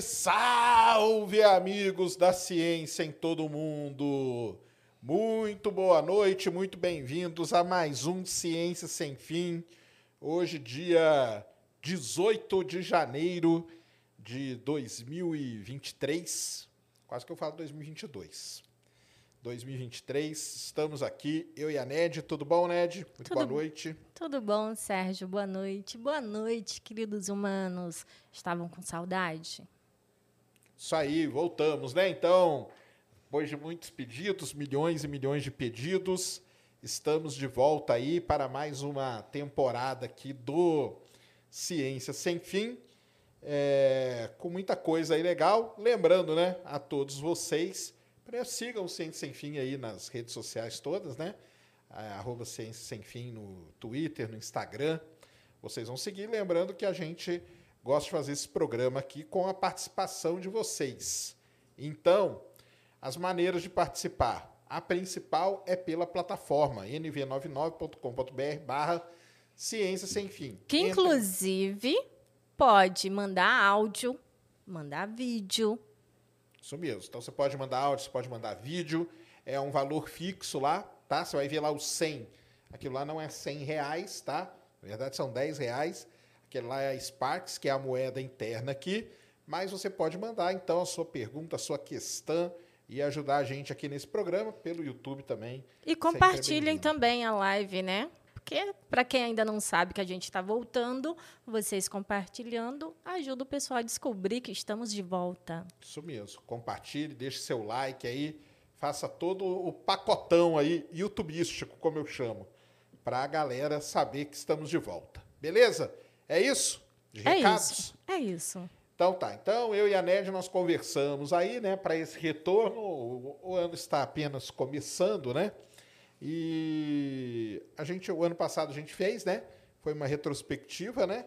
Salve, salve, amigos da ciência em todo mundo! Muito boa noite, muito bem-vindos a mais um Ciência Sem Fim. Hoje, dia 18 de janeiro de 2023. Quase que eu falo 2022. 2023, estamos aqui, eu e a Ned. Tudo bom, Ned? Muito Tudo boa noite. Tudo bom, Sérgio? Boa noite. Boa noite, queridos humanos. Estavam com saudade? Isso aí, voltamos, né? Então, depois de muitos pedidos, milhões e milhões de pedidos, estamos de volta aí para mais uma temporada aqui do Ciência Sem Fim. É, com muita coisa aí legal. Lembrando, né, a todos vocês, sigam o Ciência Sem Fim aí nas redes sociais todas, né? Arroba Ciência Sem Fim no Twitter, no Instagram. Vocês vão seguir. Lembrando que a gente gosta de fazer esse programa aqui com a participação de vocês. Então, as maneiras de participar. A principal é pela plataforma nv99.com.br barra Ciência Sem Fim. Que, Entra- inclusive, pode mandar áudio, mandar vídeo. Isso mesmo. Então você pode mandar áudio, você pode mandar vídeo. É um valor fixo lá, tá? Você vai ver lá o 100. Aquilo lá não é 100 reais, tá? Na verdade são 10 reais. Aquele lá é a Sparks, que é a moeda interna aqui. Mas você pode mandar, então, a sua pergunta, a sua questão e ajudar a gente aqui nesse programa, pelo YouTube também. E é compartilhem também a live, né? Porque, para quem ainda não sabe que a gente está voltando, vocês compartilhando ajuda o pessoal a descobrir que estamos de volta. Isso mesmo. Compartilhe, deixe seu like aí. Faça todo o pacotão aí, youtubístico, como eu chamo, para a galera saber que estamos de volta. Beleza? É isso? De É recados? isso. É isso. Então tá. Então eu e a Ned nós conversamos aí, né, para esse retorno. O, ano está apenas começando, né? E a gente, o ano passado a gente fez, né? Foi uma retrospectiva, né?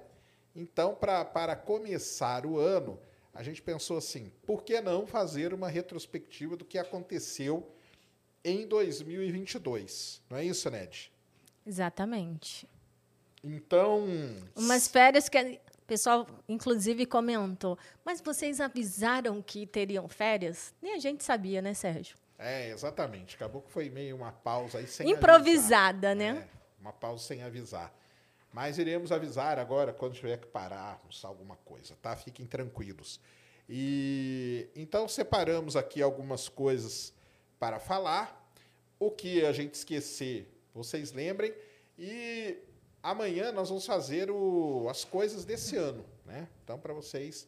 Então, pra, para começar o ano, a gente pensou assim: por que não fazer uma retrospectiva do que aconteceu em 2022? Não é isso, Ned? Exatamente. Então. Umas férias que o pessoal, inclusive, comentou. Mas vocês avisaram que teriam férias? Nem a gente sabia, né, Sérgio? É, exatamente. Acabou que foi meio uma pausa aí sem Improvisada, avisar. né? É, uma pausa sem avisar. Mas iremos avisar agora quando tiver que parar, almoçar alguma coisa, tá? Fiquem tranquilos. E então separamos aqui algumas coisas para falar. O que a gente esquecer, vocês lembrem. E amanhã nós vamos fazer o- as coisas desse ano, né? Então para vocês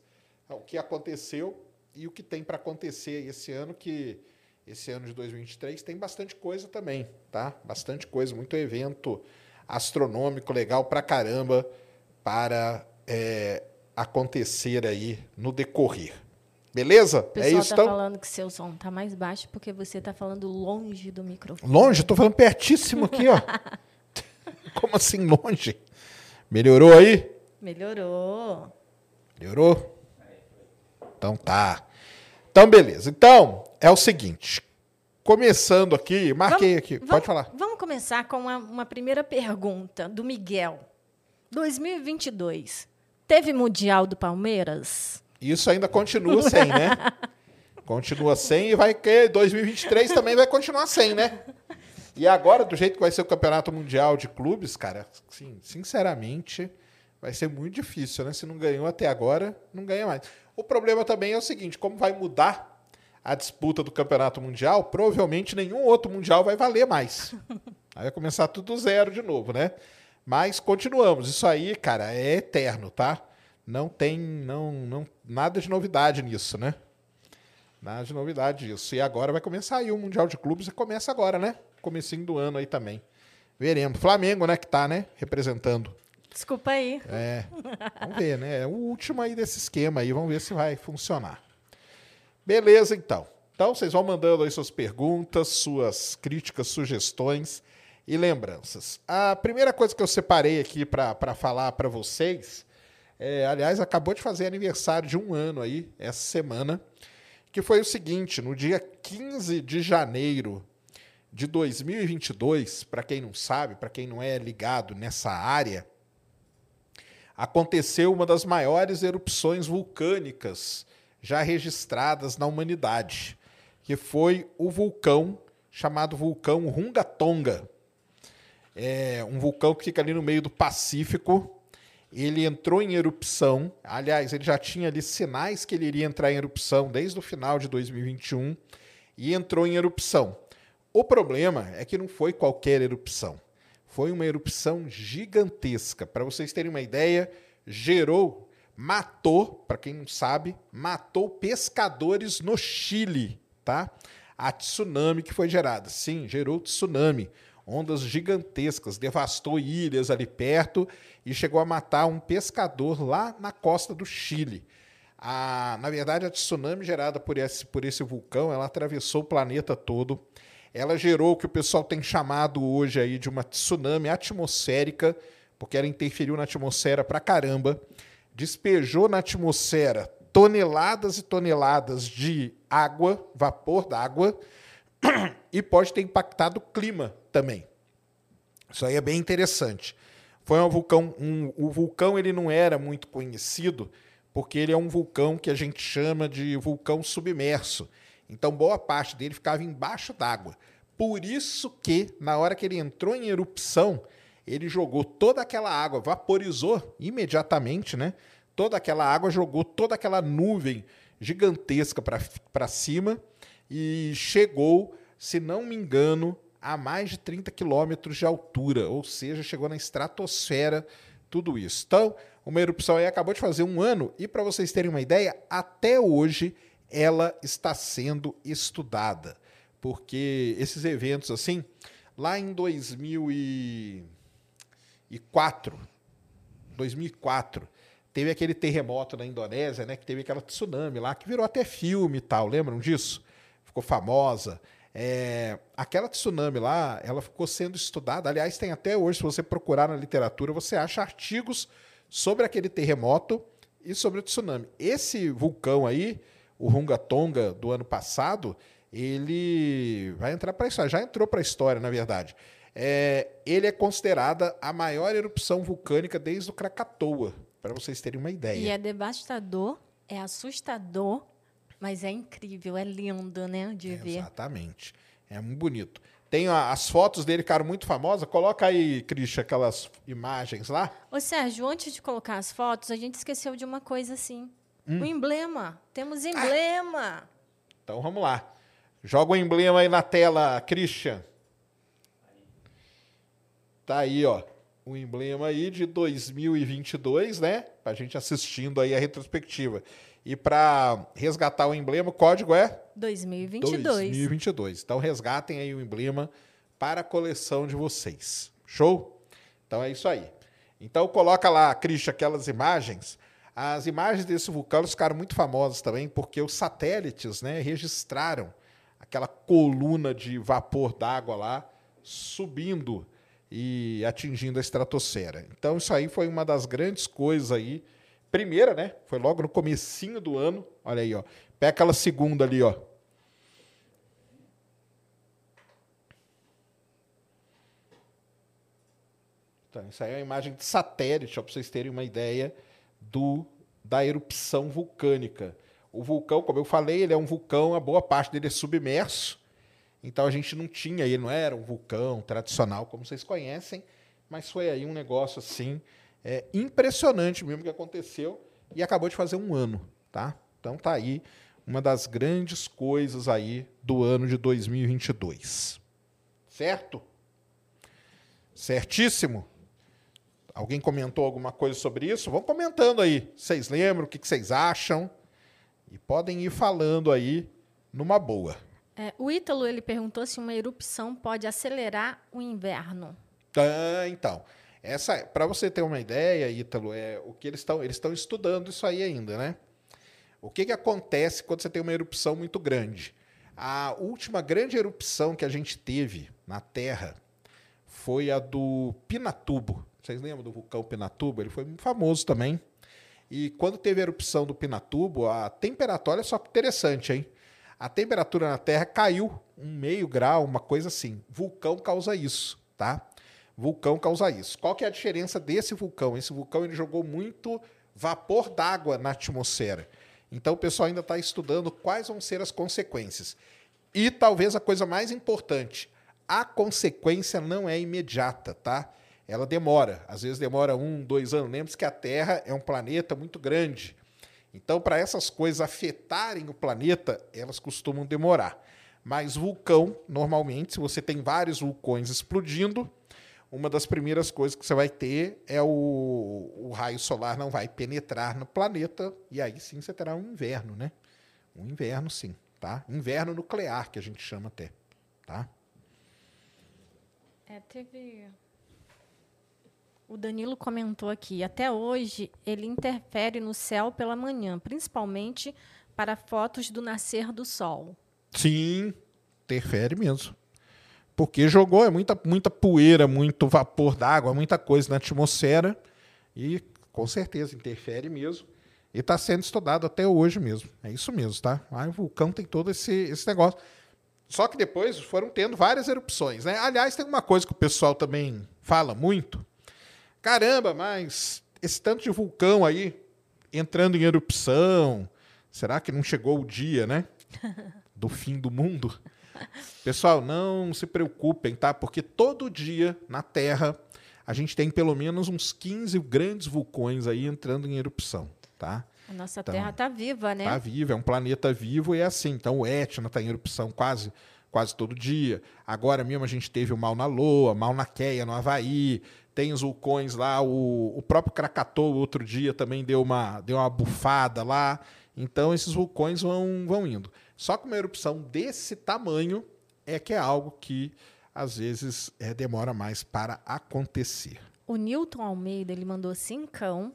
o que aconteceu e o que tem para acontecer esse ano que esse ano de 2023 tem bastante coisa também, tá? Bastante coisa, muito evento astronômico legal pra caramba para é, acontecer aí no decorrer. Beleza? O pessoal é isso tá então? falando que seu som tá mais baixo porque você tá falando longe do microfone. Longe, tô falando pertíssimo aqui, ó. Como assim longe? Melhorou aí? Melhorou. Melhorou? Então tá. Então, beleza. Então, é o seguinte. Começando aqui, marquei aqui. Pode Vamos- falar. Vamos começar com uma, uma primeira pergunta do Miguel. 2022. Teve Mundial do Palmeiras? Isso ainda continua sem, né? Continua sem e vai que 2023 também vai continuar sem, né? E agora, do jeito que vai ser o Campeonato Mundial de Clubes, cara, sim, sinceramente, vai ser muito difícil, né? Se não ganhou até agora, não ganha mais. O problema também é o seguinte, como vai mudar a disputa do Campeonato Mundial, provavelmente nenhum outro Mundial vai valer mais. Aí vai começar tudo zero de novo, né? Mas continuamos. Isso aí, cara, é eterno, tá? Não tem não, não, nada de novidade nisso, né? Nada de novidade disso. E agora vai começar aí o Mundial de Clubes e começa agora, né? Comecinho do ano aí também. Veremos. Flamengo, né, que tá, né? Representando. Desculpa aí. É. Vamos ver, né? É o último aí desse esquema aí. Vamos ver se vai funcionar. Beleza, então. Então, vocês vão mandando aí suas perguntas, suas críticas, sugestões e lembranças. A primeira coisa que eu separei aqui para falar para vocês, é, aliás, acabou de fazer aniversário de um ano aí, essa semana, que foi o seguinte: no dia 15 de janeiro de 2022, para quem não sabe, para quem não é ligado nessa área, aconteceu uma das maiores erupções vulcânicas já registradas na humanidade, que foi o vulcão chamado vulcão Rungatonga. É um vulcão que fica ali no meio do Pacífico. Ele entrou em erupção. Aliás, ele já tinha ali sinais que ele iria entrar em erupção desde o final de 2021 e entrou em erupção. O problema é que não foi qualquer erupção. Foi uma erupção gigantesca. Para vocês terem uma ideia, gerou, matou, para quem não sabe, matou pescadores no Chile, tá? A tsunami que foi gerada. Sim, gerou tsunami. Ondas gigantescas, devastou ilhas ali perto e chegou a matar um pescador lá na costa do Chile. A, na verdade, a tsunami gerada por esse, por esse vulcão, ela atravessou o planeta todo. Ela gerou o que o pessoal tem chamado hoje aí de uma tsunami atmosférica, porque ela interferiu na atmosfera pra caramba, despejou na atmosfera toneladas e toneladas de água, vapor d'água, e pode ter impactado o clima também. Isso aí é bem interessante. Foi um vulcão, um, o vulcão ele não era muito conhecido, porque ele é um vulcão que a gente chama de vulcão submerso. Então, boa parte dele ficava embaixo d'água. Por isso que, na hora que ele entrou em erupção, ele jogou toda aquela água, vaporizou imediatamente, né? Toda aquela água jogou toda aquela nuvem gigantesca para cima e chegou, se não me engano, a mais de 30 quilômetros de altura, ou seja, chegou na estratosfera, tudo isso. Então, uma erupção aí acabou de fazer um ano, e para vocês terem uma ideia, até hoje ela está sendo estudada, porque esses eventos assim, lá em 2004, 2004, teve aquele terremoto na Indonésia, né, que teve aquela tsunami lá, que virou até filme e tal, lembram disso? Ficou famosa. É, aquela tsunami lá, ela ficou sendo estudada. Aliás, tem até hoje, se você procurar na literatura, você acha artigos sobre aquele terremoto e sobre o tsunami. Esse vulcão aí, o Runga Tonga do ano passado, ele vai entrar para a história. Já entrou para a história, na verdade. É, ele é considerada a maior erupção vulcânica desde o Krakatoa, para vocês terem uma ideia. E é devastador, é assustador, mas é incrível, é lindo, né, de é, ver. Exatamente. É muito bonito. Tem as fotos dele, cara, muito famosas. Coloca aí, Christian, aquelas imagens lá. Ô, Sérgio, antes de colocar as fotos, a gente esqueceu de uma coisa assim. Hum. O emblema. Temos emblema. Ah. Então vamos lá. Joga o emblema aí na tela, Christian. Tá aí, ó. O emblema aí de 2022, né? Pra gente assistindo aí a retrospectiva. E para resgatar o emblema, o código é 2022. 2022. Então resgatem aí o emblema para a coleção de vocês. Show? Então é isso aí. Então coloca lá, Christian, aquelas imagens as imagens desse vulcão ficaram muito famosas também porque os satélites né, registraram aquela coluna de vapor d'água lá subindo e atingindo a estratosfera. Então isso aí foi uma das grandes coisas aí. Primeira, né? Foi logo no comecinho do ano. Olha aí, ó. Pega aquela segunda ali, ó. Então, isso aí é uma imagem de satélite, para vocês terem uma ideia do, da erupção vulcânica. O vulcão, como eu falei, ele é um vulcão, a boa parte dele é submerso. Então a gente não tinha, ele não era um vulcão tradicional, como vocês conhecem, mas foi aí um negócio assim é, impressionante mesmo que aconteceu e acabou de fazer um ano, tá? Então tá aí uma das grandes coisas aí do ano de 2022. Certo? Certíssimo? Alguém comentou alguma coisa sobre isso? Vão comentando aí. Vocês lembram? O que vocês acham? E podem ir falando aí numa boa. É, o Ítalo ele perguntou se uma erupção pode acelerar o inverno. Ah, então, essa, para você ter uma ideia, Ítalo, é o que eles estão eles estão estudando isso aí ainda, né? O que, que acontece quando você tem uma erupção muito grande? A última grande erupção que a gente teve na Terra foi a do Pinatubo. Vocês lembram do vulcão Pinatubo? Ele foi muito famoso também. E quando teve a erupção do Pinatubo, a temperatura, olha só que interessante, hein? A temperatura na Terra caiu um meio grau, uma coisa assim. Vulcão causa isso, tá? Vulcão causa isso. Qual que é a diferença desse vulcão? Esse vulcão ele jogou muito vapor d'água na atmosfera. Então o pessoal ainda está estudando quais vão ser as consequências. E talvez a coisa mais importante, a consequência não é imediata, tá? Ela demora, às vezes demora um, dois anos. Lembre-se que a Terra é um planeta muito grande. Então, para essas coisas afetarem o planeta, elas costumam demorar. Mas vulcão, normalmente, se você tem vários vulcões explodindo, uma das primeiras coisas que você vai ter é o, o raio solar não vai penetrar no planeta e aí sim você terá um inverno, né? Um inverno, sim, tá? Inverno nuclear que a gente chama até, tá? É, teve. O Danilo comentou aqui. Até hoje ele interfere no céu pela manhã, principalmente para fotos do nascer do sol. Sim, interfere mesmo. Porque jogou é muita, muita poeira, muito vapor d'água, muita coisa na atmosfera e com certeza interfere mesmo. E está sendo estudado até hoje mesmo. É isso mesmo, tá? Aí o vulcão tem todo esse, esse negócio. Só que depois foram tendo várias erupções, né? Aliás, tem uma coisa que o pessoal também fala muito. Caramba, mas esse tanto de vulcão aí entrando em erupção, será que não chegou o dia, né? Do fim do mundo? Pessoal, não se preocupem, tá? Porque todo dia na Terra a gente tem pelo menos uns 15 grandes vulcões aí entrando em erupção, tá? A nossa então, Terra está viva, né? Está viva, é um planeta vivo e é assim. Então o Etna está em erupção quase quase todo dia. Agora mesmo a gente teve o Mauna Loa, Mauna Kea no Havaí, tem os vulcões lá, o, o próprio Krakatoa outro dia também deu uma, deu uma bufada lá. Então esses vulcões vão, vão indo. Só que uma erupção desse tamanho é que é algo que às vezes é, demora mais para acontecer. O Newton Almeida ele mandou cincão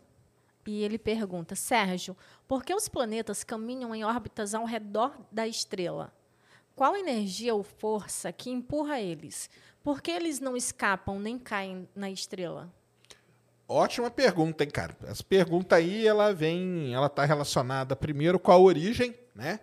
e ele pergunta: Sérgio, por que os planetas caminham em órbitas ao redor da estrela? Qual energia ou força que empurra eles? Por que eles não escapam nem caem na estrela? Ótima pergunta, hein, cara? Essa pergunta aí, ela vem, ela está relacionada primeiro com a origem, né?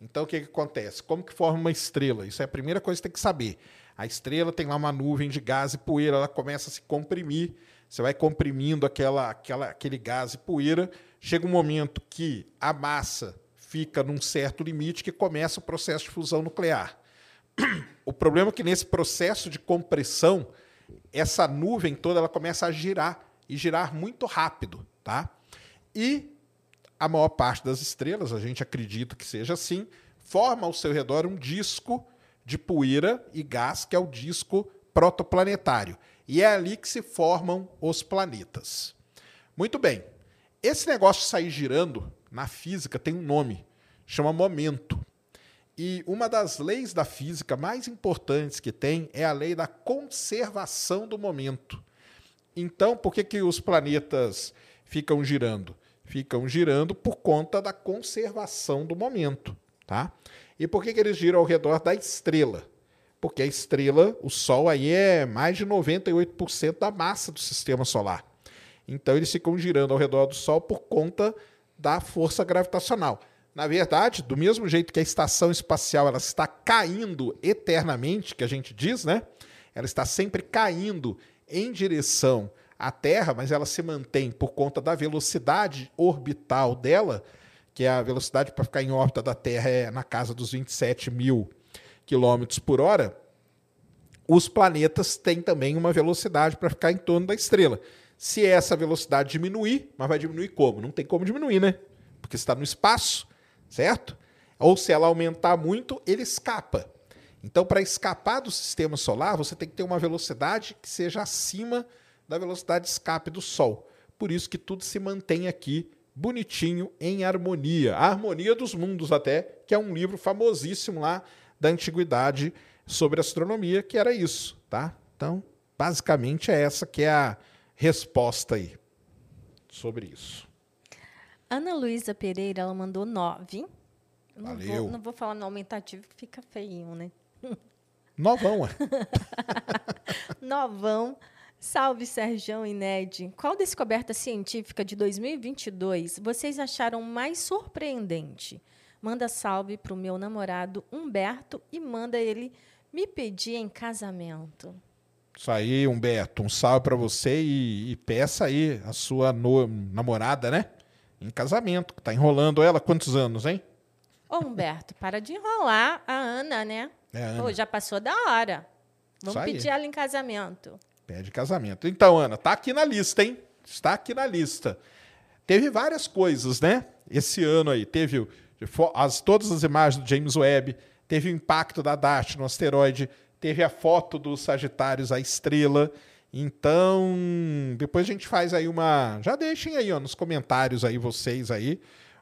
Então, o que, que acontece? Como que forma uma estrela? Isso é a primeira coisa que tem que saber. A estrela tem lá uma nuvem de gás e poeira, ela começa a se comprimir. Você vai comprimindo aquela, aquela, aquele gás e poeira. Chega um momento que a massa fica num certo limite que começa o processo de fusão nuclear. O problema é que nesse processo de compressão, essa nuvem toda ela começa a girar e girar muito rápido, tá? E a maior parte das estrelas, a gente acredita que seja assim, forma ao seu redor um disco de poeira e gás, que é o disco protoplanetário. E é ali que se formam os planetas. Muito bem. Esse negócio de sair girando, na física, tem um nome, chama momento. E uma das leis da física mais importantes que tem é a lei da conservação do momento. Então, por que, que os planetas ficam girando? ficam girando por conta da conservação do momento. Tá? E por que, que eles giram ao redor da estrela? Porque a estrela, o Sol, aí é mais de 98% da massa do sistema solar. Então eles ficam girando ao redor do Sol por conta da força gravitacional. Na verdade, do mesmo jeito que a estação espacial ela está caindo eternamente, que a gente diz, né? Ela está sempre caindo em direção a Terra, mas ela se mantém por conta da velocidade orbital dela, que é a velocidade para ficar em órbita da Terra é na casa dos 27 mil quilômetros por hora, os planetas têm também uma velocidade para ficar em torno da estrela. Se essa velocidade diminuir, mas vai diminuir como? Não tem como diminuir, né? Porque está no espaço, certo? Ou se ela aumentar muito, ele escapa. Então, para escapar do sistema solar, você tem que ter uma velocidade que seja acima da velocidade de escape do Sol. Por isso que tudo se mantém aqui bonitinho, em harmonia. A Harmonia dos Mundos, até, que é um livro famosíssimo lá da antiguidade sobre astronomia, que era isso, tá? Então, basicamente é essa que é a resposta aí sobre isso. Ana Luísa Pereira, ela mandou nove. Não Valeu. Vou, não vou falar no aumentativo, que fica feinho, né? Novão, é. Novão. Salve, Serjão e Ned. Qual descoberta científica de 2022 vocês acharam mais surpreendente? Manda salve para o meu namorado Humberto e manda ele me pedir em casamento. Isso aí, Humberto. Um salve para você e, e, peça aí a sua no, namorada, né? Em casamento, que tá enrolando ela há quantos anos, hein? Ô, Humberto, para de enrolar a Ana, né? É, Ana. Pô, já passou da hora. Vamos pedir ela em casamento. Pede casamento. Então, Ana, tá aqui na lista, hein? Está aqui na lista. Teve várias coisas, né? Esse ano aí. Teve as, todas as imagens do James Webb, teve o impacto da DART no asteroide, teve a foto dos Sagitários, a estrela. Então, depois a gente faz aí uma. Já deixem aí ó, nos comentários aí vocês aí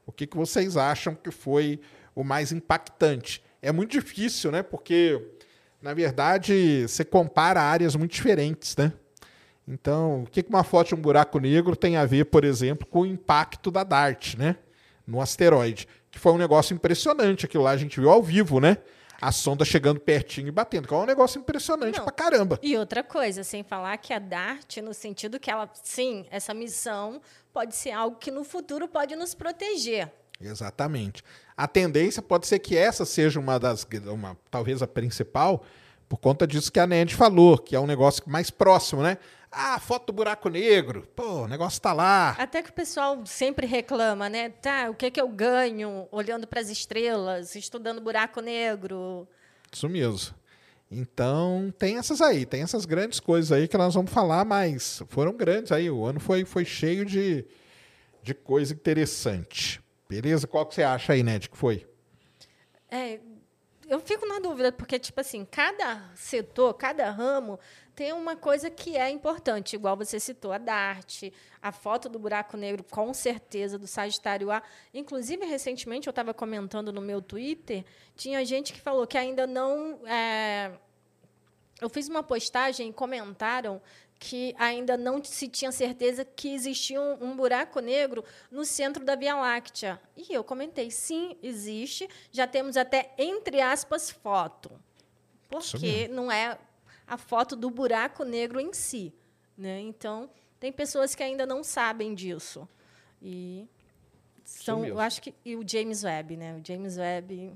o que, que vocês acham que foi o mais impactante. É muito difícil, né? Porque, na verdade, você compara áreas muito diferentes, né? Então, o que que uma foto de um buraco negro tem a ver, por exemplo, com o impacto da DART, né? No asteroide. Que foi um negócio impressionante. Aquilo lá a gente viu ao vivo, né? A sonda chegando pertinho e batendo. Que é um negócio impressionante Não. pra caramba. E outra coisa, sem falar que a DART, no sentido que ela, sim, essa missão pode ser algo que no futuro pode nos proteger. Exatamente. A tendência pode ser que essa seja uma das, uma, talvez a principal, por conta disso que a Ned falou, que é um negócio mais próximo, né? Ah, foto do buraco negro. Pô, o negócio tá lá. Até que o pessoal sempre reclama, né? Tá, o que, que eu ganho olhando para as estrelas, estudando buraco negro? Isso mesmo. Então, tem essas aí, tem essas grandes coisas aí que nós vamos falar, mas foram grandes aí. O ano foi, foi cheio de, de coisa interessante. Beleza? Qual que você acha aí, Ned, que foi? É, eu fico na dúvida, porque, tipo assim, cada setor, cada ramo tem uma coisa que é importante, igual você citou, a DART, a foto do buraco negro, com certeza, do Sagitário A. Inclusive, recentemente, eu estava comentando no meu Twitter, tinha gente que falou que ainda não. é, eu fiz uma postagem e comentaram que ainda não se tinha certeza que existia um, um buraco negro no centro da Via Láctea. E eu comentei, sim, existe. Já temos até, entre aspas, foto. Porque não é a foto do buraco negro em si. Né? Então, tem pessoas que ainda não sabem disso. E são, eu acho que e o James Webb, né? O James Webb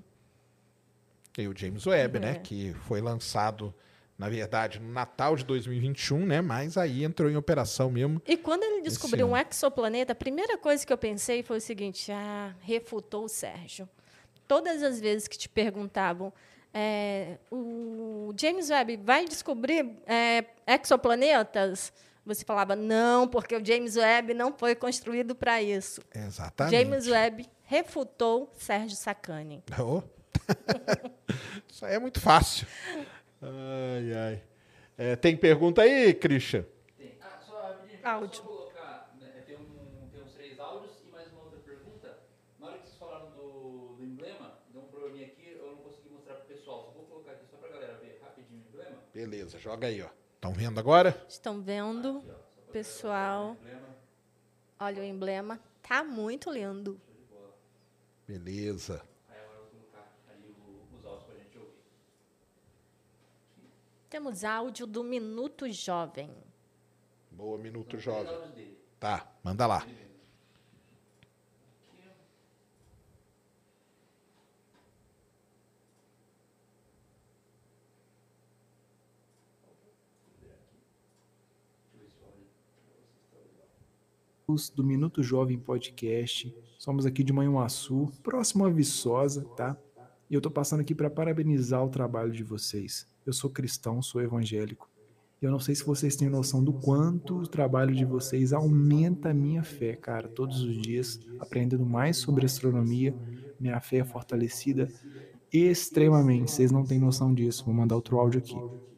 E o James Webb, É. né? Que foi lançado, na verdade, no Natal de 2021, né? Mas aí entrou em operação mesmo. E quando ele descobriu um exoplaneta, a primeira coisa que eu pensei foi o seguinte: ah, refutou o Sérgio. Todas as vezes que te perguntavam, é, o James Webb vai descobrir é, exoplanetas? Você falava, não, porque o James Webb não foi construído para isso. Exatamente. James Webb refutou Sérgio Sacani. Oh. Isso aí é muito fácil. Ai, ai. É, tem pergunta aí, Christian? Tem. Ah, só. Áudio. Só colocar, né, tem, um, tem uns três áudios e mais uma outra pergunta. Na hora que vocês falaram do, do emblema, deu um probleminha aqui, eu não consegui mostrar pro pessoal. Só vou colocar aqui só pra galera ver rapidinho o emblema. Beleza, joga aí, ó. Estão vendo agora? Estão vendo, pessoal? Olha o emblema, tá muito lindo. Beleza. Aí agora eu vou colocar ali o- os áudios pra gente ouvir. Temos áudio do Minuto Jovem. Boa, Minuto Jovem. Tá, manda lá. Do Minuto Jovem Podcast. Somos aqui de Manhuaçu, próximo a Viçosa, tá? E eu tô passando aqui para parabenizar o trabalho de vocês. Eu sou cristão, sou evangélico. E eu não sei se vocês têm noção do quanto o trabalho de vocês aumenta a minha fé, cara. Todos os dias, aprendendo mais sobre astronomia, minha fé é fortalecida extremamente. Vocês não têm noção disso. Vou mandar outro áudio aqui.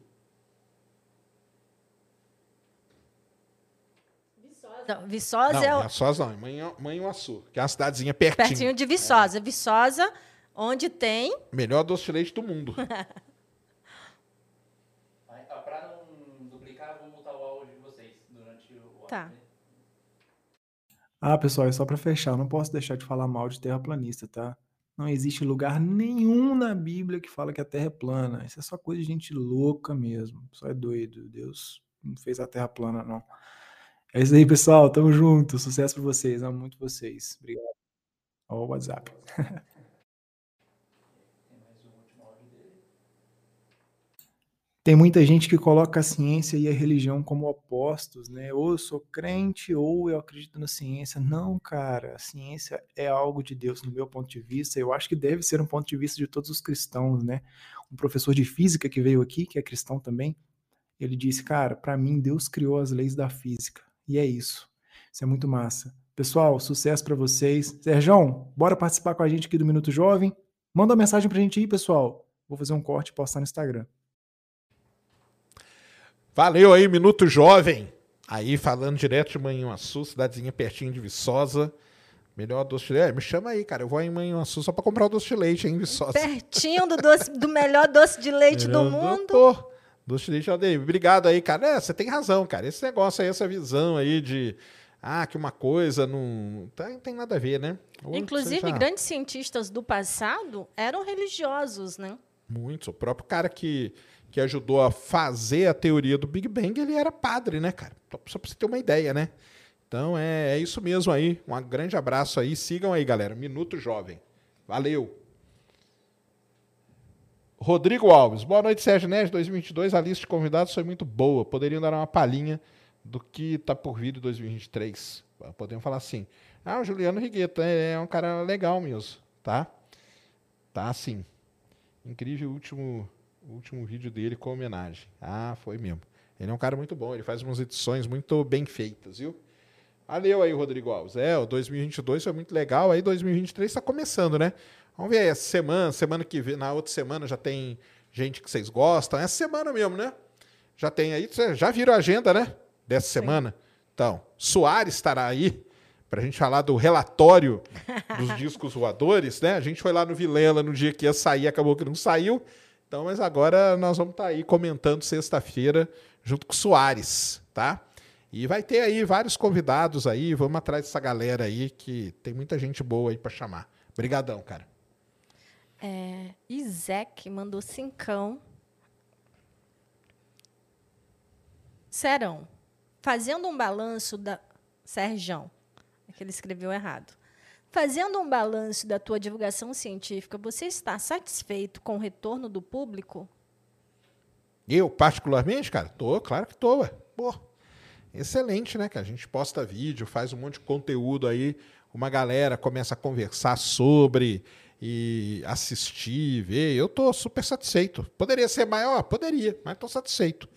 Não, Viçosa Não, é não o- é Sós não, é Manhã- Manhuaçu, que é uma cidadezinha pertinho. pertinho de Viçosa. Viçosa, onde tem. Melhor doce de leite do mundo. Pra não duplicar, eu vou mutar o áudio de vocês durante o áudio. Tá. né? Ah, pessoal, é só para fechar. Eu não posso deixar de falar mal de terraplanista, tá? Não existe lugar nenhum na Bíblia que fala que a Terra é plana. Isso é só coisa de gente louca mesmo. Só é doido. Deus não fez a Terra plana, não. É isso aí, pessoal. Tamo junto. Sucesso pra vocês. Amo muito vocês. Obrigado. Ó, o WhatsApp. Tem muita gente que coloca a ciência e a religião como opostos, né? Ou eu sou crente ou eu acredito na ciência. Não, cara, a ciência é algo de Deus, no meu ponto de vista. Eu acho que deve ser um ponto de vista de todos os cristãos, né? Um professor de física que veio aqui, que é cristão também, ele disse, cara, para mim Deus criou as leis da física. E é isso. Isso é muito massa. Pessoal, sucesso para vocês. Serjão, bora participar com a gente aqui do Minuto Jovem. Manda uma mensagem pra gente aí, pessoal. Vou fazer um corte e postar no Instagram. Valeu aí, Minuto Jovem. Aí, falando direto de Manhuaçu, cidadezinha pertinho de Viçosa. Melhor doce de leite. É, me chama aí, cara. Eu vou em Manhuaçu só pra comprar o doce de leite hein, em Viçosa. Pertinho do, doce, do melhor doce de leite do mundo. Pô, doce de leite aldeia. Obrigado aí, cara. É, você tem razão, cara. Esse negócio aí, essa visão aí de. Ah, que uma coisa não. Tá, não tem nada a ver, né? Ou Inclusive, seja, grandes cientistas do passado eram religiosos, né? Muitos. O próprio cara que, que ajudou a fazer a teoria do Big Bang, ele era padre, né, cara? Só pra você ter uma ideia, né? Então é, é isso mesmo aí. Um grande abraço aí. Sigam aí, galera. Minuto Jovem. Valeu. Rodrigo Alves. Boa noite, Sérgio Neves. 2022, a lista de convidados foi muito boa. Poderiam dar uma palhinha do que tá por vir em 2023. Podemos falar assim. Ah, o Juliano Rigueta é, um cara legal mesmo, tá? Tá sim. Incrível o último, último vídeo dele com homenagem. Ah, foi mesmo. Ele é um cara muito bom, ele faz umas edições muito bem feitas, viu? Valeu aí, Rodrigo Alves. É, o 2022 foi muito legal, aí 2023 está começando, né? Vamos ver essa semana, semana que vem, na outra semana já tem gente que vocês gostam. Essa semana mesmo, né? Já tem aí, já viram a agenda, né? Dessa semana. Então, Soares estará aí para a gente falar do relatório dos discos voadores, né? A gente foi lá no Vilela no dia que ia sair, acabou que não saiu. Então, mas agora nós vamos estar aí comentando sexta-feira junto com o Soares, tá? E vai ter aí vários convidados aí, vamos atrás dessa galera aí que tem muita gente boa aí para chamar. Obrigadão, cara. É, Isaac mandou cincão. Serão, fazendo um balanço da... Serjão, é que ele escreveu errado. Fazendo um balanço da tua divulgação científica, você está satisfeito com o retorno do público? Eu, particularmente, cara, tô, claro que tô, ué. Pô, excelente, né? Que a gente posta vídeo, faz um monte de conteúdo aí, uma galera começa a conversar sobre e assistir, ver. Eu tô super satisfeito. Poderia ser maior? Poderia, mas tô satisfeito.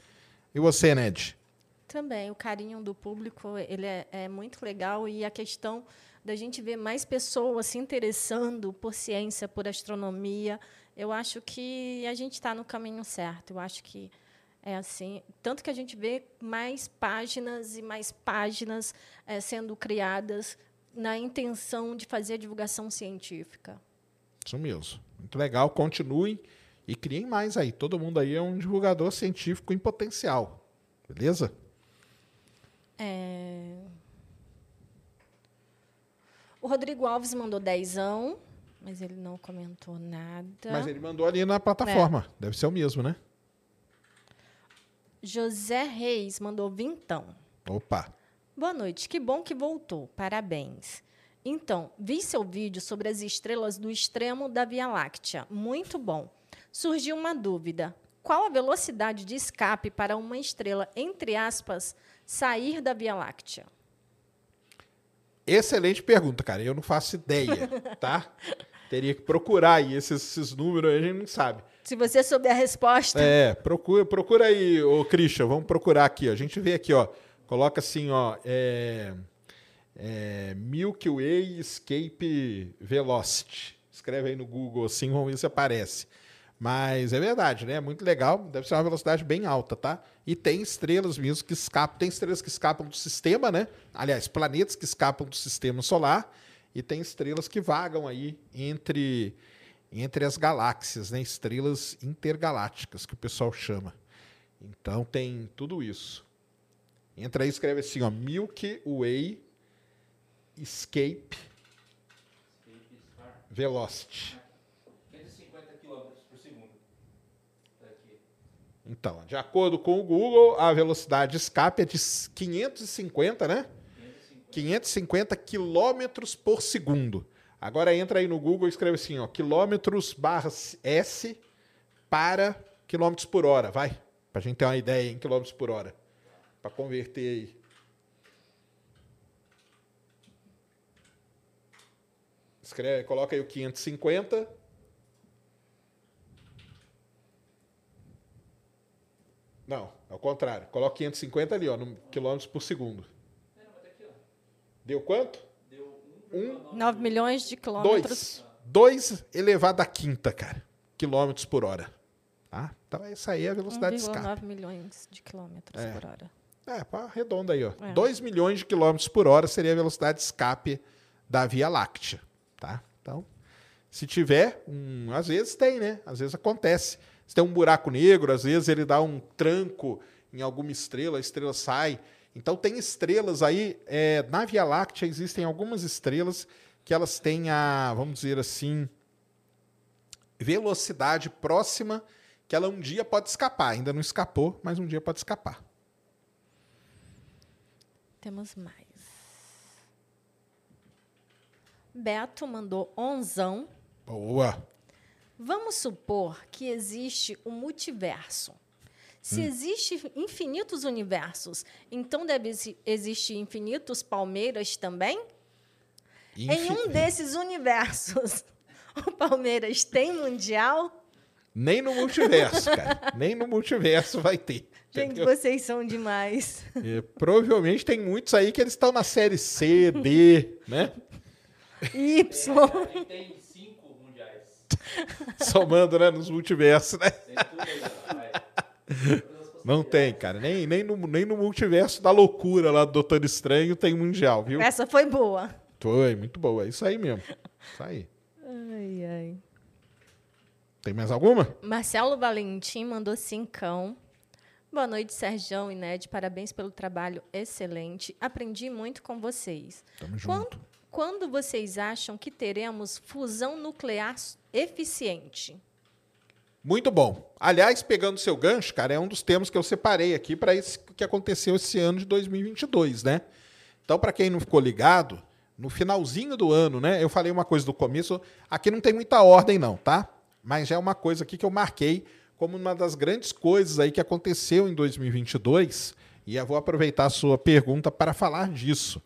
E você, Ned? Também, o carinho do público ele é, é muito legal e a questão da gente ver mais pessoas se interessando por ciência, por astronomia, eu acho que a gente está no caminho certo. Eu acho que é assim. Tanto que a gente vê mais páginas e mais páginas é, sendo criadas na intenção de fazer a divulgação científica. Isso mesmo. Muito legal. Continuem e criem mais aí. Todo mundo aí é um divulgador científico em potencial. Beleza? É... O Rodrigo Alves mandou dezão, mas ele não comentou nada. Mas ele mandou ali na plataforma. É. Deve ser o mesmo, né? José Reis mandou vintão. Opa. Boa noite, que bom que voltou. Parabéns. Então, vi seu vídeo sobre as estrelas do extremo da Via Láctea. Muito bom. Surgiu uma dúvida. Qual a velocidade de escape para uma estrela, entre aspas, sair da Via Láctea? Excelente pergunta, cara. Eu não faço ideia, tá? Teria que procurar aí esses, esses, números, a gente não sabe. Se você souber a resposta. É, procura, procura aí, ô Christian, vamos procurar aqui, ó. A gente vê aqui, ó. Coloca assim, ó. É, é, Milky Way Escape Velocity. Escreve aí no Google assim, vamos ver se aparece. Mas é verdade, né? Muito legal. Deve ser uma velocidade bem alta, tá? E tem estrelas mesmo que escapam. Tem estrelas que escapam do sistema, né? Aliás, planetas que escapam do sistema solar. E tem estrelas que vagam aí entre, entre as galáxias, né? Estrelas intergalácticas, que o pessoal chama. Então tem tudo isso. Entra aí e escreve assim, ó. Milky Way Escape Velocity. Então, de acordo com o Google, a velocidade de escape é de 550, né? 550 quilômetros por segundo. Agora entra aí no Google e escreve assim, ó, quilômetros barra S para quilômetros por hora, vai. Para a gente ter uma ideia em quilômetros por hora. Para converter aí. Escreve, coloca aí o 550. Não, é o contrário. Coloca 550 ali, ó, no quilômetros por segundo. É, não, mas aqui, ó. Deu quanto? Deu Um, 9 milhões de quilômetros. Dois. 2 elevado à quinta, cara. Quilômetros por hora. Tá? Então, essa aí é a velocidade de escape. 1,9 milhões de quilômetros É. por hora. É, pá, arredonda aí, ó. É. 2 milhões de quilômetros por hora seria a velocidade de escape da Via Láctea, tá? Então, se tiver, um, às vezes tem, né? Às vezes acontece. Se tem um buraco negro, às vezes ele dá um tranco em alguma estrela, a estrela sai. Então, tem estrelas aí, é, na Via Láctea existem algumas estrelas que elas têm a, vamos dizer assim, velocidade próxima que ela um dia pode escapar. Ainda não escapou, mas um dia pode escapar. Temos mais. Beto mandou onzão. Boa. Vamos supor que existe um multiverso. Se existe infinitos universos, então deve exi- existir infinitos Palmeiras também? Em Infi- um desses universos, o Palmeiras tem mundial? Nem no multiverso, cara. Nem no multiverso vai ter. Gente, entendeu? vocês são demais. E provavelmente tem muitos aí que eles estão na série C, D, né? Y. Gente tem cinco mundiais. Somando, né, nos multiversos, né? Tem tudo aí, as Não tem, cara. Nem, nem, no, nem no multiverso da loucura lá do Doutor Estranho tem mundial, viu? Essa foi boa. Foi, muito boa. É isso aí mesmo. Isso aí. Ai, ai. Tem mais alguma? Marcelo Valentim mandou cincão. Boa noite, Serjão e Ned. Parabéns pelo trabalho excelente. Aprendi muito com vocês. Tamo Quando, junto. Quando vocês acham que teremos fusão nuclear eficiente? Muito bom. Aliás, pegando seu gancho, cara, é um dos temas que eu separei aqui para isso que aconteceu esse ano de 2022, né? Então, para quem não ficou ligado, no finalzinho do ano, né? Eu falei uma coisa do começo, aqui não tem muita ordem não, tá? Mas já é uma coisa aqui que eu marquei como uma das grandes coisas aí que aconteceu em 2022, e eu vou aproveitar a sua pergunta para falar disso.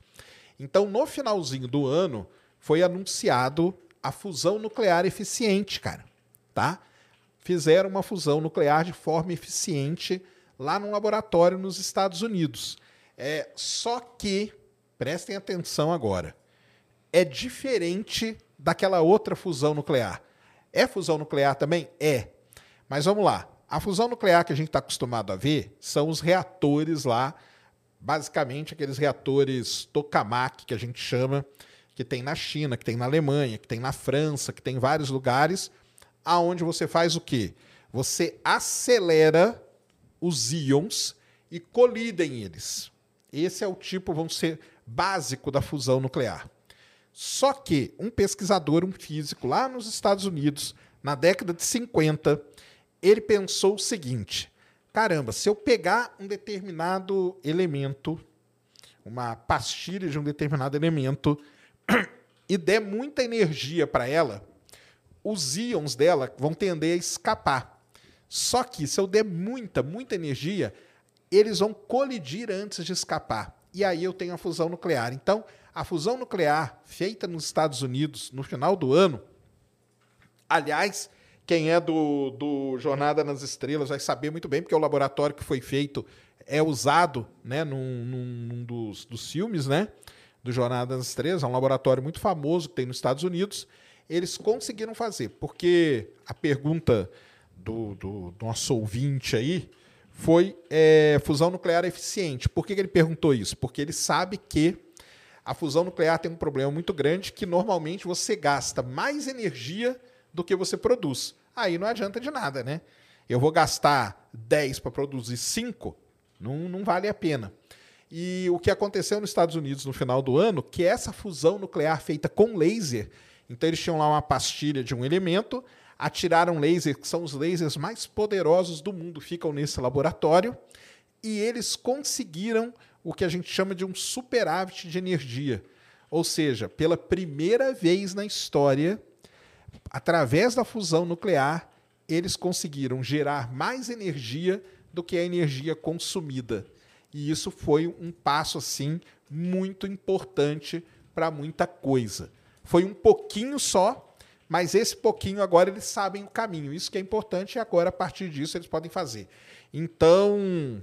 Então, no finalzinho do ano, foi anunciado a fusão nuclear eficiente, cara, tá? Fizeram uma fusão nuclear de forma eficiente lá num laboratório nos Estados Unidos. É, só que, prestem atenção agora, é diferente daquela outra fusão nuclear. É fusão nuclear também? É. Mas vamos lá. A fusão nuclear que a gente está acostumado a ver são os reatores lá, basicamente aqueles reatores tokamak que a gente chama, que tem na China, que tem na Alemanha, que tem na França, que tem em vários lugares, aonde você faz o quê? Você acelera os íons e colidem eles. Esse é o tipo, vamos ser, básico da fusão nuclear. Só que um pesquisador, um físico lá nos Estados Unidos, na década de 50, ele pensou o seguinte: caramba, se eu pegar um determinado elemento, uma pastilha de um determinado elemento, e der muita energia para ela, os íons dela vão tender a escapar. Só que se eu der muita, muita energia, eles vão colidir antes de escapar. E aí eu tenho a fusão nuclear. Então, a fusão nuclear feita nos Estados Unidos no final do ano, aliás, quem é do, do Jornada nas Estrelas vai saber muito bem, porque o laboratório que foi feito é usado né, num, num, dos, dos filmes né, do Jornada nas Estrelas. É um laboratório muito famoso que tem nos Estados Unidos. Eles conseguiram fazer, porque a pergunta do, do, do nosso ouvinte aí foi é, fusão nuclear eficiente. Por que, que ele perguntou isso? Porque ele sabe que a fusão nuclear tem um problema muito grande que normalmente você gasta mais energia do que você produz. Aí não adianta de nada, né? Eu vou gastar 10 para produzir 5, não, não vale a pena. E o que aconteceu nos Estados Unidos no final do ano, que essa fusão nuclear feita com laser, então eles tinham lá uma pastilha de um elemento, atiraram laser, que são os lasers mais poderosos do mundo, ficam nesse laboratório, e eles conseguiram o que a gente chama de um superávit de energia. Ou seja, pela primeira vez na história, através da fusão nuclear, eles conseguiram gerar mais energia do que a energia consumida. E isso foi um passo assim muito importante para muita coisa. Foi um pouquinho só, mas esse pouquinho agora eles sabem o caminho. Isso que é importante e agora a partir disso eles podem fazer. Então,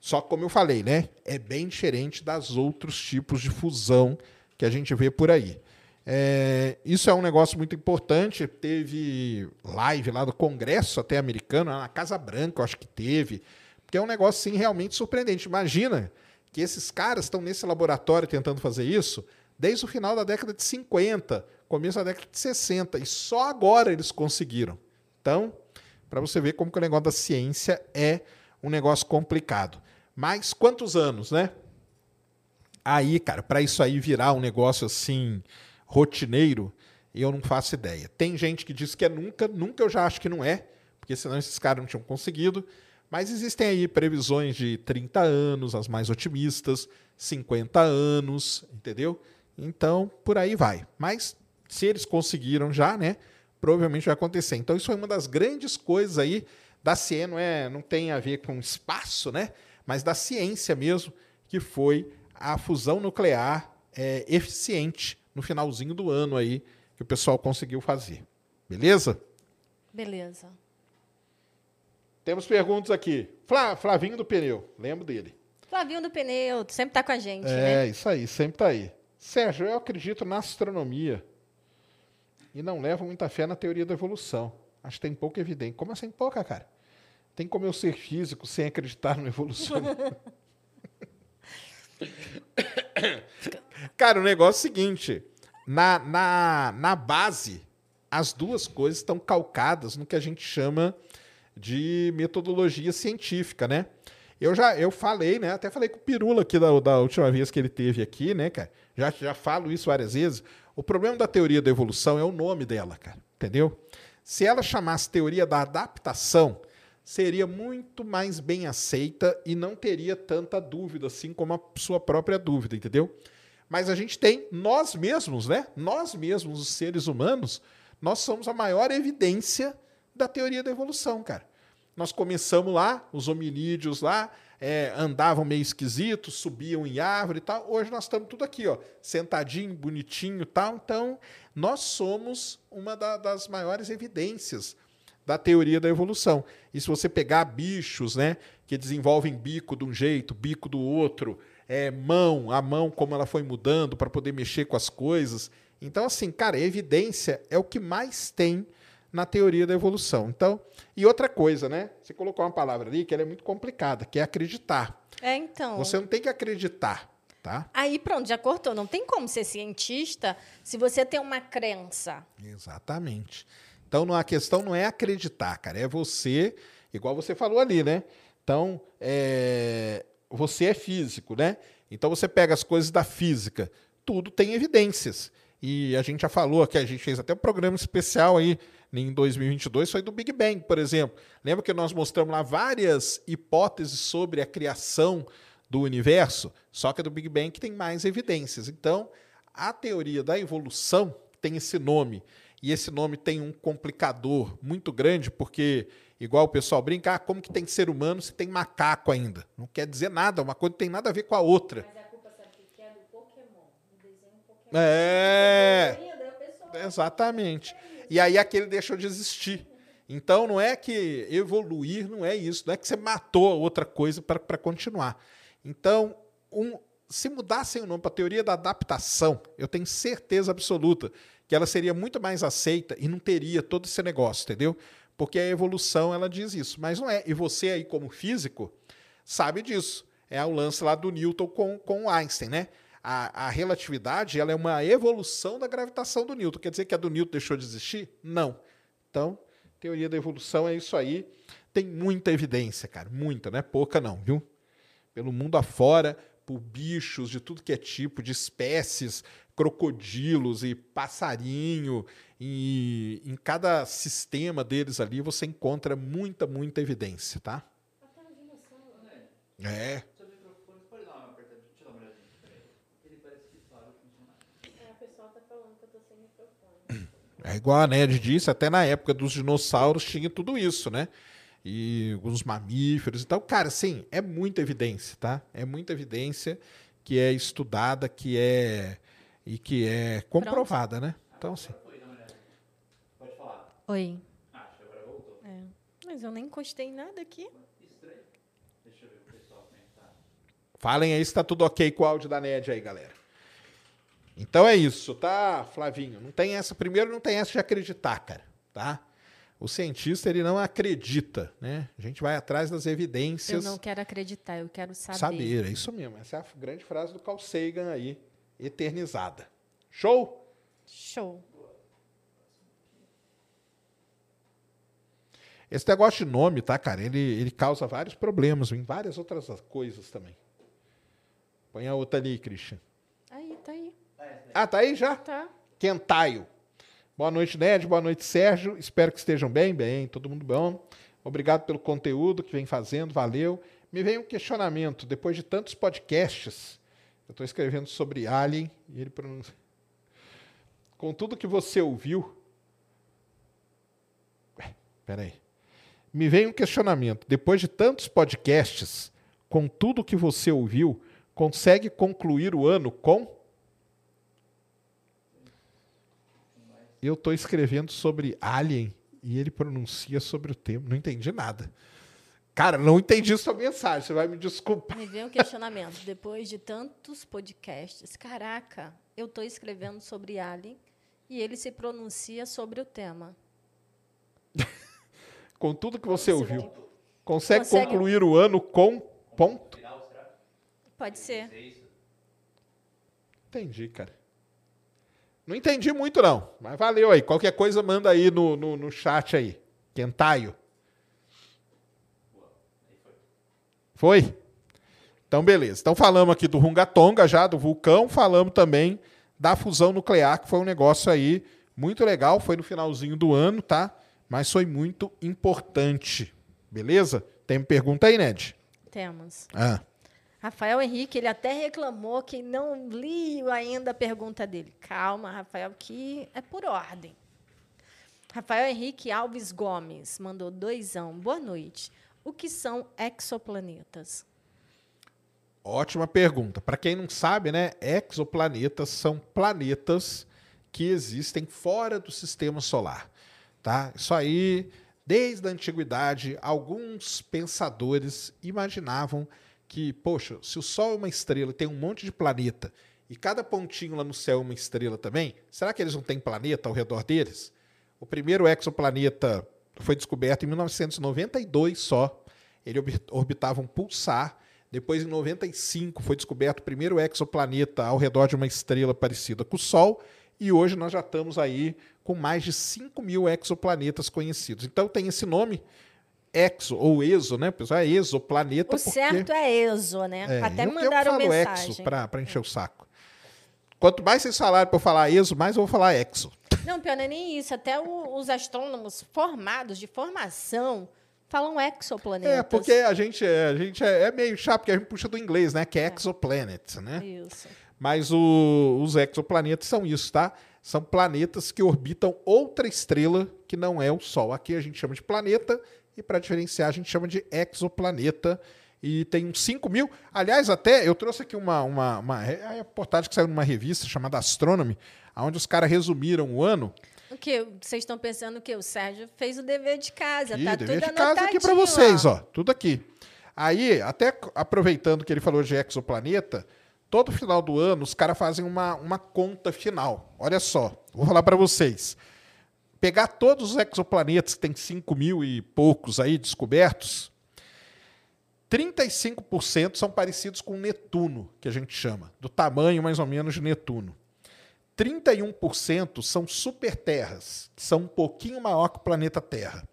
só como eu falei, né? É bem diferente das outros tipos de fusão que a gente vê por aí. É, isso é um negócio muito importante. Teve live lá do Congresso até americano, na Casa Branca, eu acho que teve. Porque é um negócio sim realmente surpreendente. Imagina que esses caras estão nesse laboratório tentando fazer isso desde o final da década de 50, começo da década de 60, e só agora eles conseguiram. Então, para você ver como que o negócio da ciência é um negócio complicado. Mas quantos anos, né? Aí, cara, para isso aí virar um negócio assim rotineiro, eu não faço ideia. Tem gente que diz que é nunca, nunca eu já acho que não é, porque senão esses caras não tinham conseguido. Mas existem aí previsões de 30 anos, as mais otimistas, 50 anos, entendeu? Então, por aí vai. Mas se eles conseguiram já, né? Provavelmente vai acontecer. Então, isso foi uma das grandes coisas aí da ciência, não, é, não tem a ver com espaço, né? Mas da ciência mesmo, que foi a fusão nuclear é, eficiente no finalzinho do ano aí que o pessoal conseguiu fazer. Beleza? Beleza. Temos perguntas aqui. Flá, Flavinho do Pneu, lembro dele. Flavinho do Pneu, sempre tá com a gente, é, né? isso aí, sempre tá aí. Sérgio, eu acredito na astronomia e não levo muita fé na teoria da evolução. Acho que tem pouca evidência. Como assim pouca, cara? Tem como eu ser físico sem acreditar na evolução? Cara, o negócio é o seguinte: na, na, na base, as duas coisas estão calcadas no que a gente chama de metodologia científica, né? Eu já eu falei, né? Até falei com o Pirula aqui da, da última vez que ele teve aqui, né, cara? Já, já falo isso várias vezes. O problema da teoria da evolução é o nome dela, cara. Entendeu? Se ela chamasse teoria da adaptação, seria muito mais bem aceita e não teria tanta dúvida, assim como a sua própria dúvida, entendeu? Mas a gente tem nós mesmos, né? Nós mesmos, os seres humanos, nós somos a maior evidência da teoria da evolução, cara. Nós começamos lá, os hominídeos lá é, andavam meio esquisitos, subiam em árvore e tal. Hoje nós estamos tudo aqui, ó, sentadinho, bonitinho e tal. Então, nós somos uma da, das maiores evidências da teoria da evolução. E se você pegar bichos, né, que desenvolvem bico de um jeito, bico do outro, é, mão, a mão como ela foi mudando para poder mexer com as coisas. Então, assim, cara, evidência é o que mais tem na teoria da evolução. Então, e outra coisa, né? Você colocou uma palavra ali que ela é muito complicada, que é acreditar. É, então. Você não tem que acreditar, tá? Aí pronto, já cortou. Não tem como ser cientista se você tem uma crença. Exatamente. Então, a questão não é acreditar, cara, é você, igual você falou ali, né? Então, é, você é físico, né? Então, você pega as coisas da física, tudo tem evidências. E a gente já falou que a gente fez até um programa especial aí em 2022 foi do Big Bang, por exemplo. Lembra que nós mostramos lá várias hipóteses sobre a criação do universo? Só que a do Big Bang tem mais evidências. Então, a teoria da evolução tem esse nome e esse nome tem um complicador muito grande, porque, igual o pessoal brinca, ah, como que tem ser humano se tem macaco ainda? Não quer dizer nada, uma coisa não tem nada a ver com a outra. Mas a culpa sabe que é do Pokémon? Do desenho Pokémon. É. Exatamente. E aí aquele deixou de existir. Então não é que evoluir não é isso, não é que você matou outra coisa para continuar. Então, um, se mudassem o nome para a teoria da adaptação, eu tenho certeza absoluta que ela seria muito mais aceita e não teria todo esse negócio, entendeu? Porque a evolução ela diz isso, mas não é. E você aí como físico sabe disso. É o lance lá do Newton com, com Einstein, né? A, a, relatividade ela é uma evolução da gravitação do Newton. Quer dizer que a do Newton deixou de existir? Não. Então, teoria da evolução é isso aí. Tem muita evidência, cara. Muita, não é pouca não, viu? Pelo mundo afora, por bichos de tudo que é tipo, de espécies, crocodilos e passarinho, e em cada sistema deles ali você encontra muita, muita evidência, tá? É. É igual a Ned disse, até na época dos dinossauros tinha tudo isso, né? e alguns mamíferos. Então, cara, sim, é muita evidência, tá? É muita evidência que é estudada, que é e que é comprovada, né? Então, assim. Olhada. Pode falar. Oi. Ah, acho que agora voltou. É. Mas eu nem encostei nada aqui. Estranho. Deixa eu ver o pessoal como é que tá. Falem aí se tá tudo ok com o áudio da NED aí, galera. Então é isso, tá, Flavinho? Não tem essa. Primeiro, não tem essa de acreditar, cara, tá? O cientista, ele não acredita, né? A gente vai atrás das Eu evidências. não quero acreditar, eu quero saber. Saber, é isso mesmo. Essa é a grande frase do Carl Sagan aí, eternizada. Show? Show. Esse negócio de nome, tá, cara? Ele, ele causa vários problemas em várias outras coisas também. Põe a outra ali, Christian. Aí, tá aí. Ah, tá aí já? Tá. Quentaio. Boa noite, Ned. Boa noite, Sérgio. Espero que estejam bem, bem, todo mundo bom. Obrigado pelo conteúdo que vem fazendo, valeu. Me veio um questionamento, depois de tantos podcasts, eu estou escrevendo sobre Alien e ele pronuncia. Com tudo que você ouviu. Ué, peraí. Me veio um questionamento, depois de tantos podcasts, com tudo que você ouviu, consegue concluir o ano com. Eu estou escrevendo sobre Alien e ele pronuncia sobre o tema. Não entendi nada. Cara, não entendi sua mensagem. Você vai me desculpar. Me veio um questionamento. Depois de tantos podcasts, caraca, eu estou escrevendo sobre Alien e ele se pronuncia sobre o tema. Com tudo que você ouviu, consegue, Consegue. concluir o ano com ponto? Pode ser. Entendi, cara. Não entendi muito, não. Mas valeu aí. Qualquer coisa, manda aí no, no, no chat aí. Quentaio. Foi? Então, beleza. Então, falamos aqui do Rungatonga já, do vulcão. Falamos também da fusão nuclear, que foi um negócio aí muito legal. Foi no finalzinho do ano, tá? Mas foi muito importante. Beleza? Tem pergunta aí, Ned? Temos. Ah. Rafael Henrique, ele até reclamou que não li ainda a pergunta dele. Calma, Rafael, que é por ordem. Rafael Henrique Alves Gomes mandou doisão. Boa noite. O que são exoplanetas? Ótima pergunta. Para quem não sabe, né, exoplanetas são planetas que existem fora do sistema solar, tá? Isso aí, desde a antiguidade, alguns pensadores imaginavam que, poxa, se o Sol é uma estrela e tem um monte de planeta e cada pontinho lá no céu é uma estrela também, será que eles não têm planeta ao redor deles? O primeiro exoplaneta foi descoberto em 1992 só. Ele orbi- orbitava um pulsar. Depois, em 95, foi descoberto o primeiro exoplaneta ao redor de uma estrela parecida com o Sol. E hoje nós já estamos aí com mais de 5 mil exoplanetas conhecidos. Então tem esse nome, exo ou exo, né? Pessoal, é exoplaneta. O porque... certo é ESO, né? É, até eu, mandaram eu falo mensagem. exo para encher o saco. Quanto mais vocês falarem para eu falar exo, mais eu vou falar exo. Não, pior não é nem isso. Até o- os astrônomos formados, de formação, falam exoplanetas. É, porque a gente, é, a gente é, é meio chato, porque a gente puxa do inglês, né? Que é exoplanet, né? Isso. Mas o- os exoplanetas são isso, tá? São planetas que orbitam outra estrela que não é o Sol. Aqui a gente chama de planeta e para diferenciar a gente chama de exoplaneta. E tem uns 5 mil. Aliás, até eu trouxe aqui uma, uma, uma reportagem que saiu numa revista chamada Astronomy, onde os caras resumiram o ano. O que? Vocês estão pensando que o Sérgio fez o dever de casa, Aqui, tá dever tudo de casa aqui para vocês, lá. ó. Tudo aqui. Aí, até aproveitando que ele falou de exoplaneta, todo final do ano os caras fazem uma, uma conta final. Olha só, vou falar para vocês. Pegar todos os exoplanetas, que tem 5 mil e poucos aí descobertos, 35% são parecidos com Netuno, que a gente chama, do tamanho mais ou menos de Netuno. 31% são superterras, que são um pouquinho maior que o planeta Terra.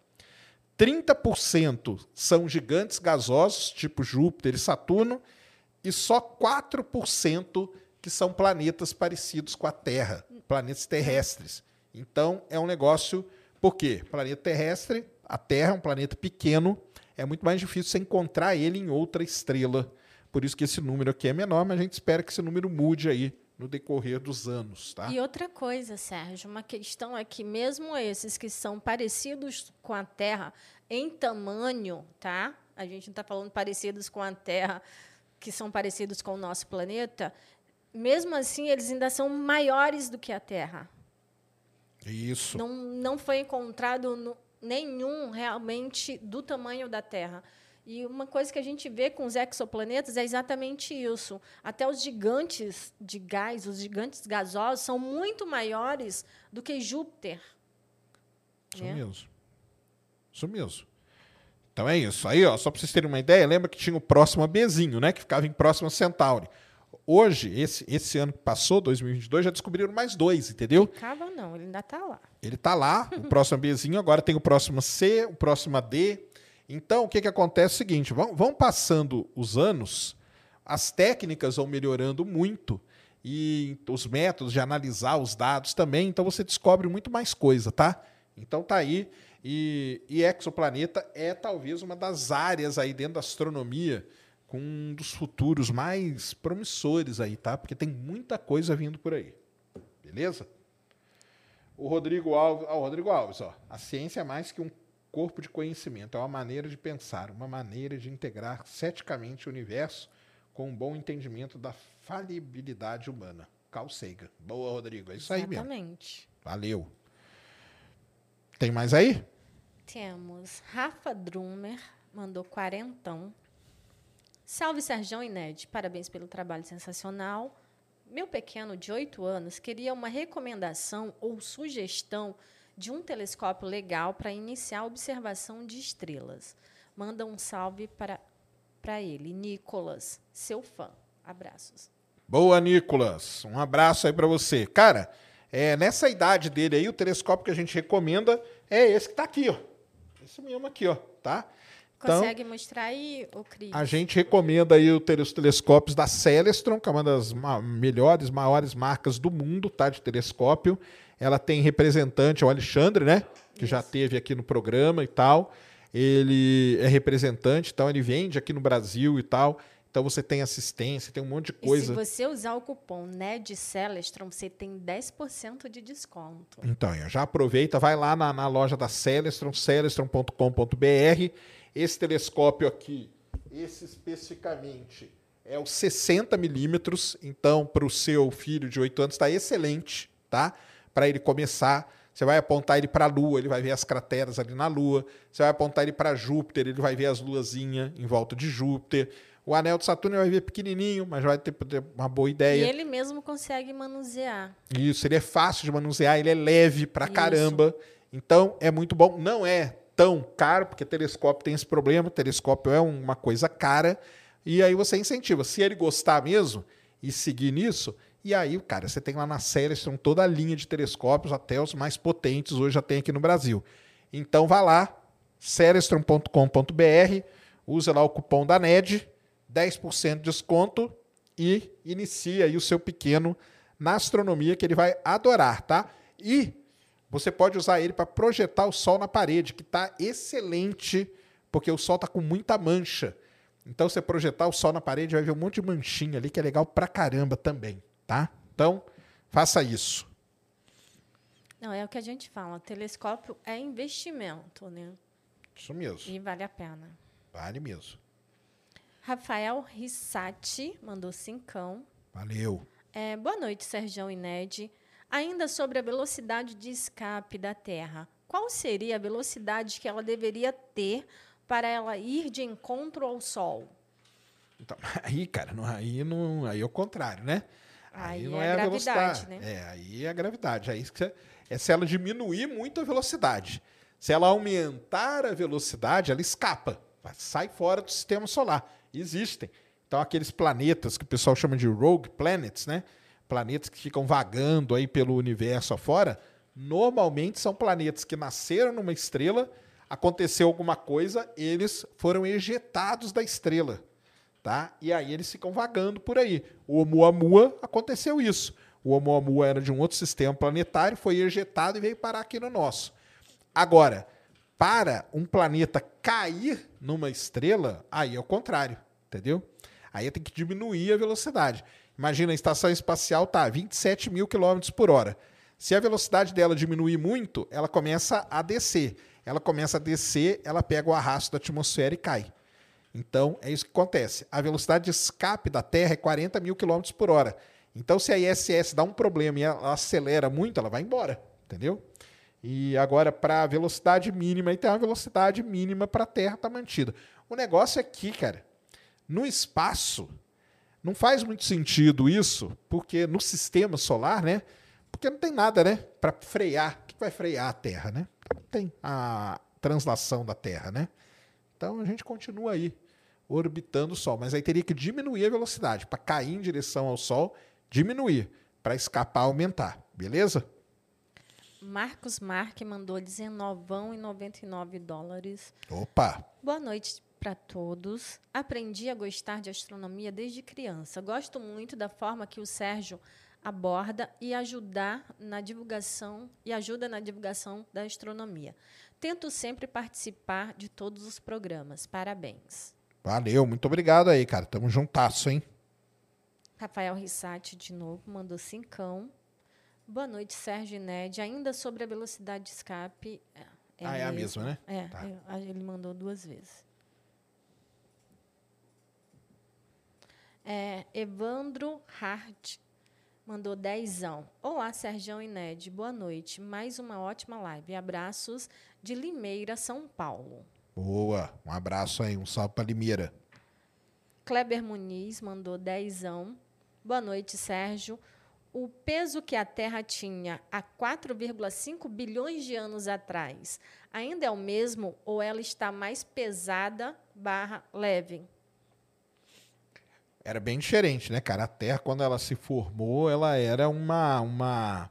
30% são gigantes gasosos, tipo Júpiter e Saturno, e só 4% que são planetas parecidos com a Terra, planetas terrestres. Então, é um negócio. Por quê? Planeta terrestre, a Terra é um planeta pequeno, é muito mais difícil você encontrar ele em outra estrela. Por isso que esse número aqui é menor, mas a gente espera que esse número mude aí no decorrer dos anos, tá? E outra coisa, Sérgio, uma questão é que mesmo esses que são parecidos com a Terra, em tamanho, tá? A gente não está falando parecidos com a Terra, que são parecidos com o nosso planeta. Mesmo assim, eles ainda são maiores do que a Terra. Isso. Não, não foi encontrado no- nenhum realmente do tamanho da Terra. E uma coisa que a gente vê com os exoplanetas é exatamente isso. Até os gigantes de gás, os gigantes gasosos, são muito maiores do que Júpiter. Isso né? mesmo. Isso mesmo. Então é isso. Aí, ó, só para vocês terem uma ideia, lembra que tinha o próximo Bzinho, né? Que ficava em próximo a Centauri. Hoje, esse, esse ano que passou, 2022, já descobriram mais dois, entendeu? Ficava não, ele ainda está lá. Ele tá lá, o próximo Bzinho, agora tem o próximo C, o próximo D. Então, o que, que acontece é o seguinte: vão, vão passando os anos, as técnicas vão melhorando muito e os métodos de analisar os dados também, então você descobre muito mais coisa, tá? Então tá aí. E, e exoplaneta é talvez uma das áreas aí dentro da astronomia com um dos futuros mais promissores aí, tá? Porque tem muita coisa vindo por aí. Beleza? O Rodrigo Alves, ó, o Rodrigo Alves, ó, a ciência é mais que um corpo de conhecimento, é uma maneira de pensar, uma maneira de integrar ceticamente o universo com um bom entendimento da falibilidade humana. Carl Sagan. Boa, Rodrigo, é isso aí mesmo. Exatamente. Valeu. Tem mais aí? Temos Rafa Drumer, mandou quarentão. Salve Serjão e Ned, parabéns pelo trabalho sensacional. Meu pequeno de 8 anos queria uma recomendação ou sugestão de um telescópio legal para iniciar a observação de estrelas. Manda um salve para, para ele, Nicolas, seu fã. Abraços. Boa, Nicolas. Um abraço aí pra você. Cara, é, nessa idade dele aí, o telescópio que a gente recomenda é esse que tá aqui, ó. Esse mesmo aqui, ó, tá? Então, Consegue mostrar aí, ô Cris? a gente recomenda aí o os telescópios da Celestron, que é uma das ma- melhores, maiores marcas do mundo, tá? De telescópio. Ela tem representante, é o Alexandre, né? Que já teve aqui no programa e tal. Ele é representante, então ele vende aqui no Brasil e tal. Então você tem assistência, tem um monte de E coisa. se você usar o cupom NED Celestron, você tem 10% de desconto. Então, já aproveita, vai lá na, na loja da Celestron, celestron.com.br. Esse telescópio aqui, esse especificamente, é o 60 milímetros. Então, para o seu filho de 8 anos, está excelente, tá? Para ele começar. Você vai apontar ele para a Lua, ele vai ver as crateras ali na Lua. Você vai apontar ele para Júpiter, ele vai ver as luazinhas em volta de Júpiter. O anel de Saturno ele vai ver pequenininho, mas vai ter, uma boa E ideia. ele mesmo consegue manusear. Isso, ele é fácil de manusear, ele é leve pra Isso. caramba. Então é muito bom. Não é tão caro, porque telescópio tem esse problema. Telescópio é uma coisa cara. E aí você incentiva. Se ele gostar mesmo e seguir nisso, e aí, cara, você tem lá na Celestron toda a linha de telescópios, até os mais potentes, hoje já tem aqui no Brasil. Então vá lá, celestron.com.br, usa lá o cupom da NED, 10% de desconto e inicia aí o seu pequeno na astronomia que ele vai adorar, tá? E você pode usar ele para projetar o sol na parede, que está excelente, porque o sol tá com muita mancha. Então, você projetar o sol na parede, vai ver um monte de manchinha ali, que é legal pra caramba também, tá? Então, faça isso. Não, é o que a gente fala. Telescópio é investimento, né? Isso mesmo. E vale a pena. Vale mesmo. Rafael Rissati mandou cincão. Valeu. É, boa noite, Serjão e Ned. Ainda sobre a velocidade de escape da Terra, qual seria a velocidade que ela deveria ter para ela ir de encontro ao Sol? Então, aí, cara, não, aí, não, aí é o contrário, né? Aí não é é, a velocidade. né? É, aí é a gravidade. Aí que você- é se ela diminuir muito a velocidade. Se ela aumentar a velocidade, ela escapa, sai fora do sistema solar. Existem. Então, aqueles planetas que o pessoal chama de rogue planets, né? Planetas que ficam vagando aí pelo universo afora, normalmente são planetas que nasceram numa estrela, aconteceu alguma coisa, eles foram ejetados da estrela tá? E aí eles ficam vagando por aí. O Oumuamua aconteceu isso. O Oumuamua era de um outro sistema planetário, foi ejetado e veio parar aqui no nosso. Agora, para um planeta cair numa estrela, aí é o contrário, entendeu? Aí tem que diminuir a velocidade. Imagina, a estação espacial tá a 27 mil quilômetros por hora. Se a velocidade dela diminuir muito, ela começa a descer. ela começa a descer, ela pega o arrasto da atmosfera e cai. Então, é isso que acontece. A velocidade de escape da Terra é 40 mil quilômetros por hora. Então, se a ISS dá um problema e ela acelera muito, ela vai embora, entendeu? E agora, para a velocidade mínima, então a velocidade mínima para a Terra está mantida. O negócio aqui, cara, no espaço, não faz muito sentido isso, porque no sistema solar, né? Porque não tem nada, né? Para frear. O que vai frear a Terra, né? Não tem a translação da Terra, né? Então a gente continua aí orbitando o Sol, mas aí teria que diminuir a velocidade para cair em direção ao Sol, diminuir para escapar, aumentar, beleza? Marcos Marque mandou 19,99 dólares. Opa! Boa noite para todos. Aprendi a gostar de astronomia desde criança. Gosto muito da forma que o Sérgio aborda e ajudar na divulgação e ajuda na divulgação da astronomia. Tento sempre participar de todos os programas. Parabéns. Valeu, muito obrigado aí, cara. Tamo juntasso, hein? Rafael Rissati de novo mandou cincão. Boa noite, Sérgio Ned. Ainda sobre a velocidade de escape. É ah, é a mesma, né? É, tá. ele mandou duas vezes. É, Evandro Hart mandou dezão. Olá, Sérgio e Ned. Boa noite. Mais uma ótima live. Abraços de Limeira, São Paulo. Boa. Um abraço aí. Um salve para Limeira. Kleber Muniz mandou dezão. Boa noite, Sérgio o peso que a Terra tinha há 4,5 bilhões de anos atrás ainda é o mesmo ou ela está mais pesada barra leve? Era bem diferente, né, cara? A Terra, quando ela se formou, ela era uma, uma,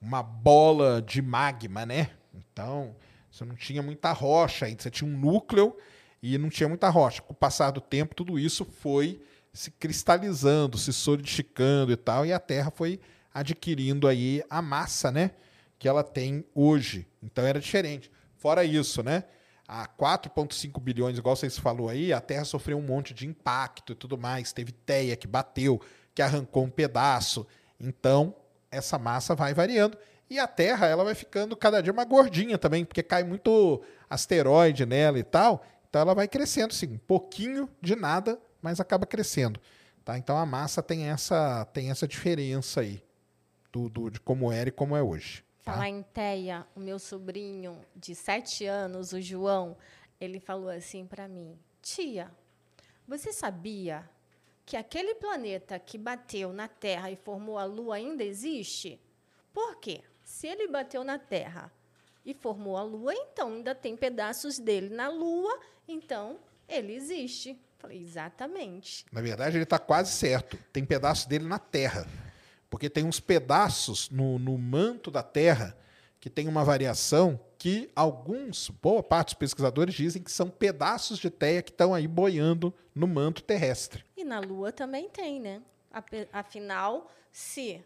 uma bola de magma, né? Então, você não tinha muita rocha ainda, você tinha um núcleo e não tinha muita rocha. Com o passar do tempo, tudo isso foi se cristalizando, se solidificando e tal, e a Terra foi adquirindo aí a massa, né, que ela tem hoje. Então era diferente. Fora isso, né, há 4,5 bilhões, igual vocês falou aí, a Terra sofreu um monte de impacto e tudo mais, teve teia que bateu, que arrancou um pedaço. Então, essa massa vai variando. E a Terra, ela vai ficando cada dia mais gordinha também, porque cai muito asteroide nela e tal. Então ela vai crescendo, sim, um pouquinho de nada mas acaba crescendo. Tá? Então a massa tem essa, tem essa diferença aí do, do de como era e como é hoje. Tá? Falar em Teia, o meu sobrinho de sete anos, o João, ele falou assim para mim: Tia, você sabia que aquele planeta que bateu na Terra e formou a Lua ainda existe? Por quê? Se ele bateu na Terra e formou a Lua, então ainda tem pedaços dele na Lua, então ele existe. Falei, exatamente. Na verdade, ele está quase certo. Tem pedaço dele na Terra. Porque tem uns pedaços no, no manto da Terra que tem uma variação que alguns, boa parte dos pesquisadores dizem que são pedaços de teia que estão aí boiando no manto terrestre. E na Lua também tem, né? Afinal, se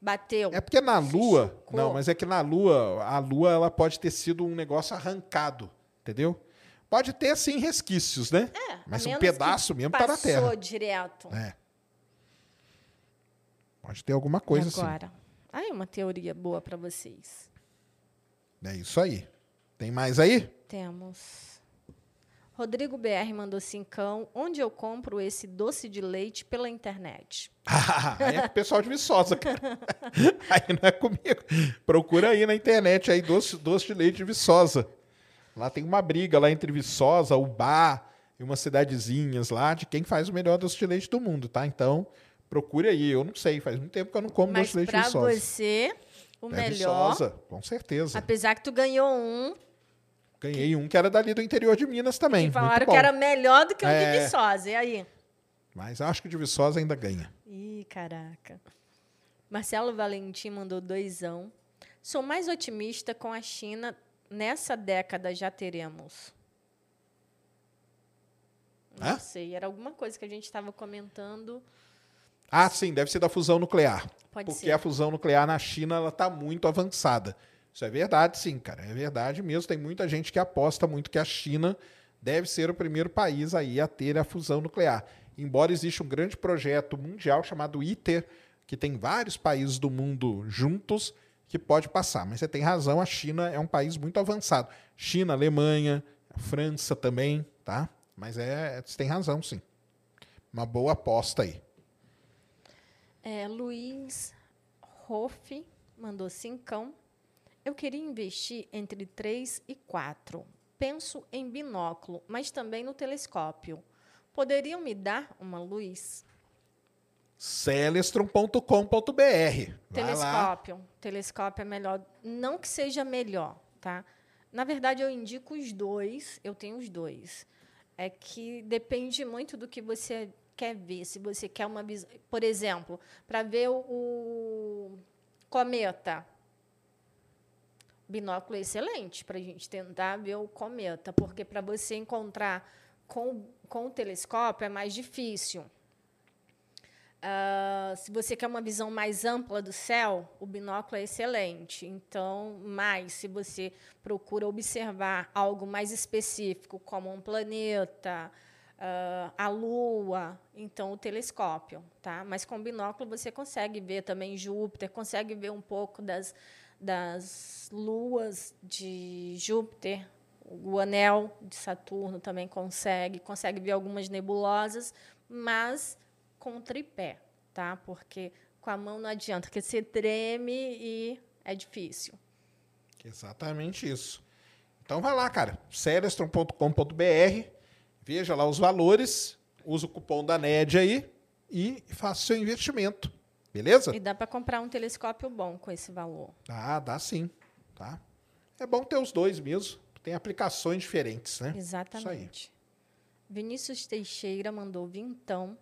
bateu. É porque na Lua, chocou. não, mas é que na Lua, a Lua ela pode ter sido um negócio arrancado, entendeu? Pode ter, sim, resquícios, né? É, Mas um pedaço mesmo está na Terra. Passou direto. É. Pode ter alguma coisa e agora? assim. Aí, uma teoria boa para vocês. É isso aí. Tem mais aí? Temos. Rodrigo BR mandou cincão. Onde eu compro esse doce de leite pela internet? aí é o pessoal de Viçosa, cara. aí não é comigo. Procura aí na internet aí doce, doce de leite de Viçosa. Lá tem uma briga lá entre Viçosa, Ubá e umas cidadezinhas lá de quem faz o melhor doce de leite do mundo, tá? Então, procure aí. Eu não sei, faz muito tempo que eu não como Mas doce de leite Viçosa. Mas você, o é melhor... Viçosa, com certeza. Apesar que tu ganhou um... Ganhei um que era dali do interior de Minas também. E falaram que era melhor do que o é... de Viçosa. E aí? Mas acho que o de Viçosa ainda ganha. Ih, caraca. Marcelo Valentim mandou doisão. Sou mais otimista com a China nessa década já teremos? Não sei, era alguma coisa que a gente estava comentando. Ah, sim, deve ser da fusão nuclear. Pode porque ser. a fusão nuclear na China ela está muito avançada. Isso é verdade, sim, cara. É verdade mesmo. Tem muita gente que aposta muito que a China deve ser o primeiro país aí a ter a fusão nuclear. Embora exista um grande projeto mundial chamado ITER, que tem vários países do mundo juntos que pode passar. Mas você tem razão, a China é um país muito avançado. China, Alemanha, França também, tá? Mas é, você tem razão, sim. Uma boa aposta aí. É, Luiz Hoff mandou cincão. Eu queria investir entre 3 e 4. Penso em binóculo, mas também no telescópio. Poderiam me dar uma luz? Celestron.com.br. Lá. Telescópio. Telescópio é melhor. Não que seja melhor, tá? Na verdade, eu indico os dois. Eu tenho os dois. É que depende muito do que você quer ver. Se você quer uma visão. Por exemplo, para ver o, o cometa. Binóculo é excelente para a gente tentar ver o cometa, porque para você encontrar com, com o telescópio é mais difícil. Ah, se você quer uma visão mais ampla do céu, o binóculo é excelente. Então, mais se você procura observar algo mais específico, como um planeta, ah, a Lua, então o telescópio, tá? Mas com binóculo você consegue ver também Júpiter, consegue ver um pouco das, das luas de Júpiter, o anel de Saturno também consegue, consegue ver algumas nebulosas, mas com tripé, tá? Porque com a mão não adianta, porque você treme e é difícil. Exatamente isso. Então vai lá, cara. Celestron.com.br, veja lá os valores, usa o cupom da NED aí e faça o seu investimento. Beleza? E dá para comprar um telescópio bom com esse valor. Dá, dá sim. Tá? É bom ter os dois mesmo. Tem aplicações diferentes, né? Exatamente. Vinícius Teixeira mandou vintão.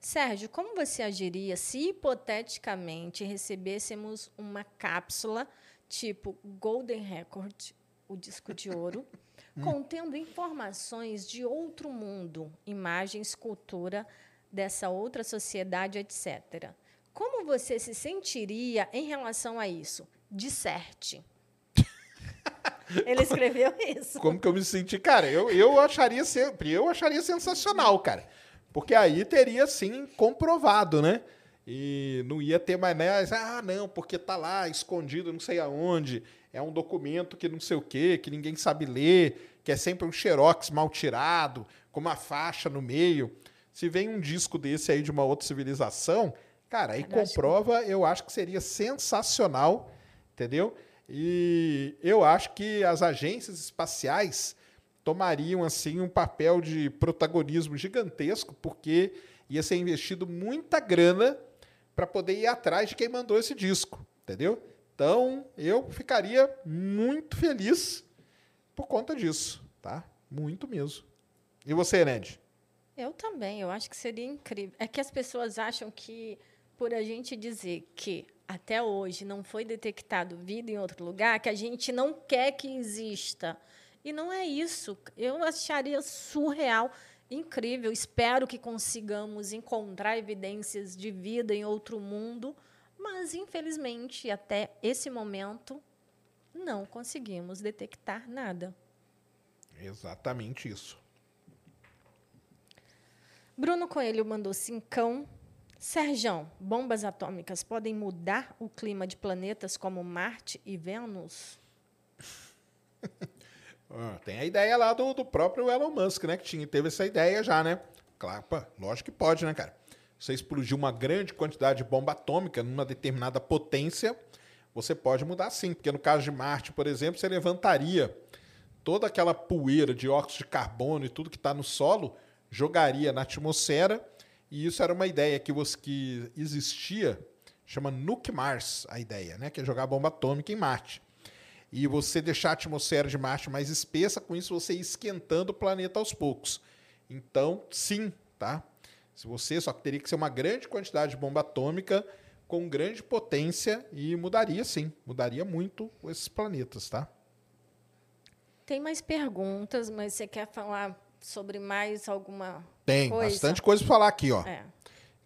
Sérgio, como você agiria se hipoteticamente recebêssemos uma cápsula tipo Golden Record, o disco de ouro, contendo informações de outro mundo, imagens, cultura dessa outra sociedade, etc. Como você se sentiria em relação a isso? Disserte. Ele escreveu isso. Como que eu me senti? Cara, eu, eu acharia sempre, eu acharia sensacional, cara. Porque aí teria sim comprovado, né? E não ia ter mais, né? Ah, não, porque tá lá escondido não sei aonde. É um documento que não sei o quê, que ninguém sabe ler, que é sempre um xerox mal tirado, com uma faixa no meio. Se vem um disco desse aí de uma outra civilização, cara, aí Eu acho que- comprova, eu acho que seria sensacional, entendeu? E eu acho que as agências espaciais tomariam assim um papel de protagonismo gigantesco, porque ia ser investido muita grana para poder ir atrás de quem mandou esse disco, entendeu? Então, eu ficaria muito feliz por conta disso, tá? Muito mesmo. E você, Ned? Eu também, eu acho que seria incrível. É que as pessoas acham que, por a gente dizer que até hoje não foi detectado vida em outro lugar, que a gente não quer que exista. E não é isso. Eu acharia surreal, incrível. Espero que consigamos encontrar evidências de vida em outro mundo, mas, infelizmente, até esse momento, não conseguimos detectar nada. Exatamente isso. Bruno Coelho mandou cincão. Serjão, bombas atômicas podem mudar o clima de planetas como Marte e Vênus? Ah, tem a ideia lá do, do próprio Elon Musk, né? Que tinha, teve essa ideia já, né? Claro, pô, lógico que pode, né, cara? Você explodir uma grande quantidade de bomba atômica numa determinada potência, você pode mudar sim. Porque no caso de Marte, por exemplo, você levantaria toda aquela poeira de óxido de carbono e tudo que está no solo, jogaria na atmosfera. E isso era uma ideia que, você, que existia, chama Nuke Mars, a ideia, né? Que é jogar bomba atômica em Marte e você deixar a atmosfera de Marte mais espessa, com isso você esquentando o planeta aos poucos. Então, sim, tá? Se você só teria que ser uma grande quantidade de bomba atômica com grande potência e mudaria sim, mudaria muito esses planetas, tá? Tem mais perguntas, mas você quer falar sobre mais alguma Tem coisa? bastante coisa para falar aqui, ó. É.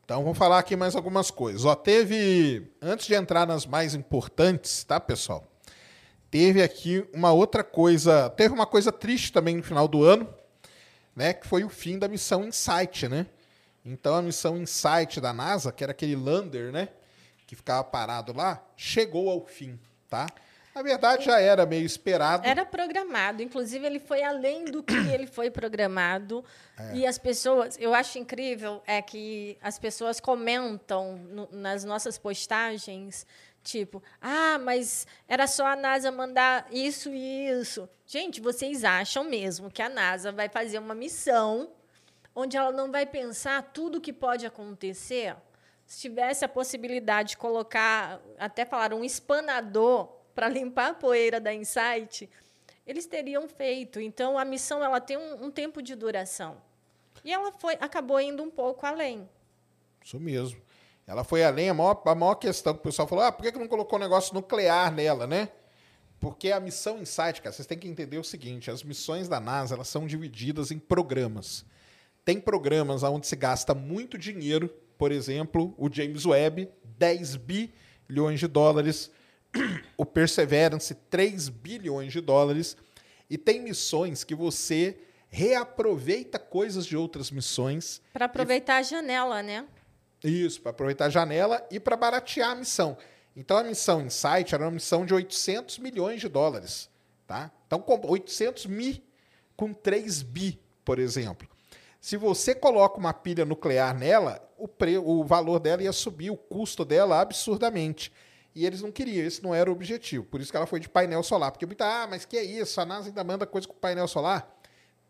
Então vamos falar aqui mais algumas coisas. Ó, teve antes de entrar nas mais importantes, tá, pessoal? Teve aqui uma outra coisa, teve uma coisa triste também no final do ano, né, que foi o fim da missão Insight, né? Então a missão Insight da NASA, que era aquele lander, né, que ficava parado lá, chegou ao fim, tá? Na verdade, já era meio esperado. Era programado. Inclusive, ele foi além do que ele foi programado. E as pessoas, eu acho incrível é que as pessoas comentam no- nas nossas postagens, tipo, ah, mas era só a NASA mandar isso e isso. Gente, vocês acham mesmo que a NASA vai fazer uma missão onde ela não vai pensar tudo o que pode acontecer? Se tivesse a possibilidade de colocar, até falaram, um espanador para limpar a poeira da Insight, eles teriam feito. Então, a missão ela tem um, um tempo de duração. E ela foi, acabou indo um pouco além. Isso mesmo. Ela foi além, a maior, a maior questão que o pessoal falou, ah, por que que não colocou um negócio nuclear nela, né? Porque a missão Insight, cara, vocês têm que entender o seguinte, as missões da NASA, elas são divididas em programas. Tem programas onde se gasta muito dinheiro, por exemplo, o James Webb, 10 bilhões de dólares, o Perseverance, 3 bilhões de dólares, e tem missões que você reaproveita coisas de outras missões Para aproveitar a janela, né? isso, para aproveitar a janela e para baratear a missão. Então a missão Insight era uma missão de 800 milhões de dólares, tá? Então com 800 mi com 3 bi, por exemplo. Se você coloca uma pilha nuclear nela, o, pre, o valor dela ia subir, o custo dela absurdamente. E eles não queriam, esse não era o objetivo. Por isso que ela foi de painel solar. Porque muita, ah, mas que é isso? A NASA ainda manda coisa com painel solar?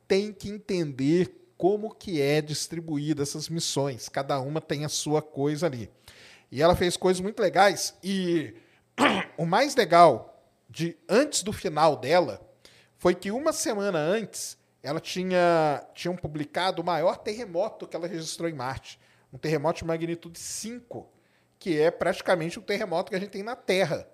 Tem que entender como que é distribuída essas missões. Cada uma tem a sua coisa ali. E ela fez coisas muito legais. E o mais legal de antes do final dela foi que uma semana antes ela tinha tinham publicado o maior terremoto que ela registrou em Marte, um terremoto de magnitude 5, que é praticamente o terremoto que a gente tem na Terra.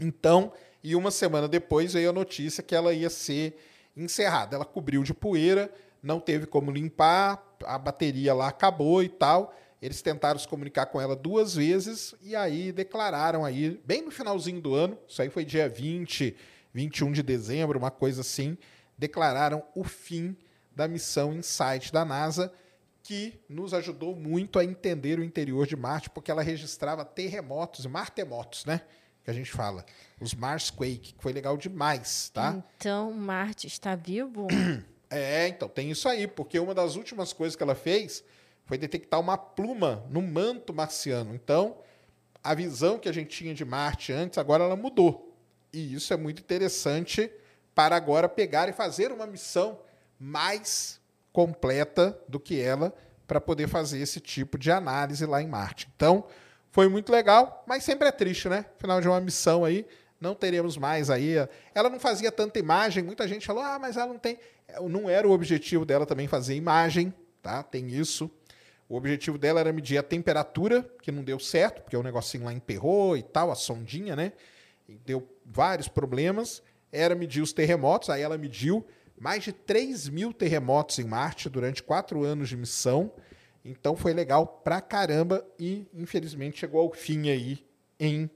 Então, e uma semana depois veio a notícia que ela ia ser encerrada. Ela cobriu de poeira, não teve como limpar, a bateria lá acabou e tal. Eles tentaram se comunicar com ela duas vezes e aí declararam aí, bem no finalzinho do ano, isso aí foi dia 20, 21 de dezembro, uma coisa assim, declararam o fim da missão Insight da NASA, que nos ajudou muito a entender o interior de Marte, porque ela registrava terremotos, martemotos, né? Que a gente fala. Os Marsquake, que foi legal demais, tá? Então, Marte está vivo? É, então, tem isso aí, porque uma das últimas coisas que ela fez foi detectar uma pluma no manto marciano. Então, a visão que a gente tinha de Marte antes, agora ela mudou. E isso é muito interessante para agora pegar e fazer uma missão mais completa do que ela para poder fazer esse tipo de análise lá em Marte. Então, foi muito legal, mas sempre é triste, né? Final de uma missão aí, não teremos mais aí. Ela não fazia tanta imagem, muita gente falou, ah, mas ela não tem. Não era o objetivo dela também fazer imagem, tá? Tem isso. O objetivo dela era medir a temperatura, que não deu certo, porque o negocinho lá emperrou e tal, a sondinha, né? E deu vários problemas. Era medir os terremotos, aí ela mediu mais de 3 mil terremotos em Marte durante quatro anos de missão. Então foi legal pra caramba e infelizmente chegou ao fim aí em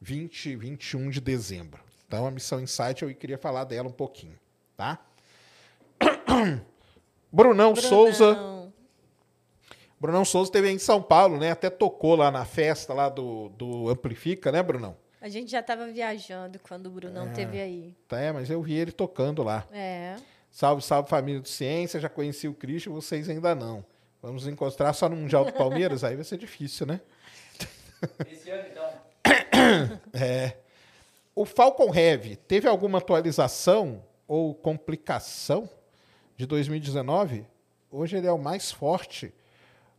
20, 21 de dezembro. Então a missão Insight eu queria falar dela um pouquinho, tá? Brunão, Souza. Brunão. Brunão Souza esteve em São Paulo, né? Até tocou lá na festa lá do, do Amplifica, né, Brunão? A gente já estava viajando quando o Brunão teve aí. Tá, é, mas eu vi ele tocando lá. É. Salve, salve família do Ciência, já conheci o Christian, vocês ainda não. Vamos nos encontrar só no Mundial do Palmeiras, aí vai ser difícil, né? Esse ano, então, É. O Falcon Heavy teve alguma atualização ou complicação de 2019? Hoje ele é o mais forte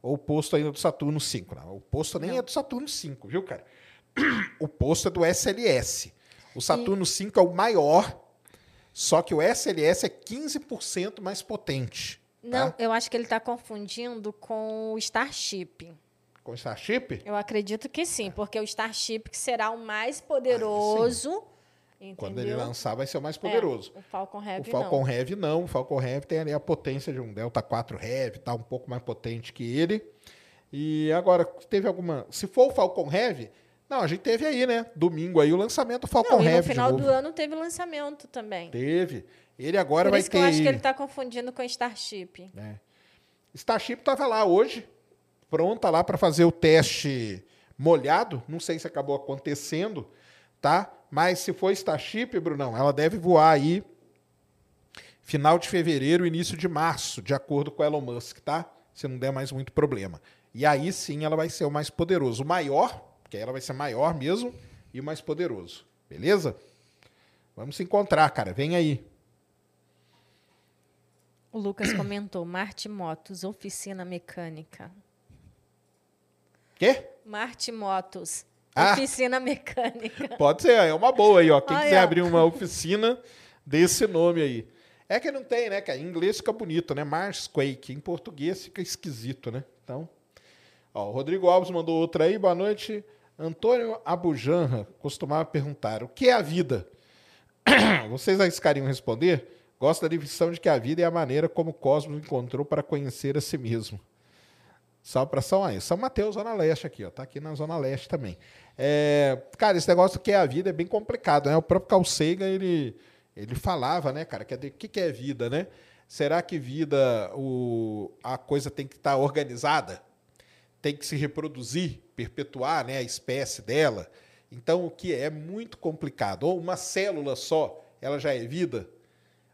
ou o posto ainda do Saturno 5. Não, o posto nem Não. é do Saturno 5, viu, cara? O posto é do SLS. O Saturno 5 é o maior, só que o SLS é 15% mais potente. Não, Tá? eu acho que ele está confundindo com o Starship. Com o Starship? Eu acredito que sim, porque o Starship que será o mais poderoso. entendeu? Quando ele lançar, vai ser o mais poderoso. É, o Falcon O Heavy Falcon não. Heavy não. O Falcon Heavy tem ali a potência de um Delta 4 Heavy, tá um pouco mais potente que ele. E agora, teve alguma. Se for o Falcon Heavy, não, a gente teve aí, né? Domingo aí o lançamento do Falcon Não, e no Heavy. final do ano teve lançamento também. Teve. Ele agora Por vai isso ter. que eu acho que ele está confundindo com o Starship. né? Starship estava lá hoje, pronta lá para fazer o teste molhado. Não sei se acabou acontecendo. tá? Mas se for Starship, Brunão, ela deve voar aí final de fevereiro, início de março, de acordo com Elon Musk, tá? Se não der mais muito problema. E aí sim ela vai ser o mais poderoso. O maior, porque ela vai ser maior mesmo, e mais poderoso. Beleza? Vamos se encontrar, cara. Vem aí. O Lucas comentou: Marte Motos, oficina mecânica. Quê? Marte Motos, Ah. oficina mecânica. Pode ser, é uma boa aí, ó. Quem Aí, quiser abrir uma oficina desse nome aí. É que não tem, né, cara? Em inglês fica bonito, né? Mars Quake. Em português fica esquisito, né? Então. Ó, o Rodrigo Alves mandou outra aí. Boa noite. Antônio Abujanra costumava perguntar: o que é a vida? Vocês arriscariam responder? Gosto da definição de que a vida é a maneira como o cosmos encontrou para conhecer a si mesmo. Salve para São aí. São Mateus, Zona Leste aqui, ó. Tá aqui na Zona Leste também. É, cara, esse negócio que é a vida é bem complicado, né? O próprio Carl Sagan, ele, ele falava, né, cara, que é o que, que é vida, né? Será que vida, o, a coisa tem que estar organizada? Tem que se reproduzir, perpetuar, né, a espécie dela? Então, o que é? É muito complicado. Ou uma célula só, ela já é vida?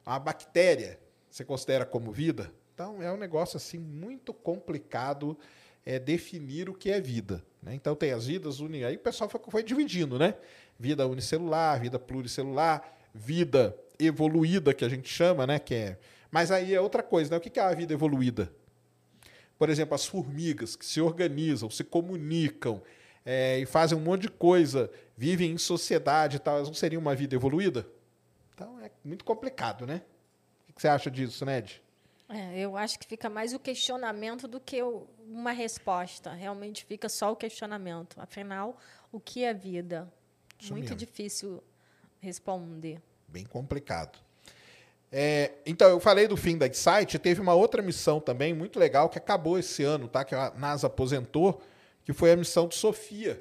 Uma bactéria, você considera como vida? Então, é um negócio assim muito complicado é, definir o que é vida. né? Então, tem as vidas uni... Aí o pessoal foi, foi dividindo, né? Vida unicelular, vida pluricelular, vida evoluída, que a gente chama, né? Que é... Mas aí é outra coisa, né? O que é a vida evoluída? Por exemplo, as formigas que se organizam, se comunicam é, e fazem um monte de coisa, vivem em sociedade e tal, elas não seriam uma vida evoluída? Então é muito complicado, né? O que você acha disso, Ned? É, eu acho que fica mais o questionamento do que uma resposta. Realmente fica só o questionamento. Afinal, o que é vida? Isso Muito mesmo. difícil responder. Bem complicado. É, então, eu falei do fim da Insight, teve uma outra missão também muito legal que acabou esse ano, tá? Que a NASA aposentou, que foi a missão de Sofia,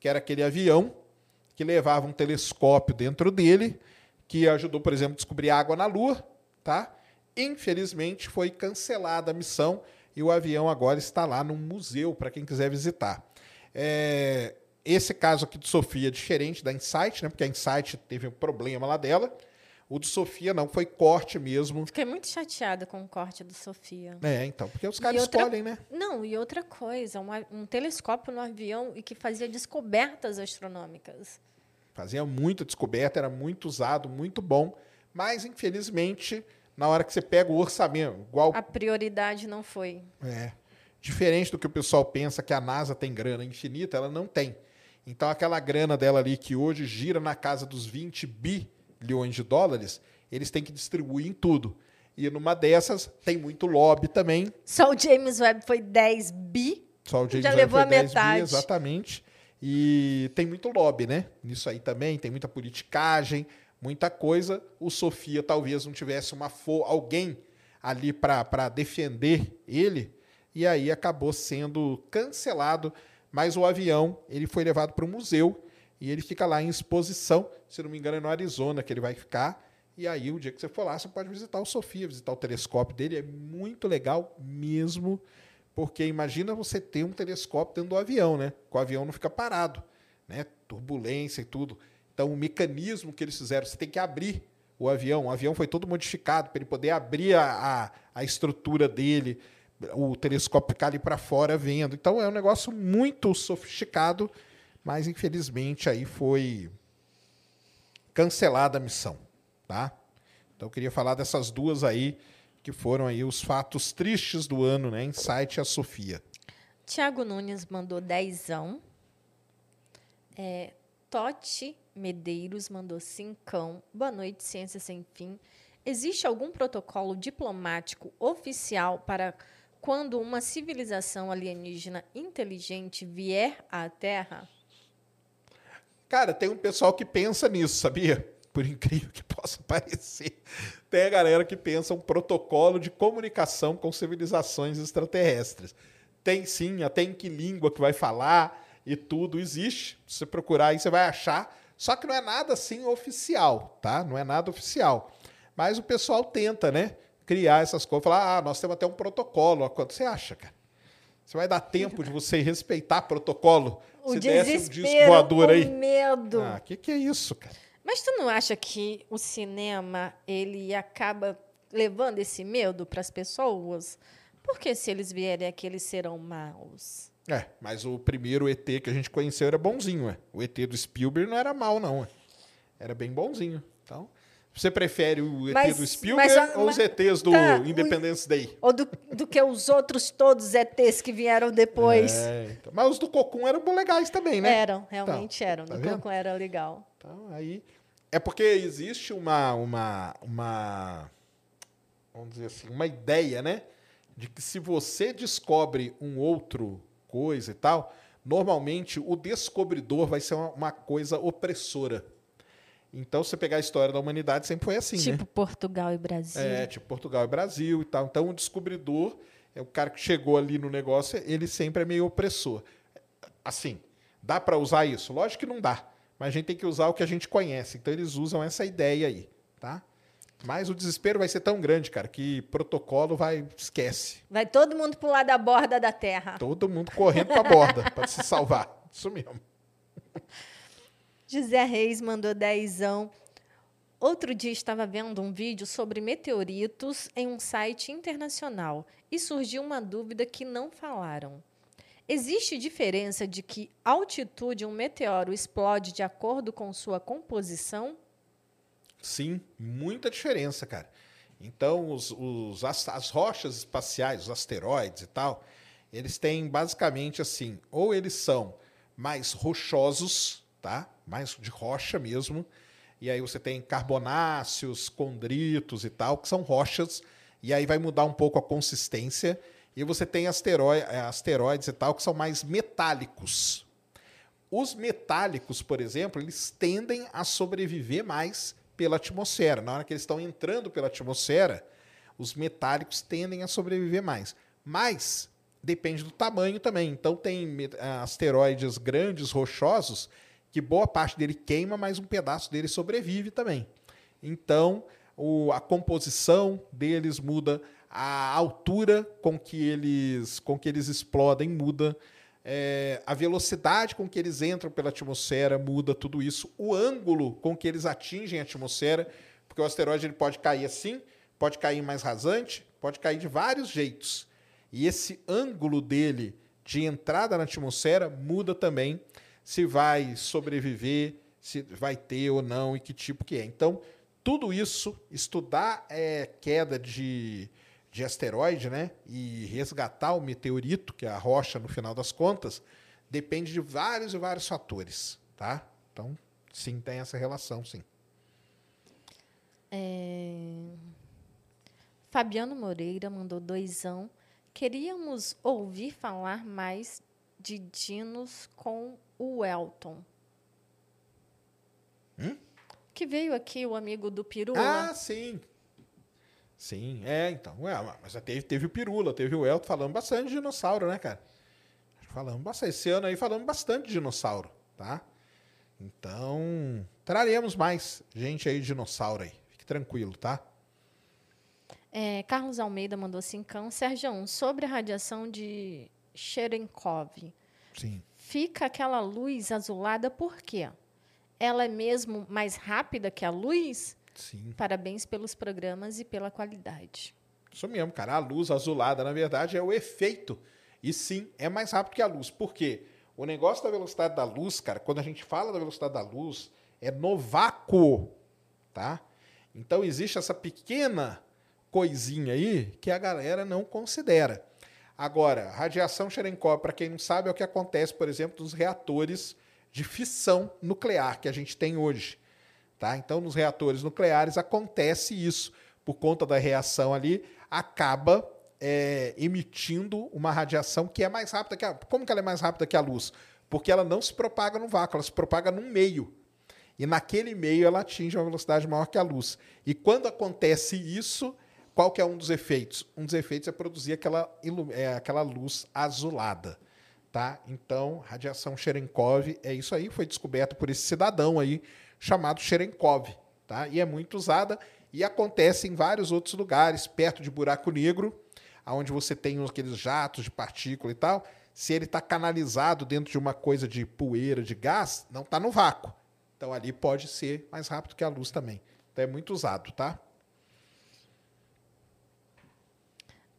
que era aquele avião que levava um telescópio dentro dele, que ajudou, por exemplo, a descobrir água na Lua, tá? Infelizmente foi cancelada a missão e o avião agora está lá num museu para quem quiser visitar. É, esse caso aqui de Sofia é diferente da Insight, né? Porque a Insight teve um problema lá dela. O de Sofia não, foi corte mesmo. Fiquei muito chateada com o corte do Sofia. É, então, porque os caras outra- escolhem, né? Não, e outra coisa, um, um telescópio no avião e que fazia descobertas astronômicas. Fazia muita descoberta, era muito usado, muito bom. Mas, infelizmente, na hora que você pega o orçamento, igual A prioridade não foi. É. Diferente do que o pessoal pensa que a NASA tem grana infinita, ela não tem. Então, aquela grana dela ali que hoje gira na casa dos 20 bilhões de dólares, eles têm que distribuir em tudo. E numa dessas, tem muito lobby também. Só o James Webb foi 10 bi. Só o James Já Webb levou a 10 bi, metade. exatamente. E tem muito lobby, né? Nisso aí também, tem muita politicagem, muita coisa. O Sofia talvez não tivesse uma fo alguém ali para defender ele, e aí acabou sendo cancelado. Mas o avião ele foi levado para o museu e ele fica lá em exposição. Se não me engano, é no Arizona que ele vai ficar. E aí, o dia que você for lá, você pode visitar o Sofia, visitar o telescópio dele. É muito legal mesmo. Porque imagina você ter um telescópio dentro do avião, né? O avião não fica parado, né? Turbulência e tudo. Então, o mecanismo que eles fizeram, você tem que abrir o avião. O avião foi todo modificado para ele poder abrir a, a, a estrutura dele, o telescópio ficar ali para fora vendo. Então, é um negócio muito sofisticado, mas infelizmente aí foi cancelada a missão, tá? Então, eu queria falar dessas duas aí que foram aí os fatos tristes do ano, né? Insight e a Sofia. Tiago Nunes mandou dezão. É, Totti Medeiros mandou cincão. Boa noite, Ciência Sem Fim. Existe algum protocolo diplomático oficial para quando uma civilização alienígena inteligente vier à Terra? Cara, tem um pessoal que pensa nisso, sabia? Por incrível que possa parecer. Tem a galera que pensa um protocolo de comunicação com civilizações extraterrestres. Tem sim, até em que língua que vai falar e tudo existe. Se você procurar aí, você vai achar. Só que não é nada assim oficial, tá? Não é nada oficial. Mas o pessoal tenta, né? Criar essas coisas. Falar, ah, nós temos até um protocolo. Quanto você acha, cara? Você vai dar tempo de você respeitar protocolo? O Se desse um disco desespero, voador o aí. medo. Ah, que que é isso, cara? Mas tu não acha que o cinema ele acaba levando esse medo para as pessoas? Porque se eles vierem aqui, eles serão maus. É, mas o primeiro ET que a gente conheceu era bonzinho, ué. O ET do Spielberg não era mal, não, ué. Era bem bonzinho. Então, você prefere o ET Mas- do Spielberg mas- ou os mas- ETs do tá, o- Independence Day? Ou do, do que os outros todos ETs que vieram depois. É, então. Mas os do Cocum eram legais também, né? Eram, realmente eram. tá Do vendo? Cocum era legal. Então, aí. É porque existe uma, uma, uma. Vamos dizer assim, uma ideia, né? De que se você descobre um outro coisa e tal, normalmente o descobridor vai ser uma, uma coisa opressora. Então, se você pegar a história da humanidade, sempre foi assim, né? tipo Portugal e Brasil. É, tipo Portugal e Brasil e tal. Então, o descobridor é o cara que chegou ali no negócio, ele sempre é meio opressor. Assim, dá para usar isso? Lógico que não dá. Mas a gente tem que usar o que a gente conhece. Então, eles usam essa ideia aí, tá? Mas o desespero vai ser tão grande, cara, que protocolo vai. Esquece. Vai todo mundo pular da borda da terra. Todo mundo correndo pra borda para se salvar. Isso mesmo. José Reis mandou dezão. Outro dia estava vendo um vídeo sobre meteoritos em um site internacional e surgiu uma dúvida que não falaram. Existe diferença de que altitude um meteoro explode de acordo com sua composição? Sim, muita diferença, cara. Então, os, os- as, as rochas espaciais, os asteroides e tal, eles têm basicamente assim, ou eles são mais rochosos, tá? Mais de rocha mesmo. E aí você tem carbonáceos, condritos e tal, que são rochas, e aí vai mudar um pouco a consistência. E você tem eh, asteroides e tal, que são mais metálicos. Os metálicos, por exemplo, eles tendem a sobreviver mais pela atmosfera. Na hora que eles estão entrando pela atmosfera, os metálicos tendem a sobreviver mais. Mas depende do tamanho também. Então tem ah, asteroides grandes, rochosos, que boa parte dele queima, mas um pedaço dele sobrevive também. Então o- a composição deles muda, a altura com que eles, com que eles explodem muda. É, a velocidade com que eles entram pela atmosfera muda tudo isso, o ângulo com que eles atingem a atmosfera, porque o asteroide ele pode cair assim, pode cair mais rasante, pode cair de vários jeitos. E esse ângulo dele de entrada na atmosfera muda também se vai sobreviver, se vai ter ou não e que tipo que é. Então, tudo isso, estudar é, queda de, de asteroide, né? E resgatar o meteorito, que é a rocha no final das contas, depende de vários e vários fatores, tá? Então, sim, tem essa relação, sim. É, Fabiano Moreira mandou doisão. Queríamos ouvir falar mais de dinos com o Elton. Hum? Que veio aqui o amigo do Pirula. Ah, sim. Sim, é, então. Ué, mas teve, teve o Pirula, teve o Elton falando bastante de dinossauro, né, cara? Falamos bastante. Esse ano aí falamos bastante de dinossauro, tá? Então, traremos mais gente aí de dinossauro aí. Fique tranquilo, tá? É, Carlos Almeida mandou cincão. Sérgio, um, sobre a radiação de Cherenkov. Sim. Fica aquela luz azulada por quê? Ela é mesmo mais rápida que a luz? Sim. Parabéns pelos programas e pela qualidade. Isso mesmo, cara. A luz azulada, na verdade, é o efeito. E sim, é mais rápido que a luz. Por quê? O negócio da velocidade da luz, cara, quando a gente fala da velocidade da luz, é no vácuo, tá? Então existe essa pequena coisinha aí que a galera não considera. Agora, radiação Cherenkov, para quem não sabe, é o que acontece, por exemplo, nos reatores de fissão nuclear que a gente tem hoje. Tá? Então, nos reatores nucleares acontece isso. Por conta da reação ali, acaba é, emitindo uma radiação que é mais rápida que a. Como que ela é mais rápida que a luz? Porque ela não se propaga no vácuo, ela se propaga num meio. E naquele meio ela atinge uma velocidade maior que a luz. E quando acontece isso, qual que é um dos efeitos? Um dos efeitos é produzir aquela, é, aquela luz azulada. Tá? Então, radiação Cherenkov é isso aí, foi descoberto por esse cidadão aí chamado Cherenkov, tá? E é muito usada e acontece em vários outros lugares, perto de buraco negro. onde você tem aqueles jatos de partícula e tal, se ele está canalizado dentro de uma coisa de poeira, de gás, não está no vácuo. Então ali pode ser mais rápido que a luz também. Então é muito usado, tá?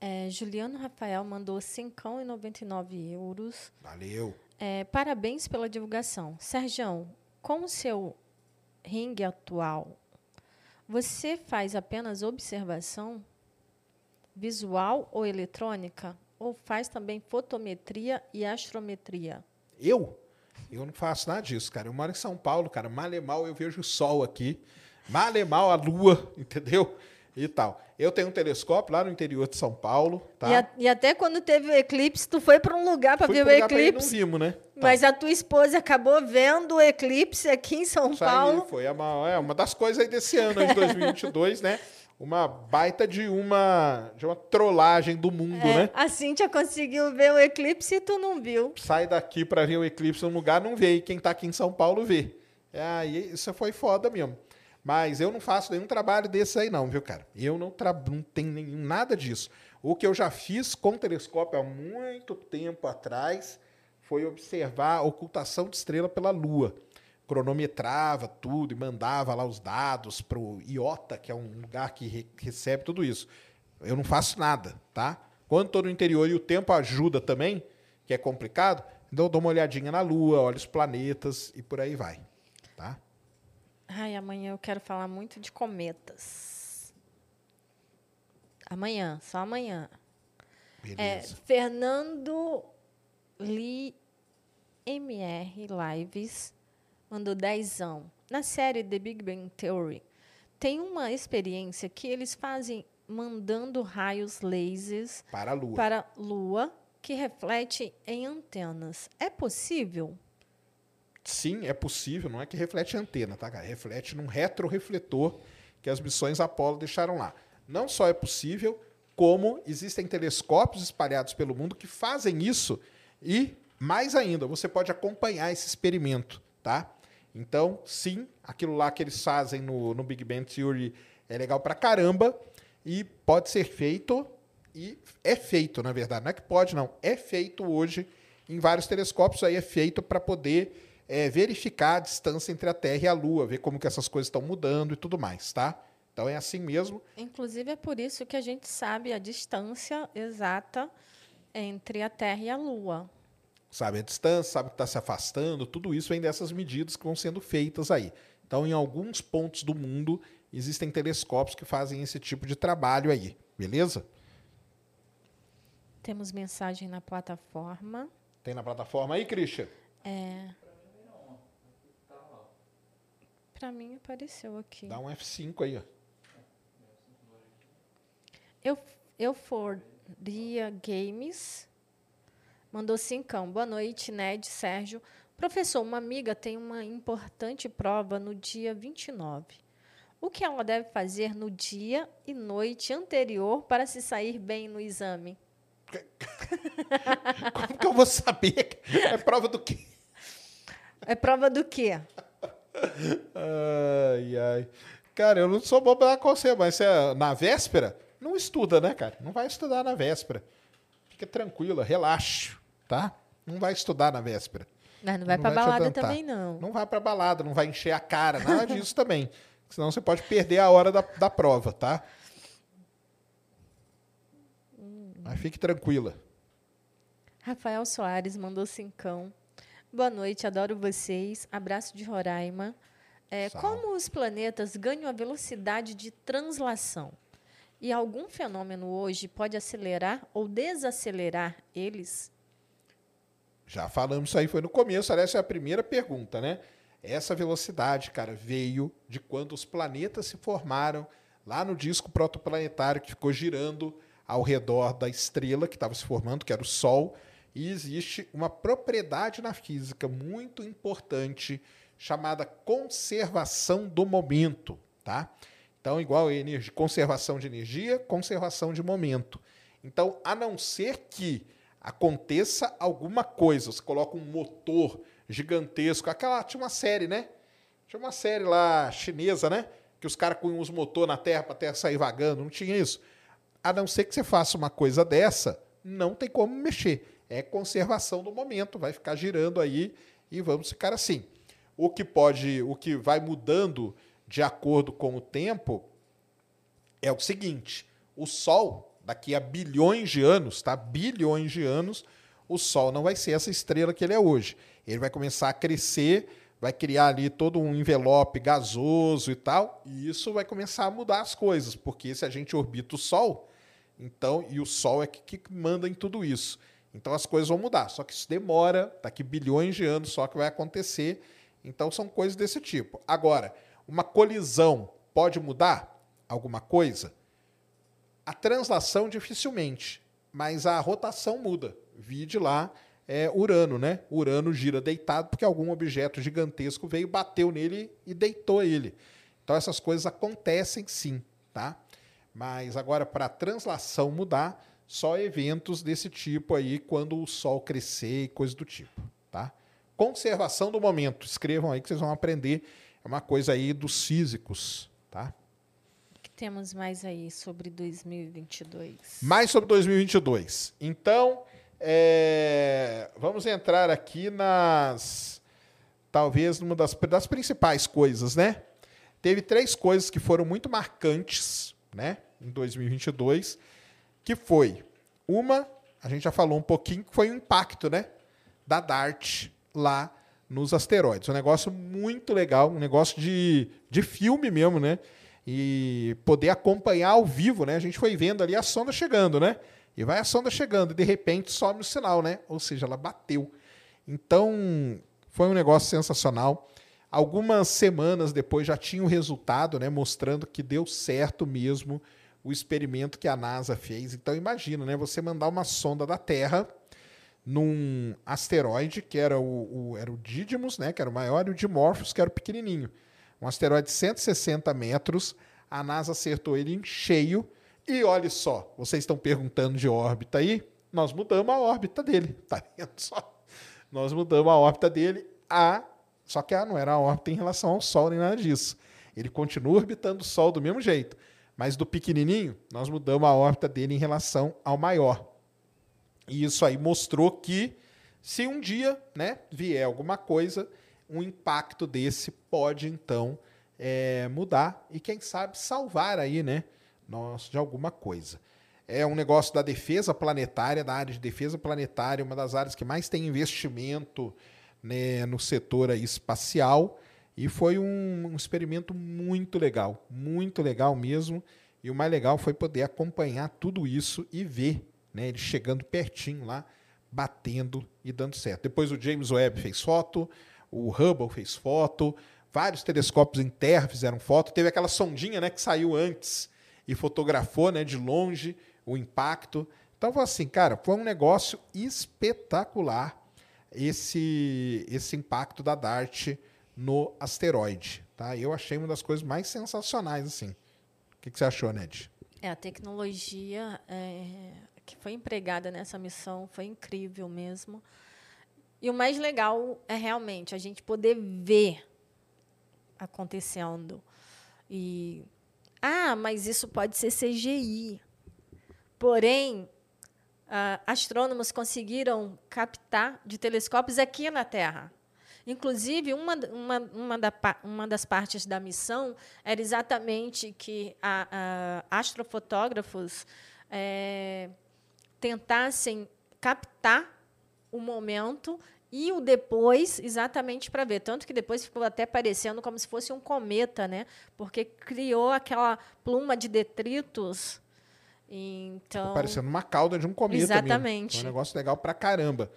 É, Juliano Rafael mandou 5,99 euros. Valeu. É, parabéns pela divulgação. Sérgio, com o seu ringue atual, você faz apenas observação visual ou eletrônica? Ou faz também fotometria e astrometria? Eu? Eu não faço nada disso, cara. Eu moro em São Paulo, cara. Mal e mal eu vejo o sol aqui. Mal e mal a lua, entendeu? E tal. Eu tenho um telescópio lá no interior de São Paulo, tá? E, a, e até quando teve o eclipse, tu foi para um lugar para ver o eclipse. Não vimos, né? Mas a tua esposa acabou vendo o eclipse aqui em São Isso Paulo. Aí foi uma, é, uma das coisas aí desse ano, de 2022, né? Uma baita de uma, de uma trollagem do mundo, é, né? A Cíntia conseguiu ver o eclipse e tu não viu. Sai daqui para ver o eclipse num lugar, não vê. E quem tá aqui em São Paulo vê. É, aí isso foi foda mesmo. Mas eu não faço nenhum trabalho desse aí, não, viu, cara? Eu não, não tenho nenhum, nada disso. O que eu já fiz com telescópio há muito tempo atrás foi observar a ocultação de estrela pela Lua. Cronometrava tudo e mandava lá os dados para o IOTA, que é um lugar que re recebe tudo isso. Eu não faço nada, tá? Quando estou no interior e o tempo ajuda também, que é complicado, então eu dou uma olhadinha na Lua, olho os planetas e por aí vai, tá? Ai, amanhã eu quero falar muito de cometas. Amanhã, só amanhã. Beleza. É, Fernando Lee MR Lives mandou dezão. Na série The Big Bang Theory, tem uma experiência que eles fazem mandando raios lasers para a Lua, para a Lua que reflete em antenas. É possível? Sim, é possível, não é que reflete antena, tá, cara? Reflete num retrorefletor que as missões Apollo deixaram lá. Não só é possível, como existem telescópios espalhados pelo mundo que fazem isso e, mais ainda, você pode acompanhar esse experimento, tá? Então, sim, aquilo lá que eles fazem no, no Big Bang Theory é legal pra caramba e pode ser feito e é feito, na verdade. Não é que pode, não. É feito hoje em vários telescópios. Aí é feito para poder é, verificar a distância entre a Terra e a Lua, ver como que essas coisas estão mudando e tudo mais, tá? Então é assim mesmo. Inclusive é por isso que a gente sabe a distância exata entre a Terra e a Lua. Sabe a distância, sabe que está se afastando, tudo isso vem dessas medidas que vão sendo feitas aí. Então, em alguns pontos do mundo, existem telescópios que fazem esse tipo de trabalho aí, beleza? Temos mensagem na plataforma. Tem na plataforma aí, Christian? É. Para mim apareceu aqui. Dá um F5 aí, ó. Eu, Euforia Games mandou cincão. Boa noite, Ned, Sérgio. Professor, uma amiga tem uma importante prova no dia 29. O que ela deve fazer no dia e noite anterior para se sair bem no exame? Como que eu vou saber? É prova do quê? É prova do quê? Ai, ai. Cara, eu não sou pra dar conselho, mas é na véspera, não estuda, né, cara? Não vai estudar na véspera. Fica tranquila, relaxa, tá? Não vai estudar na véspera. Mas não vai não pra vai balada também, não. Não vai pra balada, não vai encher a cara, nada disso também. Senão você pode perder a hora da, da prova, tá? Mas fique tranquila. Rafael Soares mandou cincão. Boa noite, adoro vocês. Abraço de Roraima. É, como os planetas ganham a velocidade de translação? E algum fenômeno hoje pode acelerar ou desacelerar eles? Já falamos isso aí, foi no começo. Essa é a primeira pergunta, né? Essa velocidade, cara, veio de quando os planetas se formaram lá no disco protoplanetário que ficou girando ao redor da estrela que estava se formando, que era o Sol e existe uma propriedade na física muito importante chamada conservação do momento, tá? Então, igual a energia, conservação de energia, conservação de momento. Então, a não ser que aconteça alguma coisa, você coloca um motor gigantesco, aquela tinha uma série, né? Tinha uma série lá chinesa, né? Que os caras com os motor na Terra para a Terra sair vagando, não tinha isso. A não ser que você faça uma coisa dessa, não tem como mexer. É conservação do momento, vai ficar girando aí e vamos ficar assim. O que pode, o que vai mudando de acordo com o tempo é o seguinte: o Sol, daqui a bilhões de anos, tá? Bilhões de anos, o Sol não vai ser essa estrela que ele é hoje. Ele vai começar a crescer, vai criar ali todo um envelope gasoso e tal, e isso vai começar a mudar as coisas, porque se a gente orbita o Sol, então, e o Sol é que, que manda em tudo isso. Então as coisas vão mudar. Só que isso demora, daqui bilhões de anos só que vai acontecer. Então são coisas desse tipo. Agora, uma colisão pode mudar alguma coisa? A translação dificilmente, mas a rotação muda. Vide lá é, Urano, né? Urano gira deitado porque algum objeto gigantesco veio, bateu nele e deitou ele. Então essas coisas acontecem sim, tá? Mas agora para a translação mudar, só eventos desse tipo aí quando o Sol crescer e coisa do tipo, tá? Conservação do momento. Escrevam aí que vocês vão aprender. É uma coisa aí dos físicos, tá? O que temos mais aí sobre 2022? Mais sobre 2022. Então, é, vamos entrar aqui nas. Talvez numa das, das principais coisas, né? Teve três coisas que foram muito marcantes, né? Em 2022, que foi uma, a gente já falou um pouquinho, que foi o impacto, né? Da DART lá nos asteroides. Um negócio muito legal, um negócio de, de filme mesmo, né? E poder acompanhar ao vivo, né? A gente foi vendo ali a sonda chegando, né? E vai a sonda chegando e de repente some o sinal, né? Ou seja, ela bateu. Então, foi um negócio sensacional. Algumas semanas depois já tinha o resultado, né? Mostrando que deu certo mesmo o experimento que a NASA fez. Então, imagina, né? Você mandar uma sonda da Terra num asteroide que era o, o, era o Didymos, né, que era o maior, e o Dimorphos, que era o pequenininho. Um asteroide de 160 metros, a NASA acertou ele em cheio, e olha só, vocês estão perguntando de órbita aí, nós mudamos a órbita dele, tá vendo só? Nós mudamos a órbita dele a... Só que ah, não era a órbita em relação ao Sol, nem nada disso. Ele continua orbitando o Sol do mesmo jeito, mas do pequenininho, nós mudamos a órbita dele em relação ao maior. E isso aí mostrou que se um dia né, vier alguma coisa, um impacto desse pode então é, mudar e quem sabe salvar aí, né, nós de alguma coisa. É um negócio da defesa planetária, da área de defesa planetária, uma das áreas que mais tem investimento né, no setor aí espacial. E foi um, um experimento muito legal, muito legal mesmo. E o mais legal foi poder acompanhar tudo isso e ver né, ele chegando pertinho lá, batendo e dando certo. Depois o James Webb fez foto, o Hubble fez foto, vários telescópios em terra fizeram foto. Teve aquela sondinha né, que saiu antes e fotografou né, de longe o impacto. Então, foi assim, cara, foi um negócio espetacular esse, esse impacto da DART no asteroide. Tá? Eu achei uma das coisas mais sensacionais. assim. O que, que você achou, Ned? É, a tecnologia é, que foi empregada nessa missão foi incrível mesmo. E o mais legal é realmente a gente poder ver acontecendo. E ah, mas isso pode ser CGI. Porém, uh, astrônomos conseguiram captar de telescópios aqui na Terra. Inclusive, uma, uma, uma, da, uma das partes da missão era exatamente que a, a astrofotógrafos é, tentassem captar o momento e o depois, exatamente para ver. Tanto que depois ficou até parecendo como se fosse um cometa, né? Porque criou aquela pluma de detritos. Então. Ficou parecendo uma cauda de um cometa. Exatamente. Mesmo. um negócio legal para caramba.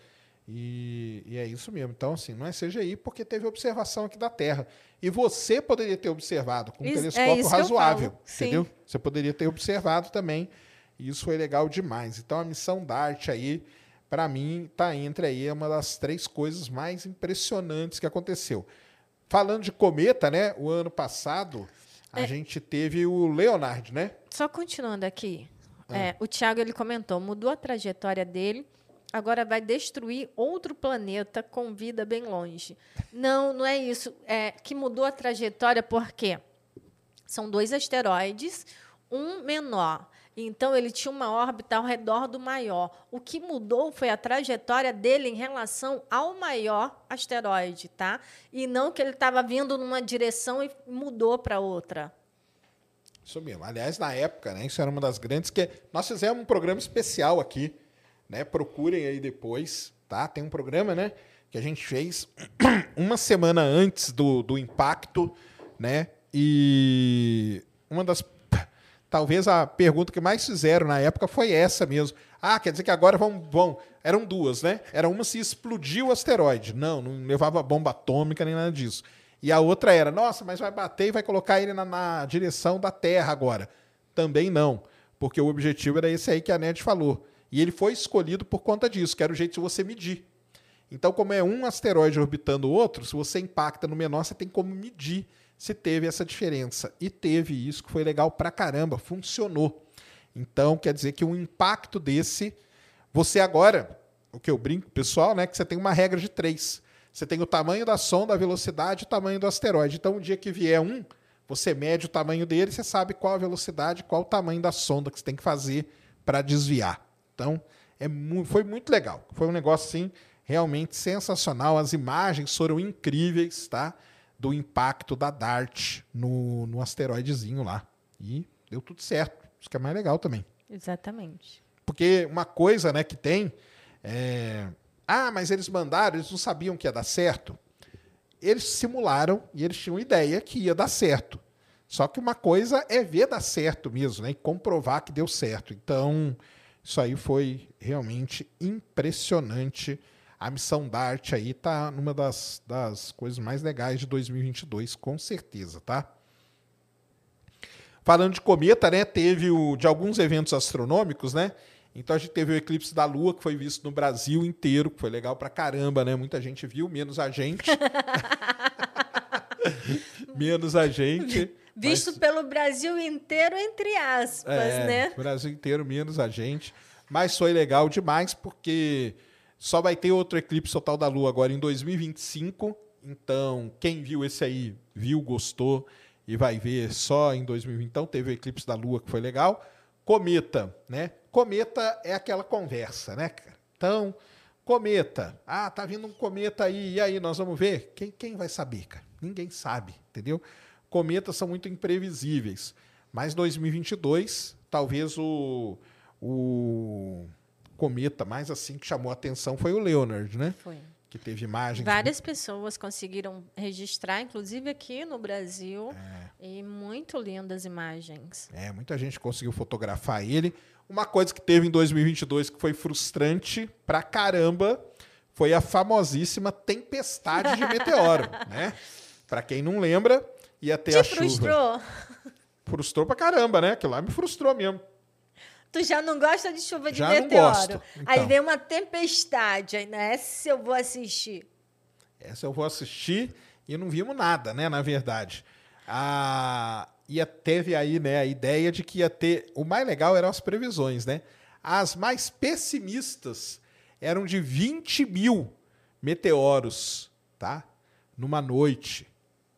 E, e, é isso mesmo. Então, assim, não é CGI porque teve observação aqui da Terra. E você poderia ter observado com um isso, é telescópio é razoável. Entendeu? Você poderia ter observado também e isso foi legal demais. Então a missão DART aí, para mim, está entre aí uma das três coisas mais impressionantes que aconteceu. Falando de cometa, né? O ano passado a é. gente teve o Leonard, né? Só continuando aqui. É. É, o Thiago ele comentou, mudou a trajetória dele, agora vai destruir outro planeta com vida bem longe. Não, não é isso. É que mudou a trajetória porque são dois asteroides, um menor Então ele tinha uma órbita ao redor do maior. O que mudou foi a trajetória dele em relação ao maior asteroide, tá? E não que ele estava vindo numa direção e mudou para outra. Isso mesmo. Aliás, na época, né, isso era uma das grandes que nós fizemos um programa especial aqui, né? Procurem aí depois, tá? Tem um programa, né, que a gente fez uma semana antes do, do impacto, né? E uma das talvez a pergunta que mais fizeram na época foi essa mesmo. Ah, quer dizer que agora vão. vão eram duas, né? Era uma se explodiu o asteroide. Não, não levava bomba atômica nem nada disso. E a outra era, nossa, mas vai bater e vai colocar ele na, na direção da Terra agora. Também não, porque o objetivo era esse aí que a NED falou. E ele foi escolhido por conta disso, que era o jeito de você medir. Então, como é um asteroide orbitando o outro, se você impacta no menor, você tem como medir se teve essa diferença. E teve isso, que foi legal pra caramba, funcionou. Então, quer dizer que um impacto desse, você agora, o que eu brinco, pessoal, né, que você tem uma regra de três. Você tem o tamanho da sonda, a velocidade e o tamanho do asteroide. Então, o dia que vier um, você mede o tamanho dele, você sabe qual a velocidade, qual o tamanho da sonda que você tem que fazer para desviar. Então, é mu foi muito legal. Foi um negócio, assim, realmente sensacional. As imagens foram incríveis, tá? Do impacto da DART no, no asteroidezinho lá. E deu tudo certo. Isso que é mais legal também. Exatamente. Porque uma coisa né, que tem. É... Ah, mas eles mandaram, eles não sabiam que ia dar certo. Eles simularam e eles tinham ideia que ia dar certo. Só que uma coisa é ver dar certo mesmo, né? E comprovar que deu certo. Então, isso aí foi realmente impressionante. A missão DART aí tá numa das, das coisas mais legais de 2022, com certeza, tá? Falando de cometa, né? Teve o, de alguns eventos astronômicos, né? Então a gente teve o eclipse da Lua, que foi visto no Brasil inteiro, que foi legal pra caramba, né? Muita gente viu, menos a gente. menos a gente. Visto mas, pelo Brasil inteiro, entre aspas, é, né? Brasil inteiro, menos a gente. Mas foi legal demais, porque só vai ter outro eclipse total da Lua agora em 2025. Então, quem viu esse aí, viu, gostou e vai ver só em 2020. Então, teve o eclipse da Lua, que foi legal. Cometa, né? Cometa é aquela conversa, né, cara? Então, cometa. Ah, tá vindo um cometa aí. E aí, nós vamos ver? Quem, quem vai saber, cara? Ninguém sabe, entendeu? Cometas são muito imprevisíveis. Mas 2022, talvez o, o cometa mais assim que chamou a atenção foi o Leonard, né? Foi. Que teve imagens. Várias pessoas conseguiram registrar, inclusive aqui no Brasil, É. e muito lindas imagens. É, muita gente conseguiu fotografar ele. Uma coisa que teve em 2022 que foi frustrante pra caramba foi a famosíssima tempestade de meteoro, né? Pra quem não lembra, ia ter Te a chuva. frustrou? Frustrou pra caramba, né? Aquilo lá me frustrou mesmo. Tu já não gosta de chuva de Já não meteoro. gosto, Aí então. vem uma tempestade, aí né? Essa eu vou assistir. Essa eu vou assistir e não vimos nada, né? Na verdade. Ah, ia, teve aí né, a ideia de que ia ter. O mais legal eram as previsões, né? As mais pessimistas eram de 20 mil meteoros, tá? Numa noite.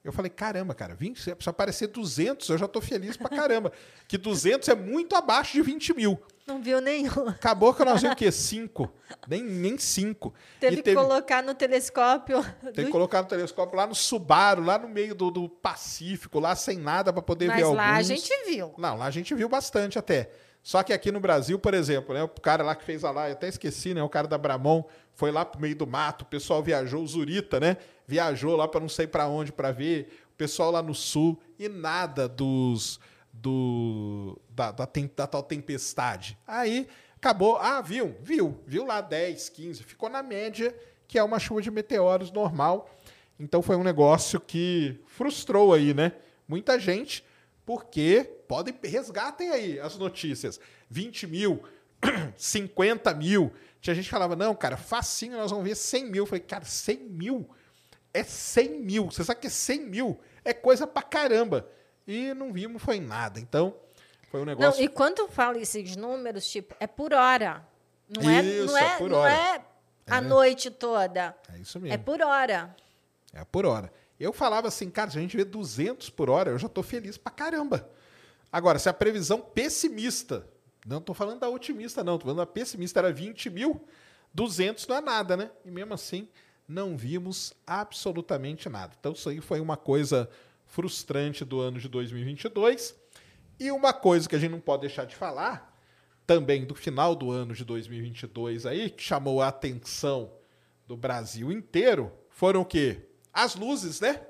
Eu falei, caramba, cara, 20, se aparecer 200, eu já tô feliz pra caramba. Que 200 é muito abaixo de 20 mil. Não viu nenhum. Acabou que nós vimos o quê? 5. Nem, nem 5. Teve que colocar no telescópio. Tem que colocar no telescópio lá no Subaru, lá no meio do, do Pacífico, lá sem nada para poder ver Mas alguns. lá a gente viu. Não, lá a gente viu bastante até. Só que aqui no Brasil, por exemplo, né, o cara lá que fez a live, eu até esqueci, né, o cara da Bramon, foi lá pro meio do mato, o pessoal viajou, o Zurita, né, viajou lá para não sei para onde para ver, o pessoal lá no sul e nada dos do da, da, da tal tempestade. Aí acabou, ah, viu, viu, viu lá 10, 15, ficou na média que é uma chuva de meteoros normal. Então foi um negócio que frustrou aí, né? Muita gente, porque podem resgatem aí as notícias. 20 mil, 50 mil. Tinha gente que falava, não, cara, facinho, nós vamos ver 100 mil. Eu falei, cara, 100 mil é 100 mil. Você sabe que é 100 mil? É coisa pra caramba. E não vimos, foi nada. Então, foi um Não, negócio. e quando fala esses números, tipo, é por hora. Não é, Isso, não é, é por não hora. é a noite toda. É isso mesmo. É por hora. É por hora. Eu falava assim, cara, se a gente vê 200 por hora, eu já tô feliz pra caramba. Agora, se a previsão pessimista Não estou falando da otimista, não. Estou falando da pessimista. Era 20 mil. 200 não é nada, né? E mesmo assim, não vimos absolutamente nada. Então, isso aí foi uma coisa frustrante do ano de 2022. E uma coisa que a gente não pode deixar de falar, também do final do ano de 2022 aí, que chamou a atenção do Brasil inteiro, foram o quê? As luzes, né?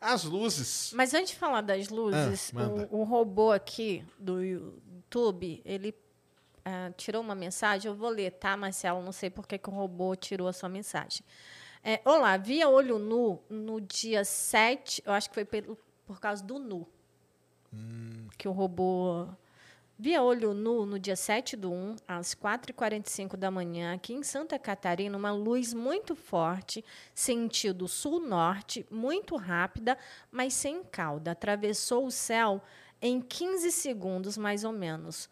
As luzes. Mas antes de falar das luzes, Ah, o, o robô aqui do YouTube, ele ah, tirou uma mensagem. Eu vou ler, tá, Marcelo? Não sei por que, que o robô tirou a sua mensagem. É, Olá, via olho nu no dia 7, eu acho que foi pelo- por causa do nu. Que o robô. Via olho nu no dia 7 do 1, às 4h45 da manhã, aqui em Santa Catarina, uma luz muito forte, sentido sul-norte, muito rápida, mas sem cauda. Atravessou o céu em 15 segundos, mais ou menos.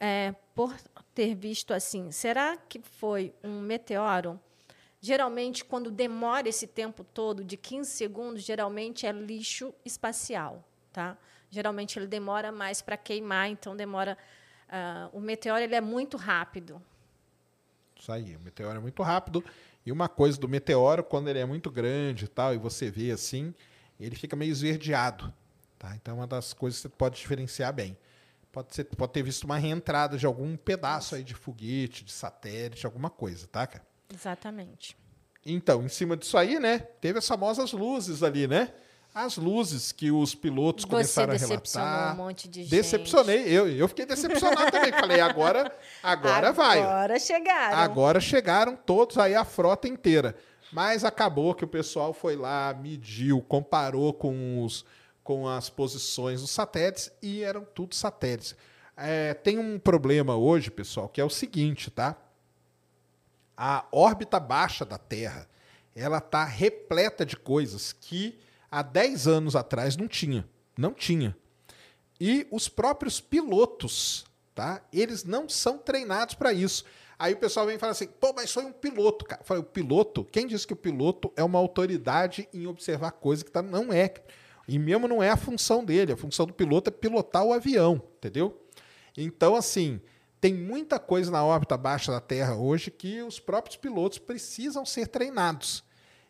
É, por ter visto assim, será que foi um meteoro? Geralmente, quando demora esse tempo todo, de 15 segundos, geralmente é lixo espacial, tá? Geralmente ele demora mais para queimar, então demora. ah, o meteoro ele é muito rápido. Isso aí, o meteoro é muito rápido. E uma coisa do meteoro, quando ele é muito grande e tal, e você vê assim, ele fica meio esverdeado. Tá? Então é uma das coisas que você pode diferenciar bem. Pode, ser, pode ter visto uma reentrada de algum pedaço aí de foguete, de satélite, alguma coisa, tá, cara? Exatamente. Então, em cima disso aí, né? Teve as famosas luzes ali, né? As luzes que os pilotos Você começaram a relatar. um monte de gente. Decepcionei. Eu, eu fiquei decepcionado também. Falei, agora, agora vai. ó. Agora chegaram. Agora chegaram todos aí, a frota inteira. Mas acabou que o pessoal foi lá, mediu, comparou com, os, com as posições dos satélites e eram tudo satélites. É, tem um problema hoje, pessoal, que é o seguinte, tá? A órbita baixa da Terra, ela tá repleta de coisas que há 10 anos atrás não tinha. Não tinha. E os próprios pilotos, tá? Eles não são treinados para isso. Aí o pessoal vem e fala assim: pô, mas foi um piloto, cara. Falei, o piloto, quem disse que o piloto é uma autoridade em observar coisa que tá, não é. E mesmo não é a função dele. A função do piloto é pilotar o avião, entendeu? Então, assim, tem muita coisa na órbita baixa da Terra hoje que os próprios pilotos precisam ser treinados.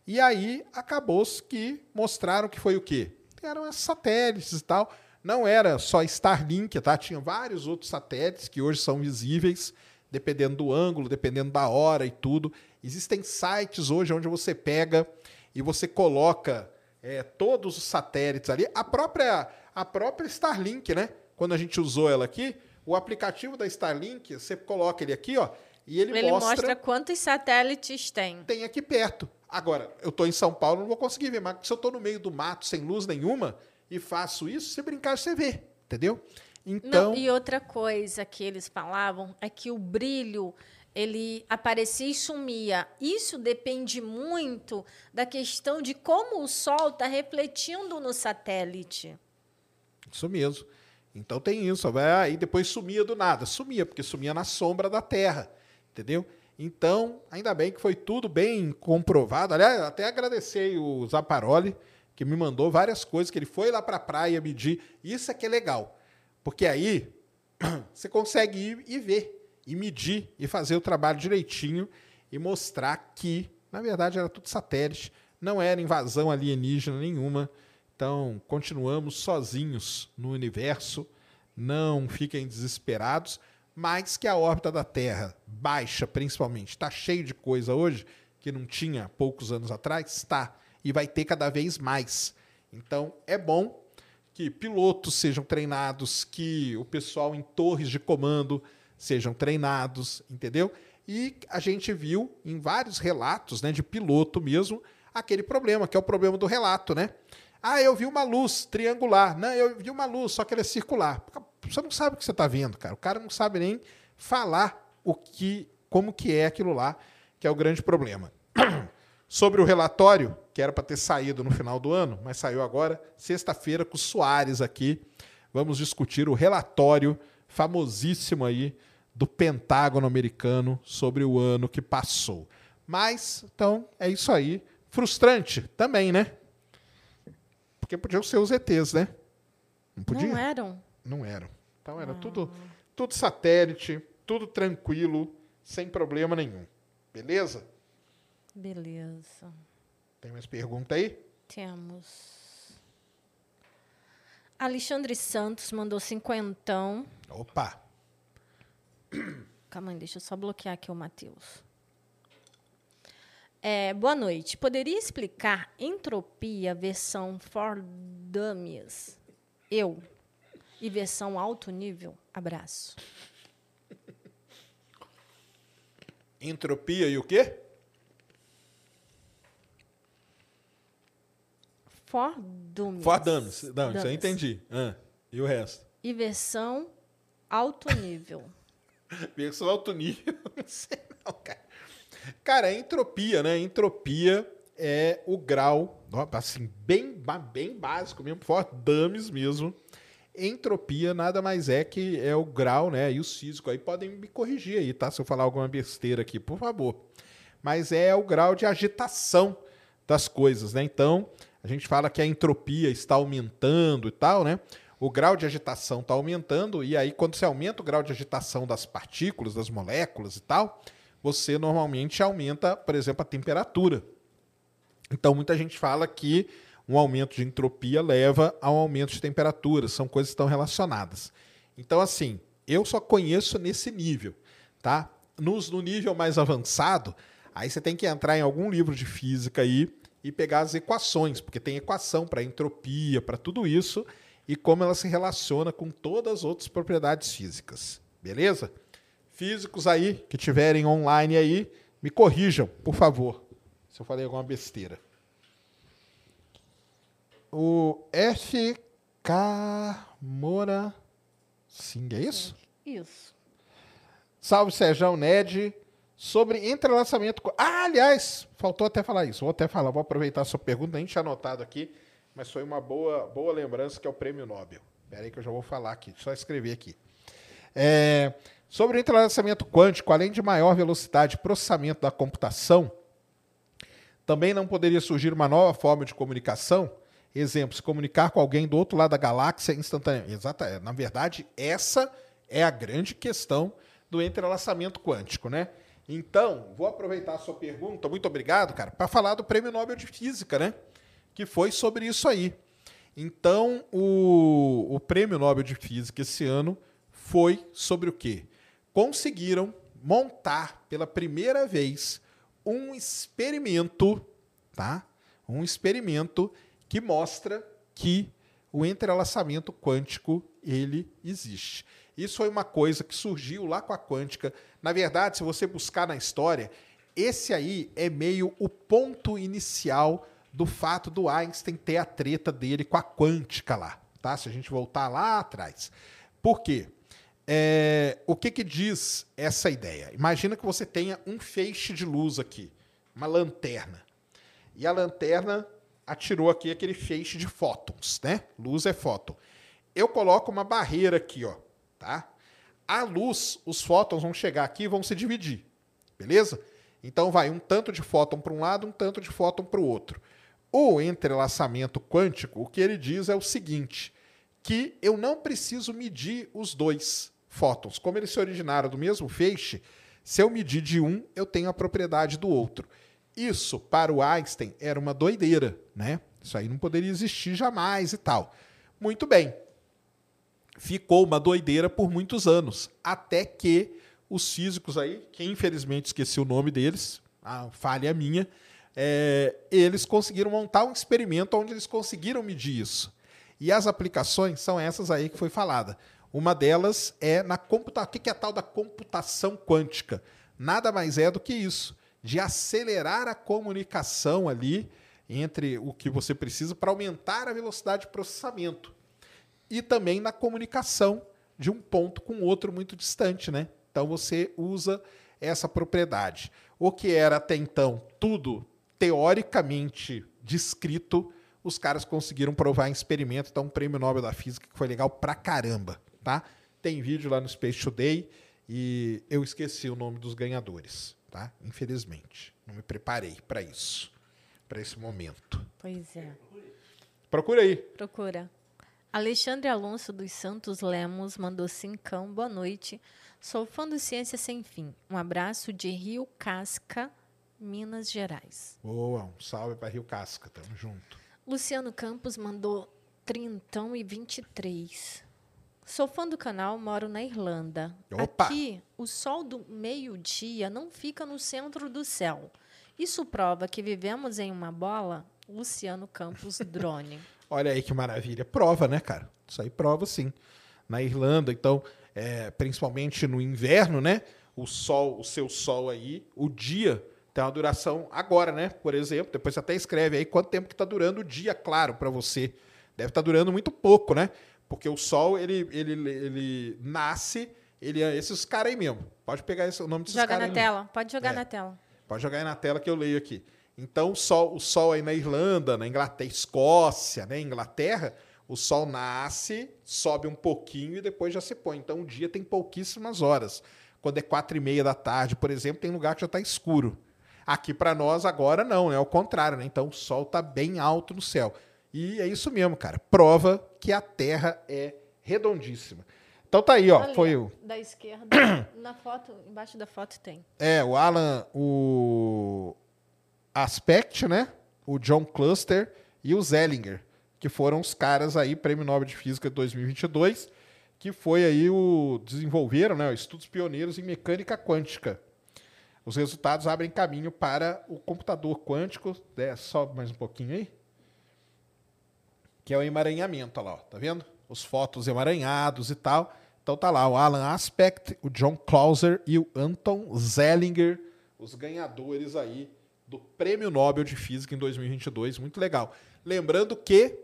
E aí acabou que mostraram que foi o quê? Eram satélites e tal. Não era só Starlink, tá? Tinha vários outros satélites que hoje são visíveis, dependendo do ângulo, dependendo da hora e tudo. Existem sites hoje onde você pega e você coloca é, todos os satélites ali. A própria, a própria Starlink, né? Quando a gente usou ela aqui, o aplicativo da Starlink, você coloca ele aqui, ó, e ele, Ele mostra, mostra quantos satélites tem. tem aqui perto. Agora, eu estou em São Paulo, não vou conseguir ver, mas se eu estou no meio do mato, sem luz nenhuma, e faço isso, se brincar, você vê, entendeu? Então, Não, e outra coisa que eles falavam é que o brilho ele aparecia e sumia. Isso depende muito da questão de como o Sol está refletindo no satélite. isso mesmo. Então tem isso. Aí depois sumia do nada. Sumia, porque sumia na sombra da Terra, entendeu? Então, ainda bem que foi tudo bem comprovado. Aliás, até agradecer o Zaparoli, que me mandou várias coisas, que ele foi lá para a praia medir. Isso é que é legal. Porque aí você consegue ir e ver, e medir, e fazer o trabalho direitinho e mostrar que, na verdade, era tudo satélite, não era invasão alienígena nenhuma. Então, continuamos sozinhos no universo, não fiquem desesperados, mas que a órbita da Terra, baixa principalmente, está cheio de coisa hoje que não tinha poucos anos atrás, está, e vai ter cada vez mais. Então, é bom que pilotos sejam treinados, que o pessoal em torres de comando sejam treinados, entendeu? E a gente viu em vários relatos, né, de piloto mesmo, aquele problema, que é o problema do relato, né? Ah, eu vi uma luz triangular. Não, eu vi uma luz, só que ela é circular. Você não sabe o que você está vendo, cara. O cara não sabe nem falar o que, como que é aquilo lá, que é o grande problema. Sobre o relatório, que era para ter saído no final do ano, mas saiu agora, sexta-feira, com o Soares aqui. Vamos discutir o relatório famosíssimo aí do Pentágono americano sobre o ano que passou. Mas, então, é isso aí. Frustrante também, né? Porque podiam ser os ETs, né? Não podia? Não eram? Não eram. Então era tudo, tudo satélite, tudo tranquilo, sem problema nenhum. Beleza? Beleza. Tem mais pergunta aí? Temos. Alexandre Santos mandou cinquentão. Opa! Calma aí, deixa eu só bloquear aqui o Matheus. É, boa noite. Poderia explicar entropia versão for dummies? Eu. E versão alto nível? Abraço. Entropia e o quê? For dummies. For dummies. Não, isso eu Dummies. entendi. Ah, e o resto? E versão alto nível. Versão alto nível, não sei não, cara. Cara, entropia, né? Entropia é o grau, assim, bem, bem básico mesmo, for dummies mesmo. Entropia nada mais é que é o grau, né? E os físicos aí podem me corrigir aí, tá? Se eu falar alguma besteira aqui, por favor. Mas é o grau de agitação das coisas, né? Então, a gente fala que a entropia está aumentando e tal, né? O grau de agitação está aumentando, e aí, quando você aumenta o grau de agitação das partículas, das moléculas e tal, você normalmente aumenta, por exemplo, a temperatura. Então, muita gente fala que um aumento de entropia leva a um aumento de temperatura, são coisas que estão relacionadas. Então, assim, eu só conheço nesse nível, tá? Nos, no nível mais avançado, aí você tem que entrar em algum livro de física aí e pegar as equações, porque tem equação para entropia, para tudo isso, e como ela se relaciona com todas as outras propriedades físicas. Beleza? Físicos aí que tiverem online aí, me corrijam, por favor, se eu falei alguma besteira. O FK Moura Sim, é isso? Isso. Salve Sérgio Ned. Sobre entrelaçamento. co- Ah, aliás, faltou até falar isso. Vou até falar, vou aproveitar a sua pergunta, nem tinha anotado aqui, mas foi uma boa, boa lembrança que é o prêmio Nobel. Espera aí que eu já vou falar aqui, só escrever aqui. É, sobre o entrelaçamento quântico, além de maior velocidade de processamento da computação, também não poderia surgir uma nova forma de comunicação? Exemplo, se comunicar com alguém do outro lado da galáxia instantaneamente. Exata, é, na verdade, essa é a grande questão do entrelaçamento quântico, né? Então, vou aproveitar a sua pergunta, muito obrigado, cara, para falar do Prêmio Nobel de Física, né? Que foi sobre isso aí. Então, o, o Prêmio Nobel de Física esse ano foi sobre o quê? Conseguiram montar pela primeira vez um experimento, tá? Um experimento que mostra que o entrelaçamento quântico ele existe. Isso foi uma coisa que surgiu lá com a quântica. Na verdade, se você buscar na história, esse aí é meio o ponto inicial do fato do Einstein ter a treta dele com a quântica lá, tá? Se a gente voltar lá atrás. Por quê? É, o que, que diz essa ideia? Imagina que você tenha um feixe de luz aqui, uma lanterna. E a lanterna atirou aqui aquele feixe de fótons, né? Luz é fóton. Eu coloco uma barreira aqui, ó, tá? A luz, os fótons vão chegar aqui e vão se dividir, beleza? Então vai um tanto de fóton para um lado, um tanto de fóton para o outro. O entrelaçamento quântico, o que ele diz é o seguinte, que eu não preciso medir os dois fótons. Como eles se originaram do mesmo feixe, se eu medir de um, eu tenho a propriedade do outro. Isso, para o Einstein, era uma doideira, né? Isso aí não poderia existir jamais e tal. Muito bem. Ficou uma doideira por muitos anos, até que os físicos aí, que infelizmente esqueci o nome deles, a falha é minha, é, eles conseguiram montar um experimento onde eles conseguiram medir isso. E as aplicações são essas aí que foi falada. Uma delas é na computação. O que é a tal da computação quântica? Nada mais é do que isso, de acelerar a comunicação ali entre o que você precisa para aumentar a velocidade de processamento. E também na comunicação de um ponto com outro muito distante, né? Então você usa essa propriedade. O que era até então tudo teoricamente descrito, os caras conseguiram provar em experimento, então um prêmio Nobel da Física que foi legal pra caramba, tá? Tem vídeo lá no Space Today e eu esqueci o nome dos ganhadores, tá? Infelizmente, não me preparei para isso, para esse momento. Pois é. Procura aí. Procura. Alexandre Alonso dos Santos Lemos mandou cincão. Boa noite. Sou fã do Ciência Sem Fim. Um abraço de Rio Casca, Minas Gerais. Boa, um salve para Rio Casca, tamo junto. Luciano Campos mandou trintão e 23. Sou fã do canal, moro na Irlanda. Opa! Aqui, o sol do meio-dia não fica no centro do céu. Isso prova que vivemos em uma bola? Luciano Campos Drone. Olha aí que maravilha. Prova, né, cara? Isso aí prova sim. Na Irlanda, então, é, principalmente no inverno, né? O sol, o seu sol aí, o dia tem uma duração agora, né? Por exemplo, depois você até escreve aí quanto tempo que está durando o dia, claro, para você. Deve estar durando muito pouco, né? Porque o sol, ele, ele, ele nasce, ele é esses caras aí mesmo. Pode pegar esse, o nome desses Joga caras na aí. tela. Pode jogar É. na tela. Pode jogar aí na tela que eu leio aqui. Então, o sol, o sol aí na Irlanda, na Inglaterra, Escócia, né? Inglaterra, o sol nasce, sobe um pouquinho e depois já se põe. Então, o dia tem pouquíssimas horas. Quando é quatro e meia da tarde, por exemplo, tem lugar que já está escuro. Aqui para nós agora não, né? Ao contrário, né? Então, o sol está bem alto no céu. E é isso mesmo, cara. Prova que a Terra é redondíssima. Então tá aí, ó. Ali, Foi o Da esquerda. na foto, embaixo da foto tem. É, o Alan, o Aspect, né? O John Cluster e o Zellinger, que foram os caras aí, Prêmio Nobel de Física de 2022, que foi aí o desenvolveram, né, estudos pioneiros em mecânica quântica. Os resultados abrem caminho para o computador quântico, né, sobe mais um pouquinho aí, que é o emaranhamento, olha lá, ó, tá vendo? Os fótons emaranhados e tal. Então tá lá o Alan Aspect, o John Clauser e o Anton Zellinger, os ganhadores aí do Prêmio Nobel de Física em 2022, muito legal. Lembrando que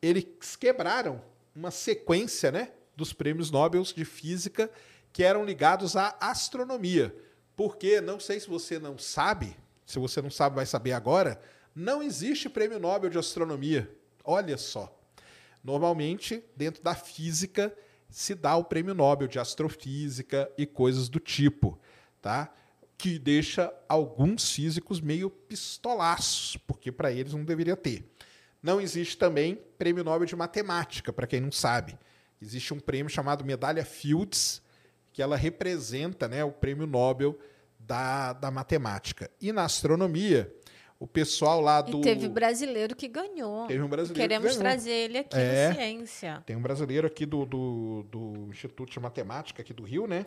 eles quebraram uma sequência, né, dos prêmios Nobel de Física que eram ligados à astronomia. Porque, não sei se você não sabe, se você não sabe, vai saber agora, não existe prêmio Nobel de Astronomia. Olha só. Normalmente, dentro da física, se dá o prêmio Nobel de Astrofísica e coisas do tipo, tá? Que deixa alguns físicos meio pistolaços, porque para eles não deveria ter. Não existe também prêmio Nobel de Matemática, para quem não sabe. Existe um prêmio chamado Medalha Fields, que ela representa né, o prêmio Nobel da, da matemática. E na astronomia, o pessoal lá do. E teve brasileiro que ganhou. Teve um brasileiro que Queremos ganhou. trazer ele aqui É. no Ciência. Tem um brasileiro aqui do, do, do Instituto de Matemática aqui do Rio, né?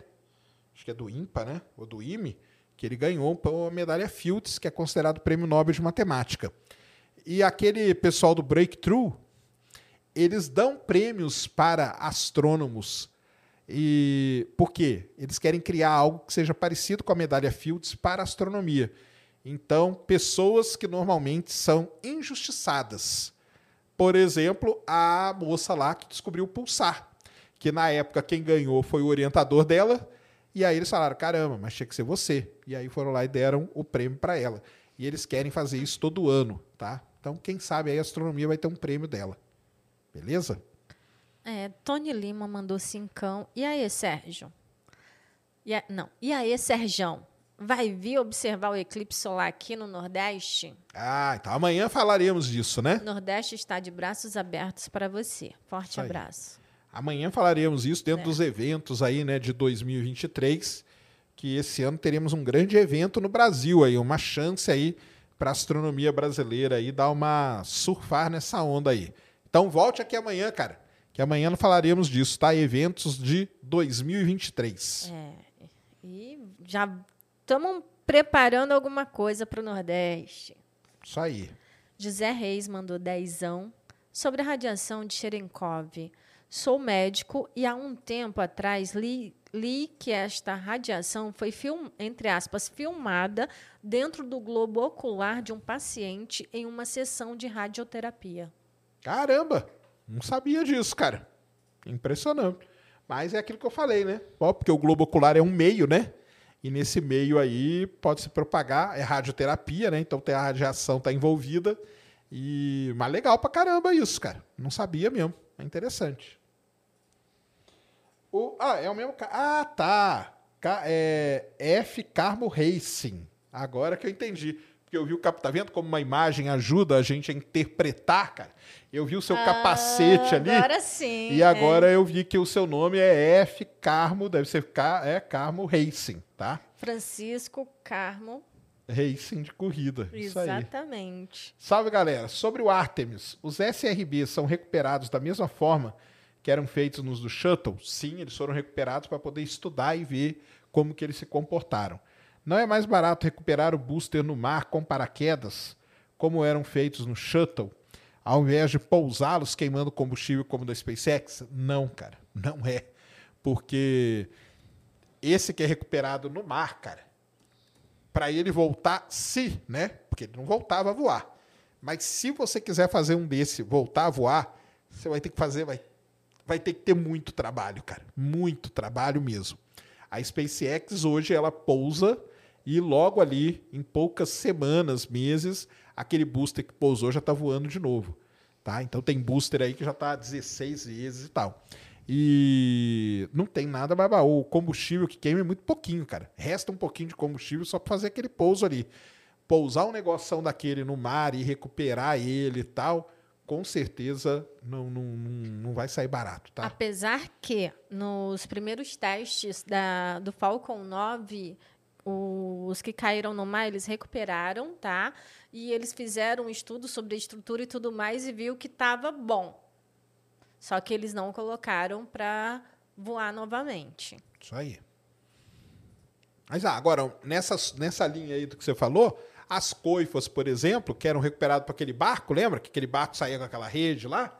Acho que é do IMPA, né? Ou do IME, que ele ganhou a medalha Fields, que é considerado o prêmio Nobel de Matemática. E aquele pessoal do Breakthrough, eles dão prêmios para astrônomos. E por quê? Eles querem criar algo que seja parecido com a medalha Fields para a astronomia. Então, pessoas que normalmente são injustiçadas. Por exemplo, a moça lá que descobriu o pulsar, que na época quem ganhou foi o orientador dela, e aí eles falaram: caramba, mas tinha que ser você. E aí foram lá e deram o prêmio para ela. E eles querem fazer isso todo ano, tá? Então, quem sabe aí a astronomia vai ter um prêmio dela. Beleza? É, Tony Lima mandou cincão. E aí, Sérgio? E a- não. E aí, Serjão? Vai vir observar o eclipse solar aqui no Nordeste? Ah, então amanhã falaremos disso, né? Nordeste está de braços abertos para você. Forte Isso aí. abraço. Amanhã falaremos isso dentro É. dos eventos aí, né, de 2023, que esse ano teremos um grande evento no Brasil aí, uma chance aí para a astronomia brasileira aí dar uma surfar nessa onda aí. Então volte aqui amanhã, cara, que amanhã falaremos disso, tá? Eventos de 2023. É, e já estamos preparando alguma coisa para o Nordeste. Isso aí. José Reis mandou dezão sobre a radiação de Cherenkov. Sou médico e há um tempo atrás li, li que esta radiação foi, film, entre aspas, filmada dentro do globo ocular de um paciente em uma sessão de radioterapia. Caramba, não sabia disso, cara. Impressionante. Mas é aquilo que eu falei, né? Ó, porque o globo ocular é um meio, né? E nesse meio aí pode se propagar, é radioterapia, né? Então tem a radiação tá envolvida. E mas legal pra caramba isso, cara. Não sabia mesmo. É interessante. O, ah, é o mesmo Ah, tá. É F Carmo Racing. Agora que eu entendi. Porque eu vi o cap... Tá vendo como uma imagem ajuda a gente a interpretar, cara? Eu vi o seu capacete ali. Ah, Agora sim. E agora eu vi que o seu nome é F Carmo, deve ser K, é Carmo Racing, tá? é. Francisco Carmo. Racing de corrida. Exatamente. Salve, galera. Sobre o Artemis, os SRB são recuperados da mesma forma que eram feitos nos do Shuttle? Sim, eles foram recuperados para poder estudar e ver como que eles se comportaram. Não é mais barato recuperar o booster no mar com paraquedas, como eram feitos no Shuttle, ao invés de pousá-los queimando combustível como da SpaceX? Não, cara, não é. Porque esse que é recuperado no mar, cara, para ele voltar, se, né? Porque ele não voltava a voar. Mas se você quiser fazer um desse voltar a voar, você vai ter que fazer, vai, vai ter que ter muito trabalho, cara. Muito trabalho mesmo. A SpaceX hoje ela pousa e logo ali, em poucas semanas, meses, aquele booster que pousou já está voando de novo. Tá? Então tem booster aí que já está 16 vezes e tal. E não tem nada mais baú. O combustível que queima é muito pouquinho, cara. Resta um pouquinho de combustível só para fazer aquele pouso ali. Pousar um negoção daquele no mar e recuperar ele e tal, com certeza não, não, não, não vai sair barato, tá? Apesar que nos primeiros testes da, do Falcon 9, os que caíram no mar, eles recuperaram, tá? E eles fizeram um estudo sobre a estrutura e tudo mais e viu que estava bom. Só que eles não colocaram para voar novamente. Isso aí. Mas ah, agora, nessa, nessa linha aí do que você falou, as coifas, por exemplo, que eram recuperadas para aquele barco, lembra? Que aquele barco saía com aquela rede lá?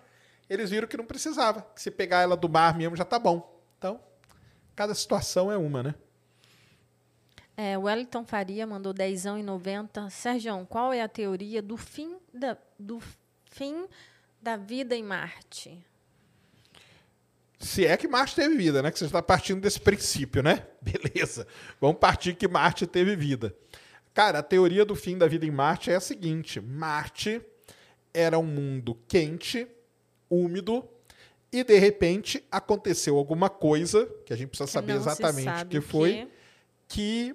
Eles viram que não precisava. Que se pegar ela do mar mesmo já tá bom. Então, cada situação é uma, né? É, Wellington Faria mandou 10 e 90. Sérgio, qual é a teoria do fim da, do fim da vida em Marte? Se é que Marte teve vida, né? Que você está partindo desse princípio, né? Beleza. Vamos partir que Marte teve vida. Cara, a teoria do fim da vida em Marte é a seguinte: Marte era um mundo quente, úmido, e de repente aconteceu alguma coisa que a gente precisa saber Não exatamente o que foi, que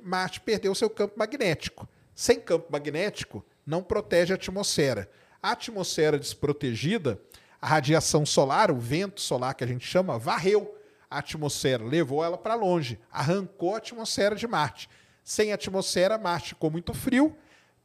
Marte perdeu seu campo magnético. Sem campo magnético, não protege a atmosfera. A atmosfera desprotegida, a radiação solar, o vento solar que a gente chama, varreu a atmosfera, levou ela para longe, arrancou a atmosfera de Marte. Sem atmosfera, Marte ficou muito frio,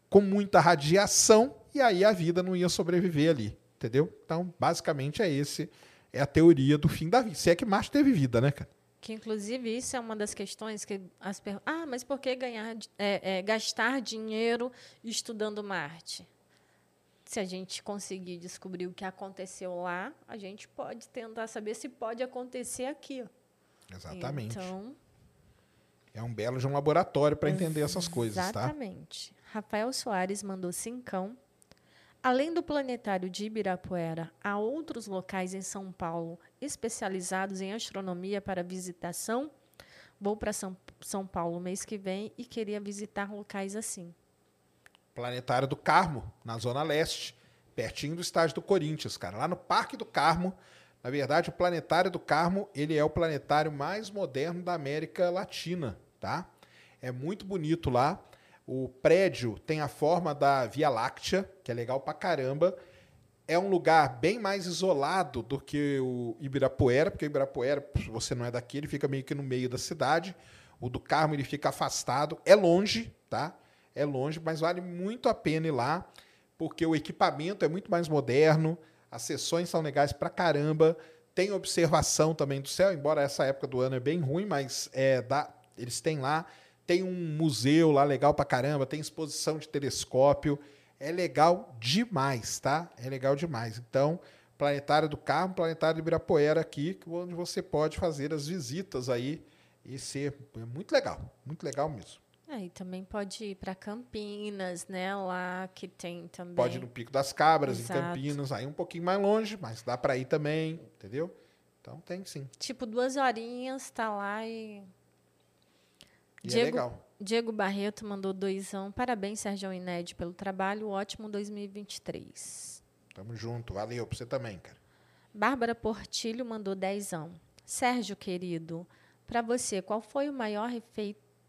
com muita radiação, e aí a vida não ia sobreviver ali, entendeu? Então, basicamente é esse, é a teoria do fim da vida. Se é que Marte teve vida, né, cara? Que, inclusive, isso é uma das questões que as perguntas. Ah, mas por que ganhar, é, é, gastar dinheiro estudando Marte? Se a gente conseguir descobrir o que aconteceu lá, a gente pode tentar saber se pode acontecer aqui. Exatamente. Então, É um belo de um laboratório para entender essas coisas, tá? Exatamente. Rafael Soares mandou cincão. Além do planetário de Ibirapuera, há outros locais em São Paulo especializados em astronomia para visitação? Vou para São, São Paulo mês que vem e queria visitar locais assim. Planetário do Carmo, na Zona Leste, pertinho do estádio do Corinthians, cara. Lá no Parque do Carmo, na verdade, o Planetário do Carmo, ele é o planetário mais moderno da América Latina, tá? É muito bonito lá. O prédio tem a forma da Via Láctea, que é legal pra caramba. É um lugar bem mais isolado do que o Ibirapuera, porque o Ibirapuera, se você não é daqui, ele fica meio que no meio da cidade. O do Carmo, ele fica afastado. É longe, tá? É longe, mas vale muito a pena ir lá, porque o equipamento é muito mais moderno, as sessões são legais pra caramba, tem observação também do céu, embora essa época do ano é bem ruim, mas é, dá, eles têm lá, tem um museu lá legal pra caramba, tem exposição de telescópio, é legal demais, tá? É legal demais. Então, Planetário do Carmo, Planetário do Ibirapuera aqui, onde você pode fazer as visitas aí e ser é muito legal, muito legal mesmo. É, e também pode ir para Campinas, né? Lá que tem também. Pode ir no Pico das Cabras, Exato. em Campinas, aí um pouquinho mais longe, mas dá para ir também, entendeu? Então tem sim. Tipo, duas horinhas, tá lá e. E é Diego, legal. Diego Barreto mandou doisão. Parabéns, Sérgio Ned, pelo trabalho. Ótimo 2023. Tamo junto. Valeu pra você também, cara. Bárbara Portilho mandou dezão. Sérgio, querido, para você, qual foi o maior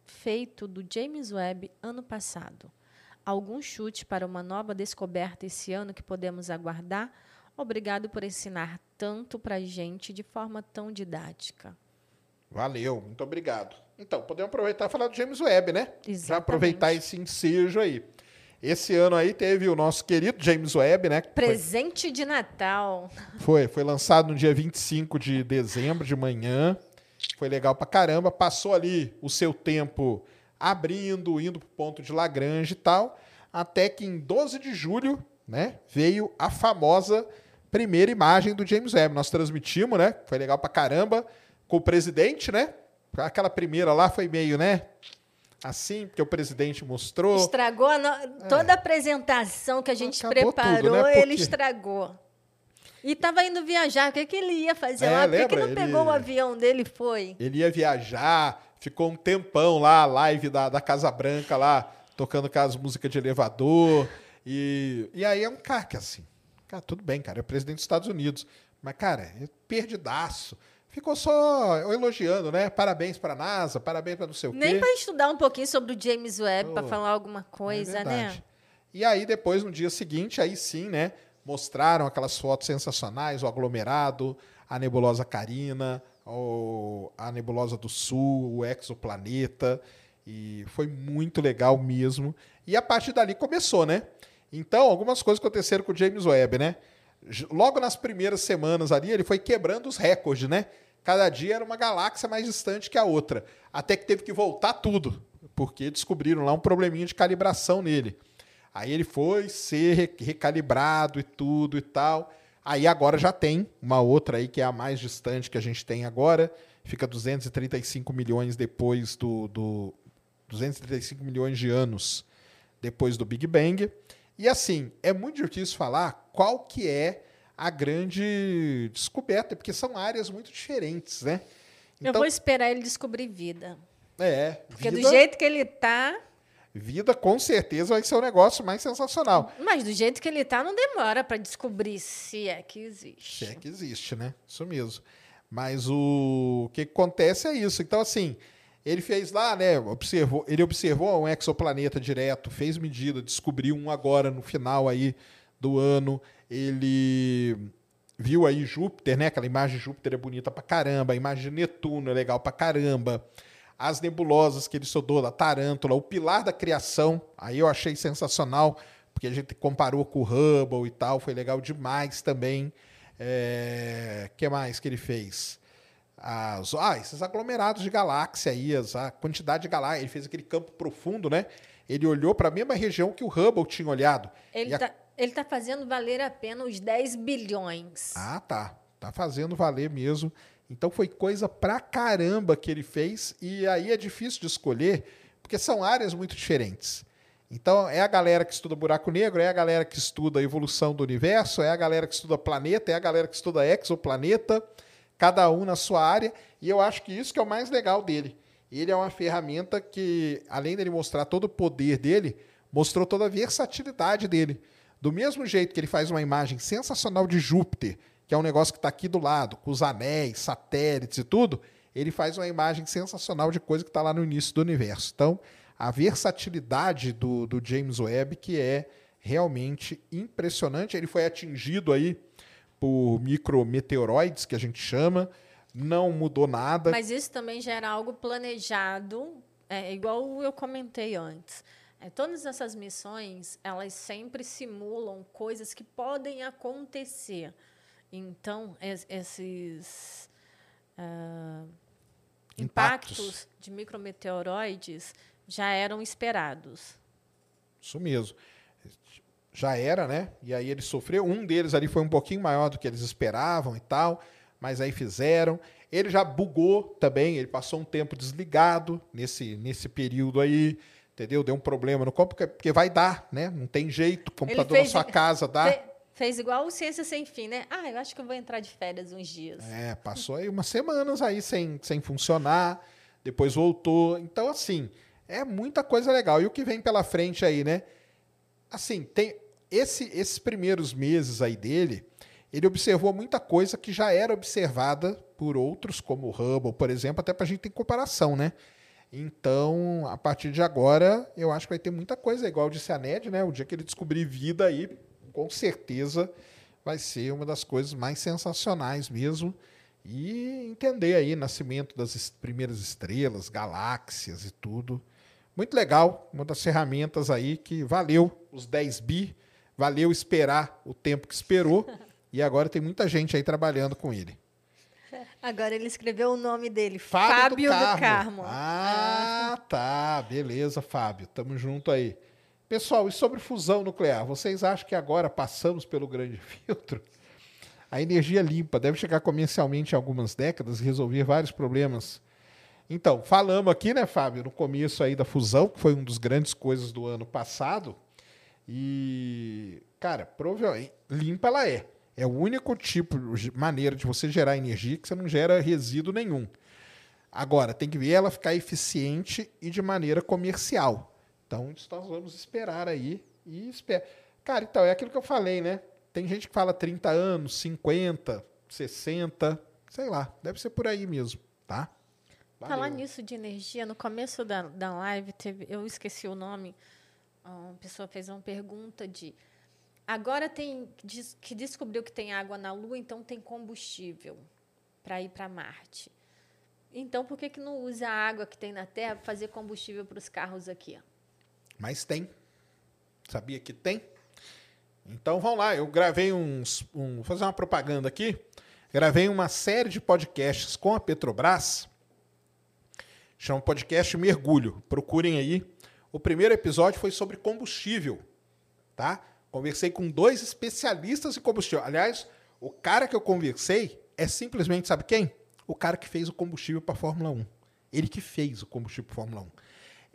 feito do James Webb ano passado? Algum chute para uma nova descoberta esse ano que podemos aguardar? Obrigado por ensinar tanto para gente de forma tão didática. Valeu, muito obrigado. Então, podemos aproveitar e falar do James Webb, né? Exatamente. Já aproveitar esse ensejo aí. Esse ano aí teve o nosso querido James Webb, né? Foi- Presente de Natal. Foi, foi lançado no dia 25 de dezembro, de manhã. Foi legal pra caramba. Passou ali o seu tempo abrindo, indo pro ponto de Lagrange e tal. Até que em 12 de julho, né, veio a famosa primeira imagem do James Webb. Nós transmitimos, né? Foi legal pra caramba. Com o presidente, né? Aquela primeira lá foi meio, né? Assim, porque o presidente mostrou. Estragou a no- toda a apresentação que a gente É. Acabou preparou, tudo, né? ele estragou. E estava indo viajar, o que, que ele ia fazer É, lá? Por que, que não pegou Ele- o avião dele e foi? Ele ia viajar, ficou um tempão lá, a live da, da Casa Branca lá, tocando aquelas músicas de elevador. E, e aí é um cara que assim, cara, tudo bem, cara, é presidente dos Estados Unidos. Mas, cara, é perdidaço. Ficou só elogiando, né? Parabéns pra NASA, parabéns pra não sei o Nem quê. para estudar um pouquinho sobre o James Webb, para Oh, falar alguma É coisa, né? verdade. E aí, depois, no dia seguinte, aí sim, né? Mostraram aquelas fotos sensacionais, o aglomerado, a nebulosa Carina, o- a nebulosa do Sul, o exoplaneta. E foi muito legal mesmo. E a partir dali começou, né? Então, algumas coisas aconteceram com o James Webb, né? Logo nas primeiras semanas ali, ele foi quebrando os recordes, né? Cada dia era uma galáxia mais distante que a outra. Até que teve que voltar tudo, porque descobriram lá um probleminha de calibração nele. Aí ele foi ser re- recalibrado e tudo e tal. Aí agora já tem uma outra aí que é a mais distante que a gente tem agora. Fica 235 milhões depois do, do 235 milhões de anos depois do Big Bang. E assim, é muito difícil falar qual que é a grande descoberta, porque são áreas muito diferentes, né? Eu vou esperar ele descobrir vida. é, Porque vida, do jeito que ele tá, vida com certeza vai ser o negócio mais sensacional. mas do jeito que ele tá, não demora para descobrir se é que existe. Se é que existe, né? Isso mesmo. Mas o, o que acontece é isso. Então, assim, ele fez lá, né? Observou, ele observou um exoplaneta direto, fez medida, descobriu um agora no final aí do ano. Ele viu aí Júpiter, né? Aquela imagem de Júpiter é bonita pra caramba, a imagem de Netuno é legal pra caramba. As nebulosas que ele estudou, da Tarântula, o pilar da criação, aí eu achei sensacional, porque a gente comparou com o Hubble e tal, foi legal demais também. É... que mais que ele fez? As, ah, esses aglomerados de galáxia aí, as- a quantidade de galáxias. Ele fez aquele campo profundo, né? Ele olhou para a mesma região que o Hubble tinha olhado. Ele E a- tá, ele tá fazendo valer a pena os 10 bilhões. Ah, tá. Tá fazendo valer mesmo. Então foi coisa pra caramba que ele fez. E aí é difícil de escolher, porque são áreas muito diferentes. Então é a galera que estuda buraco negro, é a galera que estuda a evolução do universo, é a galera que estuda planeta, é a galera que estuda exoplaneta, cada um na sua área. E eu acho que isso que é o mais legal dele. Ele é uma ferramenta que, além dele mostrar todo o poder dele, mostrou toda a versatilidade dele. Do mesmo jeito que ele faz uma imagem sensacional de Júpiter, que é um negócio que está aqui do lado, com os anéis, satélites e tudo, ele faz uma imagem sensacional de coisa que está lá no início do universo. Então, a versatilidade do, do James Webb, que é realmente impressionante. Ele foi atingido aí por micrometeoroides, que a gente chama, não mudou nada. Mas isso também já era algo planejado, é, igual eu comentei antes. É, todas essas missões, elas sempre simulam coisas que podem acontecer. Então, es- esses ah, Impactos. impactos de micrometeoroides já eram esperados. Isso mesmo. Já era, né? E aí ele sofreu. Um deles ali foi um pouquinho maior do que eles esperavam e tal, mas aí fizeram. Ele já bugou também, ele passou um tempo desligado nesse, nesse período aí, entendeu? Deu um problema no computador, porque- vai dar, né? Não tem jeito. O computador na fez- sua casa dá. Fe- fez igual o Ciência Sem Fim, né? Ah, eu acho que eu vou entrar de férias uns dias. É, passou aí umas semanas aí sem, sem funcionar, depois voltou. Então, assim, é muita coisa legal. E o que vem pela frente aí, né? Assim, tem esse, esses primeiros meses aí dele, ele observou muita coisa que já era observada por outros, como o Hubble, por exemplo, até para a gente ter comparação, né? Então, a partir de agora, eu acho que vai ter muita coisa, igual disse a Ned, né? O dia que ele descobrir vida aí, com certeza vai ser uma das coisas mais sensacionais mesmo. E entender aí nascimento das primeiras estrelas, galáxias e tudo. Muito legal, uma das ferramentas aí que valeu os 10 bi, valeu esperar o tempo que esperou. e agora tem muita gente aí trabalhando com ele. Agora ele escreveu o nome dele, Fábio, Fábio, do, do Carmo. Carmo. Ah, tá. Beleza, Fábio. Tamo junto aí. Pessoal, e sobre fusão nuclear? Vocês acham que agora passamos pelo grande filtro? A energia limpa deve chegar comercialmente em algumas décadas e resolver vários problemas. Então, falamos aqui, né, Fábio, no começo aí da fusão, que foi uma das grandes coisas do ano passado. E, cara, provavelmente, limpa ela é. É o único tipo de maneira de você gerar energia que você não gera resíduo nenhum. Agora, tem que ver ela ficar eficiente e de maneira comercial. Então, isso nós vamos esperar aí e espera. Cara, então, é aquilo que eu falei, né? Tem gente que fala 30 anos, 50, 60, sei lá, deve ser por aí mesmo, tá? Falar Valeu. nisso de energia, no começo da, da live, teve, eu esqueci o nome, uma pessoa fez uma pergunta de agora tem que descobriu que tem água na Lua, então tem combustível para ir para Marte. Então, por que, que não usa a água que tem na Terra para fazer combustível para os carros aqui? Mas tem. Sabia que tem? Então vamos lá, eu gravei uns. Um, vou fazer uma propaganda aqui. Gravei uma série de podcasts com a Petrobras. Chama podcast Mergulho. Procurem aí. O primeiro episódio foi sobre combustível. Tá? Conversei com dois especialistas em combustível. Aliás, o cara que eu conversei é simplesmente, sabe quem? O cara que fez o combustível para a Fórmula 1. Ele que fez o combustível para Fórmula 1.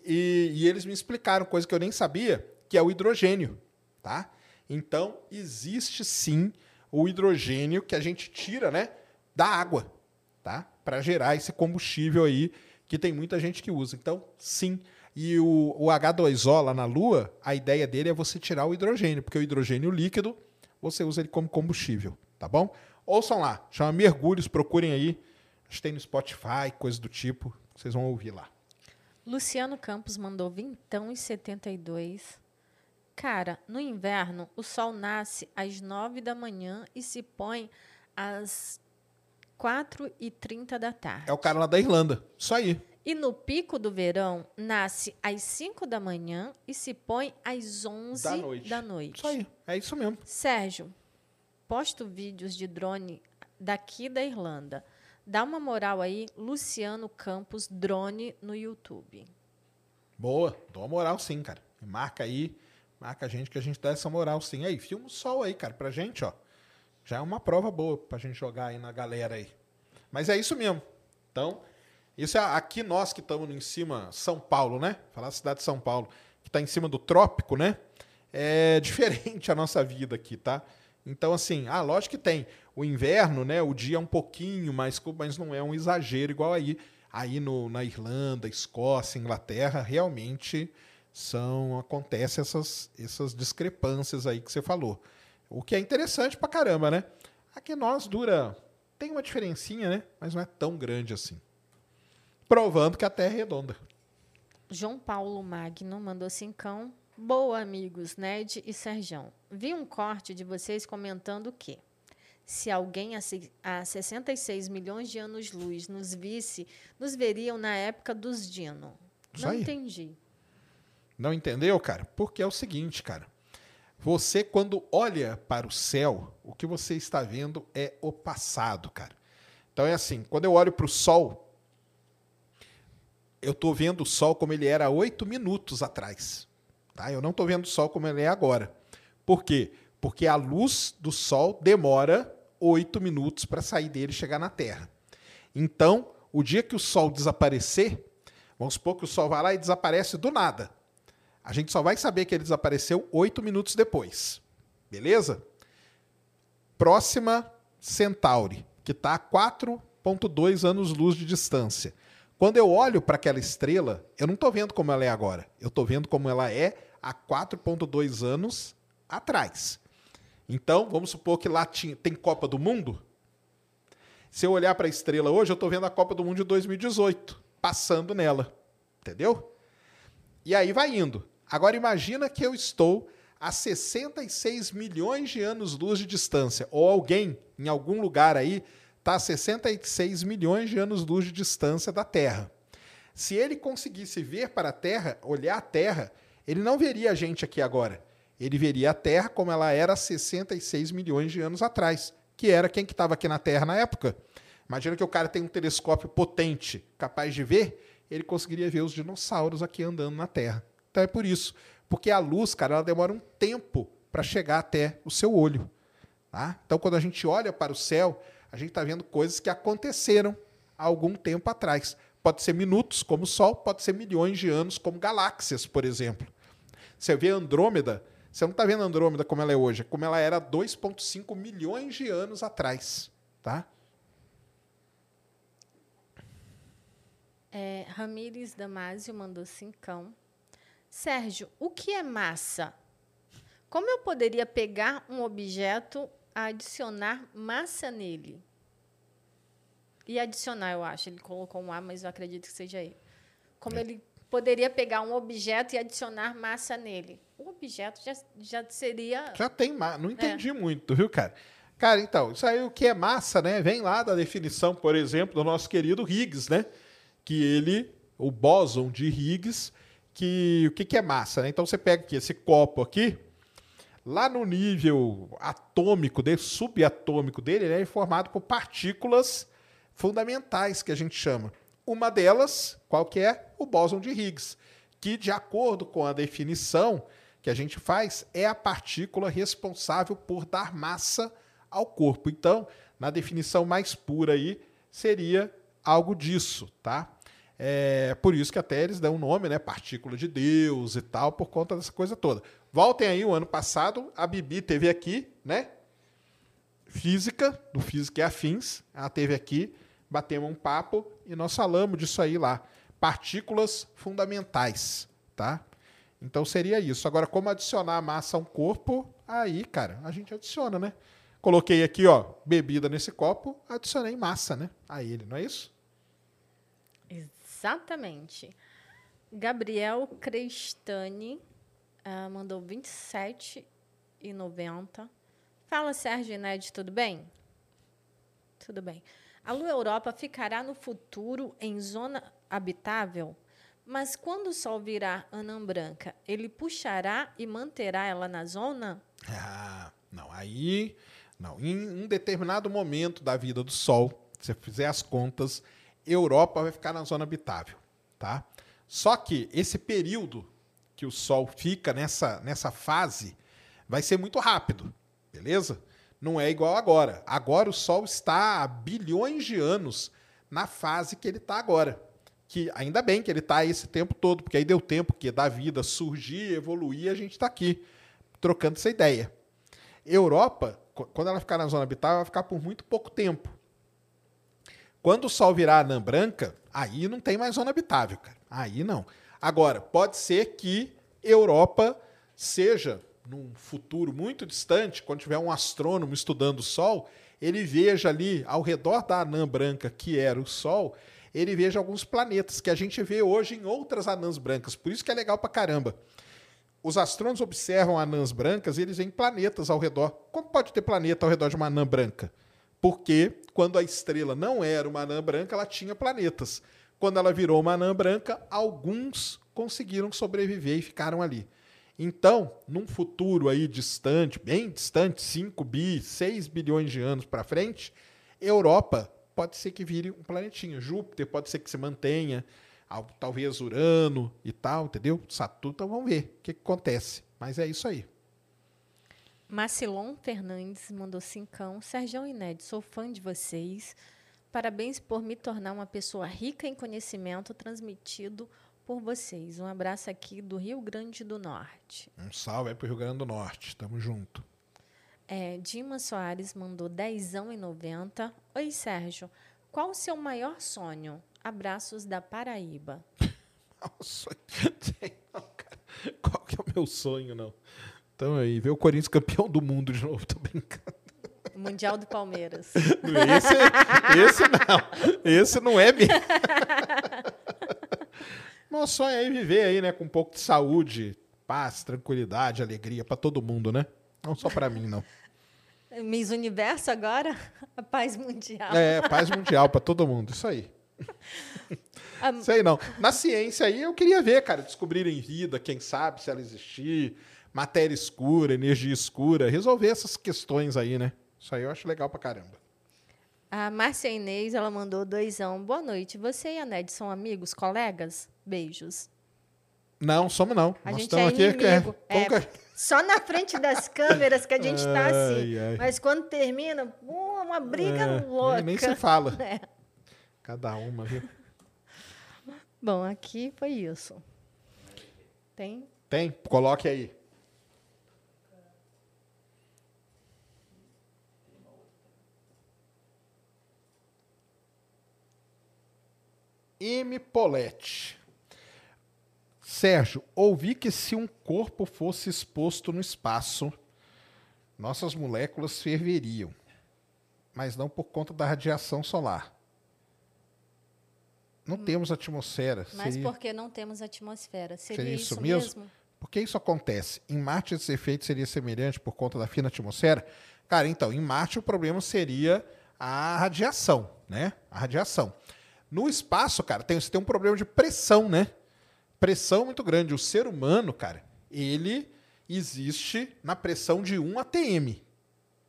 E, e eles me explicaram coisa que eu nem sabia, que é o hidrogênio, tá? Então, existe sim o hidrogênio que a gente tira, né, da água, tá? Para gerar esse combustível aí que tem muita gente que usa. Então, sim. E o, o H2O lá na Lua, a ideia dele é você tirar o hidrogênio, porque o hidrogênio líquido você usa ele como combustível, tá bom? Ouçam lá, chama Mergulhos, procurem aí. Acho que tem no Spotify, coisa do tipo. Vocês vão ouvir lá. Luciano Campos mandou vintão e 72. Cara, no inverno, o sol nasce às 9 da manhã e se põe às 4 e 30 da tarde. É o cara lá da Irlanda. Isso aí. E no pico do verão, nasce às 5 da manhã e se põe às 11 Da noite. da noite. Isso aí. É isso mesmo. Sérgio, posto vídeos de drone daqui da Irlanda. Dá uma moral aí, Luciano Campos Drone no YouTube. Boa. Dou uma moral sim, cara. Marca aí. Marca a gente que a gente dá essa moral sim. Aí, filma o sol aí, cara. Pra gente, ó. Já é uma prova boa pra gente jogar aí na galera aí. Mas é isso mesmo. Então, isso é aqui nós que estamos em cima, São Paulo, né? Falar da cidade de São Paulo, que está em cima do trópico, né? É diferente a nossa vida aqui, tá? Então, assim, ah, lógico que tem. O inverno, né? O dia é um pouquinho mais mas não é um exagero igual aí. Aí no, na Irlanda, Escócia, Inglaterra, realmente são acontecem essas, essas discrepâncias aí que você falou. O que é interessante pra caramba, né? Aqui nós dura. Tem uma diferencinha, né? Mas não é tão grande assim. Provando que a Terra é redonda. João Paulo Magno mandou cincão. Boa, amigos, Ned e Serjão. Vi um corte de vocês comentando que se alguém a se- a 66 milhões de anos-luz nos visse, nos veriam na época dos Dino. Não entendi. Não entendeu, cara? Porque é o seguinte, cara. Você, quando olha para o céu, o que você está vendo é o passado, cara. Então é assim, quando eu olho para o sol, eu estou vendo o sol como ele era oito minutos atrás. Tá? Eu não estou vendo o sol como ele é agora. Por quê? Porque a luz do sol demora oito minutos para sair dele e chegar na Terra. Então, o dia que o sol desaparecer, vamos supor que o sol vai lá e desaparece do nada. A gente só vai saber que ele desapareceu oito minutos depois. Beleza? Próxima Centauri, que está a 4,2 anos-luz de distância. Quando eu olho para aquela estrela, eu não estou vendo como ela é agora. Eu estou vendo como ela é há 4,2 anos atrás. Então, vamos supor que lá tinha- tem Copa do Mundo. Se eu olhar para a estrela hoje, eu estou vendo a Copa do Mundo de 2018, passando nela. Entendeu? E aí vai indo. Agora imagina que eu estou a 66 milhões de anos-luz de distância, ou alguém em algum lugar aí está a 66 milhões de anos-luz de distância da Terra. Se ele conseguisse ver para a Terra, olhar a Terra, ele não veria a gente aqui agora. Ele veria a Terra como ela era há 66 milhões de anos atrás, que era quem que estava aqui na Terra na época. Imagina que o cara tem um telescópio potente, capaz de ver, ele conseguiria ver os dinossauros aqui andando na Terra. Então é por isso. Porque a luz, cara, ela demora um tempo para chegar até o seu olho. Tá? Então, quando a gente olha para o céu, a gente está vendo coisas que aconteceram há algum tempo atrás. Pode ser minutos, como o Sol, pode ser milhões de anos, como galáxias, por exemplo. Você vê Andrômeda, você não está vendo Andrômeda como ela é hoje, é como ela era 2,5 milhões de anos atrás. Tá? É, Ramires Damásio mandou cincão. Sérgio, o que é massa? Como eu poderia pegar um objeto adicionar massa nele? E adicionar, eu acho. Ele colocou um A, mas eu acredito que seja ele. Como é. ele poderia pegar um objeto e adicionar massa nele? O objeto já, já seria. Já tem massa. Não entendi é. muito, viu, cara? Cara, então, isso aí o que é massa, né? Vem lá da definição, por exemplo, do nosso querido Higgs, né? que ele, o bóson de Higgs, que o que, que é massa, né? Então você pega aqui esse copo aqui, lá no nível atômico dele, subatômico dele, ele é formado por partículas fundamentais que a gente chama. Uma delas, qual que é? O bóson de Higgs, que de acordo com a definição que a gente faz, é a partícula responsável por dar massa ao corpo. Então, na definição mais pura aí, seria algo disso, tá? É por isso que até eles dão o um nome, né? Partícula de Deus e tal, por conta dessa coisa toda. Voltem aí, o ano passado, a Bibi teve aqui, né? Física, do Física e Afins. Ela teve aqui, batemos um papo e nós falamos disso aí lá. Partículas fundamentais, tá? Então seria isso. Agora, como adicionar massa a um corpo? Aí, cara, a gente adiciona, né? Coloquei aqui, ó, bebida nesse copo, adicionei massa, né? A ele, não é isso? Exatamente. Gabriel Crestani uh, mandou 27,90. Fala, Sérgio Ned, tudo bem? Tudo bem. A Lua Europa ficará no futuro em zona habitável, mas quando o Sol virar anã branca, ele puxará e manterá ela na zona? Ah, não. Aí, não. Em um determinado momento da vida do Sol, se você fizer as contas, Europa vai ficar na zona habitável, tá? Só que esse período que o Sol fica nessa, nessa fase vai ser muito rápido, beleza? Não é igual agora. Agora o Sol está há bilhões de anos na fase que ele está agora. Que ainda bem que ele está esse tempo todo, porque aí deu tempo que da vida surgir, evoluir, a gente está aqui trocando essa ideia. Europa, quando ela ficar na zona habitável, vai ficar por muito pouco tempo. Quando o Sol virar anã branca, aí não tem mais zona habitável, cara. Aí não. Agora, pode ser que Europa seja, num futuro muito distante, quando tiver um astrônomo estudando o Sol, ele veja ali ao redor da anã branca, que era o Sol, ele veja alguns planetas que a gente vê hoje em outras anãs brancas. Por isso que é legal pra caramba. Os astrônomos observam anãs brancas e eles veem planetas ao redor. Como pode ter planeta ao redor de uma anã branca? Porque quando a estrela não era uma anã branca, ela tinha planetas. Quando ela virou uma anã branca, alguns conseguiram sobreviver e ficaram ali. Então, num futuro aí distante, bem distante, 5 bi, 6 bilhões de anos para frente, Europa pode ser que vire um planetinha. Júpiter pode ser que se mantenha, talvez Urano e tal, entendeu? Saturno, então vamos ver o que, que acontece. Mas é isso aí. Macilon Fernandes mandou cincão. Sérgio Inédito, sou fã de vocês. Parabéns por me tornar uma pessoa rica em conhecimento transmitido por vocês. Um abraço aqui do Rio Grande do Norte. Um salve aí pro Rio Grande do Norte. Tamo junto. É, Dima Soares mandou dezão e noventa. Oi, Sérgio. Qual o seu maior sonho? Abraços da Paraíba. Qual que é o meu sonho, não? Então aí, ver o Corinthians campeão do mundo de novo, tô brincando. Mundial do Palmeiras. Esse, esse não. Esse não é mesmo. Meu sonho é viver aí, né, com um pouco de saúde, paz, tranquilidade, alegria para todo mundo, né? Não só para mim, não. Miss Universo agora? A paz mundial. É, paz mundial para todo mundo, isso aí. Ah, Sei não. Na ciência aí eu queria ver, cara, descobrirem vida, quem sabe se ela existir, matéria escura, energia escura, resolver essas questões aí, né? Isso aí eu acho legal pra caramba. A Márcia Inês, ela mandou doisão. Boa noite. Você e a Ned são amigos, colegas? Beijos. Não, somos não. A Nós gente estamos é aqui. inimigo. como É, que- Só na frente das câmeras que a gente tá assim. Ai. Mas quando termina, uma briga É, louca. Nem, nem se fala. É. Cada uma, viu? Bom, aqui foi isso. Tem? Tem? Coloque aí. M. Polete. Sérgio, ouvi que se um corpo fosse exposto no espaço, nossas moléculas ferveriam, mas não por conta da radiação solar. Não temos atmosfera. Mas seria- porque não temos atmosfera. Seria, Seria isso, isso mesmo? mesmo? Por que isso acontece? Em Marte esse efeito seria semelhante por conta da fina atmosfera? Cara, então, em Marte o problema seria a radiação, né? A radiação. No espaço, cara, tem, você tem um problema de pressão, né? Pressão muito grande. O ser humano, cara, ele existe na pressão de 1 atm,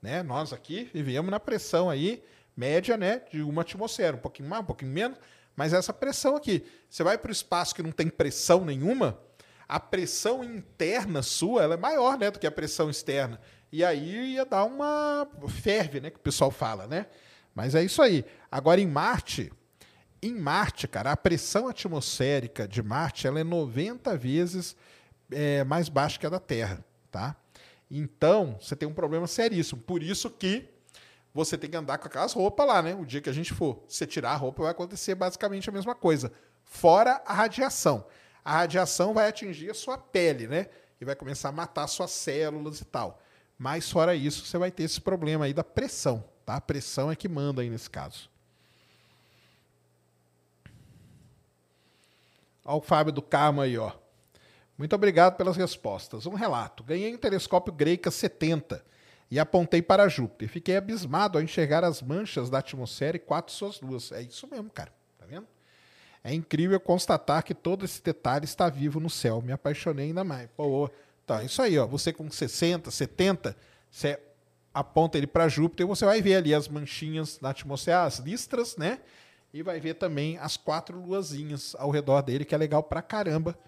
né? Nós aqui vivemos na pressão aí média, né, de uma atmosfera, um pouquinho mais, um pouquinho menos, mas essa pressão aqui. Você vai para o espaço que não tem pressão nenhuma, a pressão interna sua ela é maior, né, do que a pressão externa. E aí ia dar uma ferve, né, que o pessoal fala, né? Mas é isso aí. Agora em Marte, em Marte, cara, a pressão atmosférica de Marte ela é 90 vezes é, mais baixa que a da Terra, tá? Então, você tem um problema seríssimo. Por isso que você tem que andar com aquelas roupas lá, né? O dia que a gente for, você tirar a roupa, vai acontecer basicamente a mesma coisa. Fora a radiação. A radiação vai atingir a sua pele, né? E vai começar a matar suas células e tal. Mas fora isso, você vai ter esse problema aí da pressão, tá? A pressão é que manda aí nesse caso. Olha o Fábio do Carmo aí, ó. Muito obrigado pelas respostas. Um relato. Ganhei um telescópio Greica 70 e apontei para Júpiter. Fiquei abismado ao enxergar as manchas da atmosfera e quatro suas luas. É isso mesmo, cara. Tá vendo? É incrível constatar que todo esse detalhe está vivo no céu. Me apaixonei ainda mais. Pô, tá, isso aí, ó. Você com 60, 70, você aponta ele para Júpiter e você vai ver ali as manchinhas na atmosfera, as listras, né? E vai ver também as quatro luazinhas ao redor dele, que é legal pra caramba.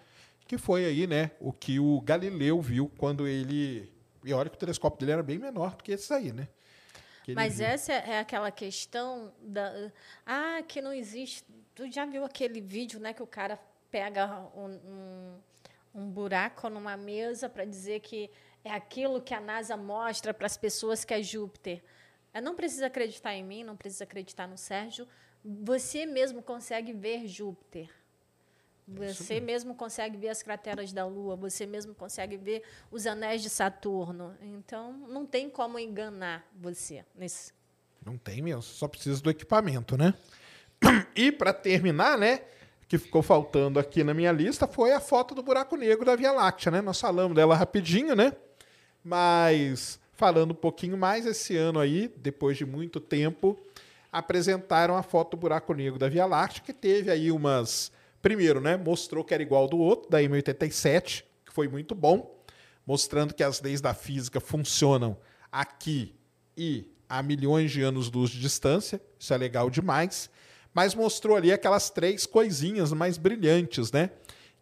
Que foi aí, né, o que o Galileu viu quando ele. E olha que o telescópio dele era bem menor do que esse aí, né? Mas viu. essa é aquela questão da. Ah, que não existe. Tu já viu aquele vídeo, né, que o cara pega um, um, um buraco numa mesa para dizer que é aquilo que a NASA mostra para as pessoas que é Júpiter. É, não precisa acreditar em mim, não precisa acreditar no Sérgio. Você mesmo consegue ver Júpiter. Você mesmo consegue ver as crateras da Lua, você mesmo consegue ver os anéis de Saturno. Então, não tem como enganar você nesse. Não tem mesmo, só precisa do equipamento, né? E para terminar, né, que ficou faltando aqui na minha lista foi a foto do buraco negro da Via Láctea, né? Nós falamos dela rapidinho, né? Mas falando um pouquinho mais esse ano aí, depois de muito tempo, apresentaram a foto do buraco negro da Via Láctea, que teve aí umas primeiro, né, mostrou que era igual do outro, da M87, que foi muito bom, mostrando que as leis da física funcionam aqui e a milhões de anos-luz de distância. Isso é legal demais. Mas mostrou ali aquelas três coisinhas mais brilhantes, né?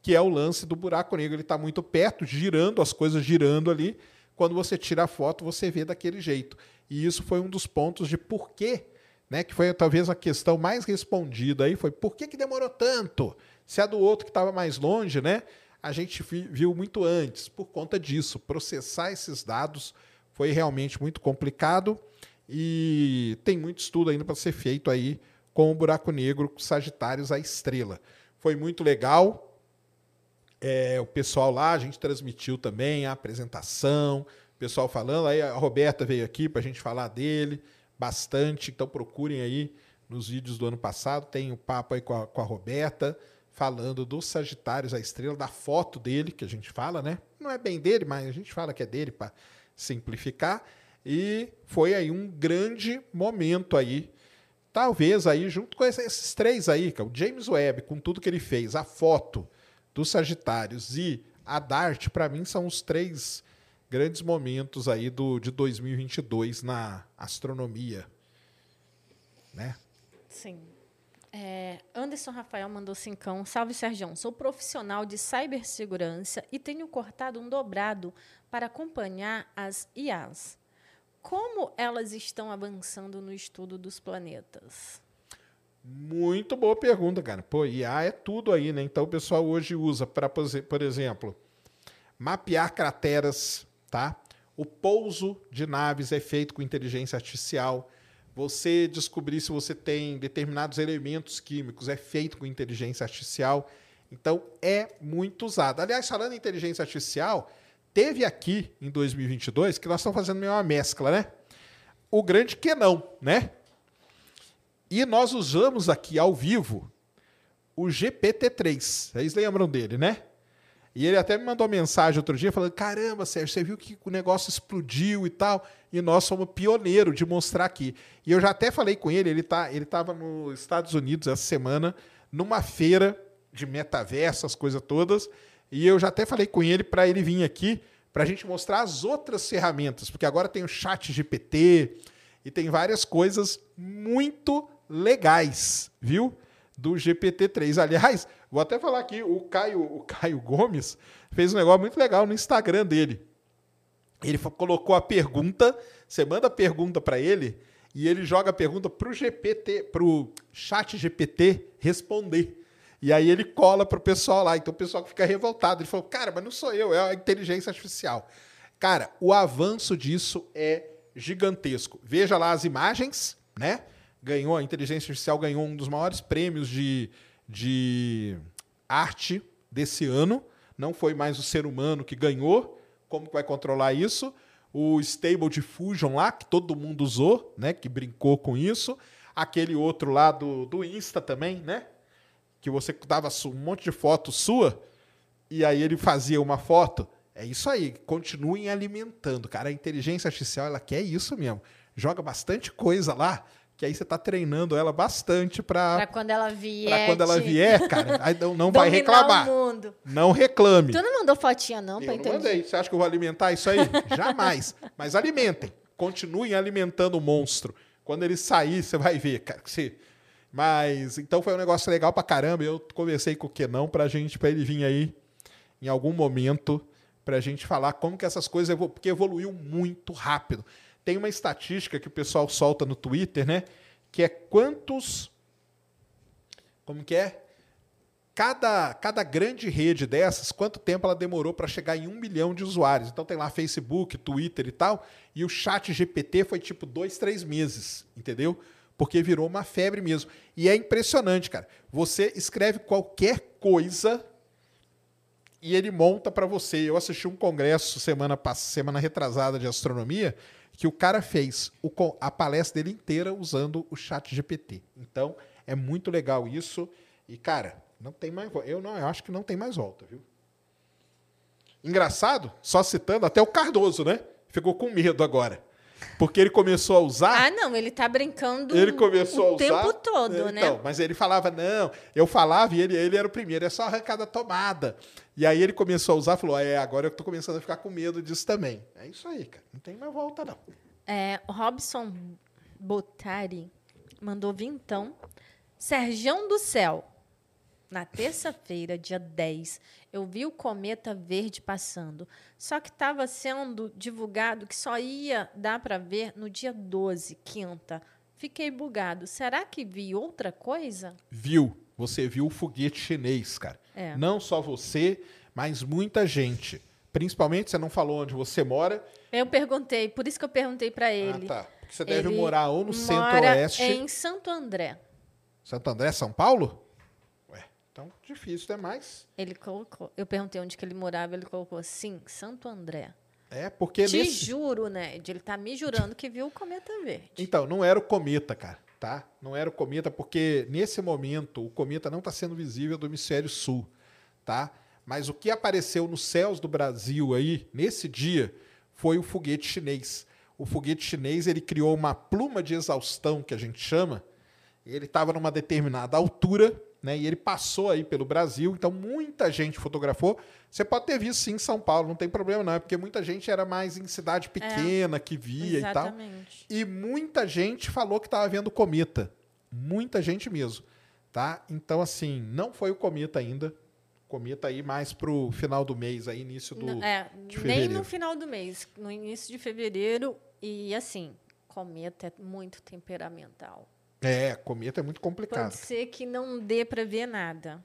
Que é o lance do buraco negro. Ele está muito perto, girando, as coisas girando ali. Quando você tira a foto, você vê daquele jeito. E isso foi um dos pontos de porquê, né? Que foi talvez a questão mais respondida aí. Foi por que, que demorou tanto? Se a do outro que estava mais longe, né? A gente vi- viu muito antes. Por conta disso, processar esses dados foi realmente muito complicado e tem muito estudo ainda para ser feito aí com o buraco negro Sagitários a estrela. Foi muito legal. É, o pessoal lá, a gente transmitiu também a apresentação, o pessoal falando. Aí a Roberta veio aqui para a gente falar dele bastante. Então procurem aí nos vídeos do ano passado. Tem o papo aí com a, com a Roberta falando dos Sagitários, a estrela, da foto dele, que a gente fala, né? Não é bem dele, mas a gente fala que é dele para simplificar. E foi aí um grande momento aí. Talvez aí, junto com esses três aí, que é o James Webb, com tudo que ele fez, a foto dos Sagitários e a Dart, para mim, são os três grandes momentos aí do, de 2022 na astronomia. Né? Sim. É, Anderson Rafael mandou cincão. Salve, Sérgio. Sou profissional de cibersegurança e tenho cortado um dobrado para acompanhar as IAs. Como elas estão avançando no estudo dos planetas? Muito boa pergunta, cara. Pô, IA é tudo aí, né? Então o pessoal hoje usa para, por exemplo, mapear crateras, tá? O pouso de naves é feito com inteligência artificial você descobrir se você tem determinados elementos químicos, é feito com inteligência artificial. Então, é muito usado. Aliás, falando em inteligência artificial, teve aqui em 2022, que nós estamos fazendo meio uma mescla, né? O grande que não, né? E nós usamos aqui ao vivo o GPT-3. Vocês lembram dele, né? E ele até me mandou mensagem outro dia falando: caramba, Sérgio, você viu que o negócio explodiu e tal. E nós somos pioneiro de mostrar aqui. E eu já até falei com ele, ele tá, ele estava nos Estados Unidos essa semana, numa feira de metaverso, as coisas todas. E eu já até falei com ele para ele vir aqui para a gente mostrar as outras ferramentas, porque agora tem o chat GPT e tem várias coisas muito legais, viu? Do GPT-3. Aliás, Vou até falar aqui, o Caio, o Caio Gomes fez um negócio muito legal no Instagram dele. Ele colocou a pergunta, você manda a pergunta para ele e ele joga a pergunta para o GPT, para o chat GPT responder. E aí ele cola para o pessoal lá. Então o pessoal fica revoltado. Ele falou, cara, mas não sou eu, é a inteligência artificial. Cara, o avanço disso é gigantesco. Veja lá as imagens, né? Ganhou, a inteligência artificial ganhou um dos maiores prêmios de, de arte desse ano. Não foi mais o ser humano que ganhou. Como que vai controlar isso? O Stable Diffusion lá, que todo mundo usou, né? Que brincou com isso. Aquele outro lá do, do Insta também, né? Que você dava um monte de foto sua e aí ele fazia uma foto. É isso aí. Continuem alimentando, cara. A inteligência artificial, ela quer isso mesmo. Joga bastante coisa lá que aí você está treinando ela bastante para para quando ela vier. Para quando ela vier, cara, aí não, não vai reclamar. Não reclame. Tu não mandou fotinha não para entender? Mandei. Você acha que eu vou alimentar isso aí? Jamais. Mas alimentem. Continuem alimentando o monstro. Quando ele sair, você vai ver, cara. Você... Mas então foi um negócio legal para caramba. Eu conversei com o Kenão pra gente, para ele vir aí em algum momento para a gente falar como que essas coisas evolu porque evoluiu muito rápido. Tem uma estatística que o pessoal solta no Twitter, né? Que é quantos. Como que é? Cada, cada grande rede dessas, quanto tempo ela demorou para chegar em um milhão de usuários. Então tem lá Facebook, Twitter e tal. E o chat GPT foi tipo dois, três meses, entendeu? Porque virou uma febre mesmo. E é impressionante, cara. Você escreve qualquer coisa e ele monta para você. Eu assisti um congresso semana, semana retrasada de astronomia que o cara fez o, a palestra dele inteira usando o chat GPT. Então, é muito legal isso. E, cara, não tem mais Eu não eu acho que não tem mais volta, viu? Engraçado, só citando, até o Cardoso, né? Ficou com medo agora. Porque ele começou a usar. Ah, não, ele tá brincando ele começou o a usar, tempo todo, então, né? Então, mas ele falava, não, eu falava e ele, ele era o primeiro, é só arrancar da tomada. E aí ele começou a usar falou: é, agora eu tô começando a ficar com medo disso também. É isso aí, cara. Não tem mais volta, não. É, o Robson Botari mandou vintão. Serjão do Céu. Na terça-feira, dia 10, eu vi o cometa verde passando. Só que estava sendo divulgado que só ia dar para ver no dia 12, quinta. Fiquei bugado. Será que vi outra coisa? Viu. Você viu o foguete chinês, cara. É. Não só você, mas muita gente. Principalmente, você não falou onde você mora. Eu perguntei, por isso que eu perguntei para ele. Ah, tá. Porque você deve ele morar ou no centro-oeste. em Santo André. Santo André, São Paulo? Então, difícil demais. Ele colocou. Eu perguntei onde que ele morava, ele colocou sim, Santo André. É, porque Te nesse... juro, né? Ele tá me jurando que viu o cometa verde. Então, não era o cometa, cara. Tá? Não era o cometa, porque nesse momento o cometa não está sendo visível do hemisfério sul, tá? Mas o que apareceu nos céus do Brasil aí, nesse dia, foi o foguete chinês. O foguete chinês ele criou uma pluma de exaustão, que a gente chama. Ele estava numa determinada altura, né? E ele passou aí pelo Brasil, então muita gente fotografou. Você pode ter visto sim em São Paulo, não tem problema não, é porque muita gente era mais em cidade pequena que via e tal. Exatamente. E muita gente falou que estava vendo cometa. Muita gente mesmo, tá? Então assim, não foi o cometa ainda. Cometa aí mais pro final do mês, aí início do N- é, de nem fevereiro. no final do mês, no início de fevereiro. E assim, cometa é muito temperamental. É, cometa é muito complicado. Pode ser que não dê para ver nada.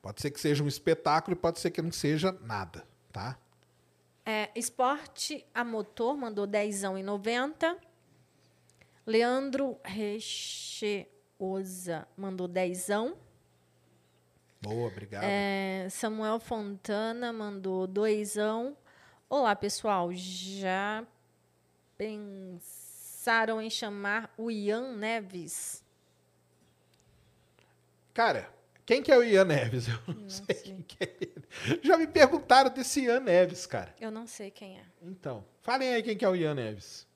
Pode ser que seja um espetáculo e pode ser que não seja nada, tá? É, esporte a motor mandou 10 e 90. Leandro Recheosa mandou 10. Boa, obrigado. É, Samuel Fontana mandou doisão. Olá, pessoal. Já pensaram em chamar o Ian Neves? Cara, quem que é o Ian Neves? Eu não, Não sei, sei. quem que é ele. Já me perguntaram desse Ian Neves, cara. Eu não sei quem é. Então, falem aí quem que é o Ian Neves.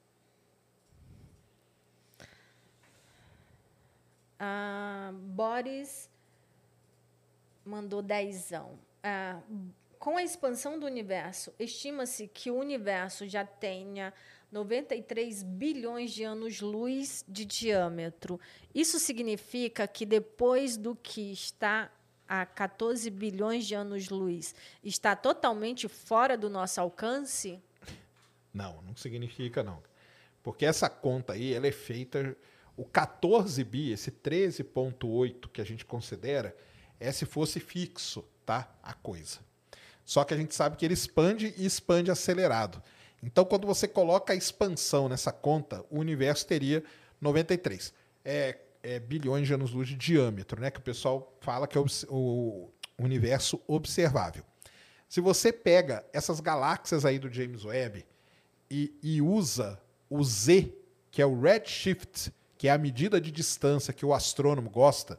Ah, Boris mandou dezão. Ah, com a expansão do universo, estima-se que o universo já tenha 93 bilhões de anos-luz de diâmetro. Isso significa que depois do que está a 14 bilhões de anos-luz, está totalmente fora do nosso alcance? Não, não significa não. Porque essa conta aí, ela é feita o 14 bi, esse 13.8 que a gente considera, é se fosse fixo, tá? A coisa. Só que a gente sabe que ele expande e expande acelerado. Então, quando você coloca a expansão nessa conta, o universo teria 93 é, é, bilhões de anos-luz de diâmetro, né? Que o pessoal fala que é o universo observável. Se você pega essas galáxias aí do James Webb e, e usa o Z, que é o redshift, que é a medida de distância que o astrônomo gosta,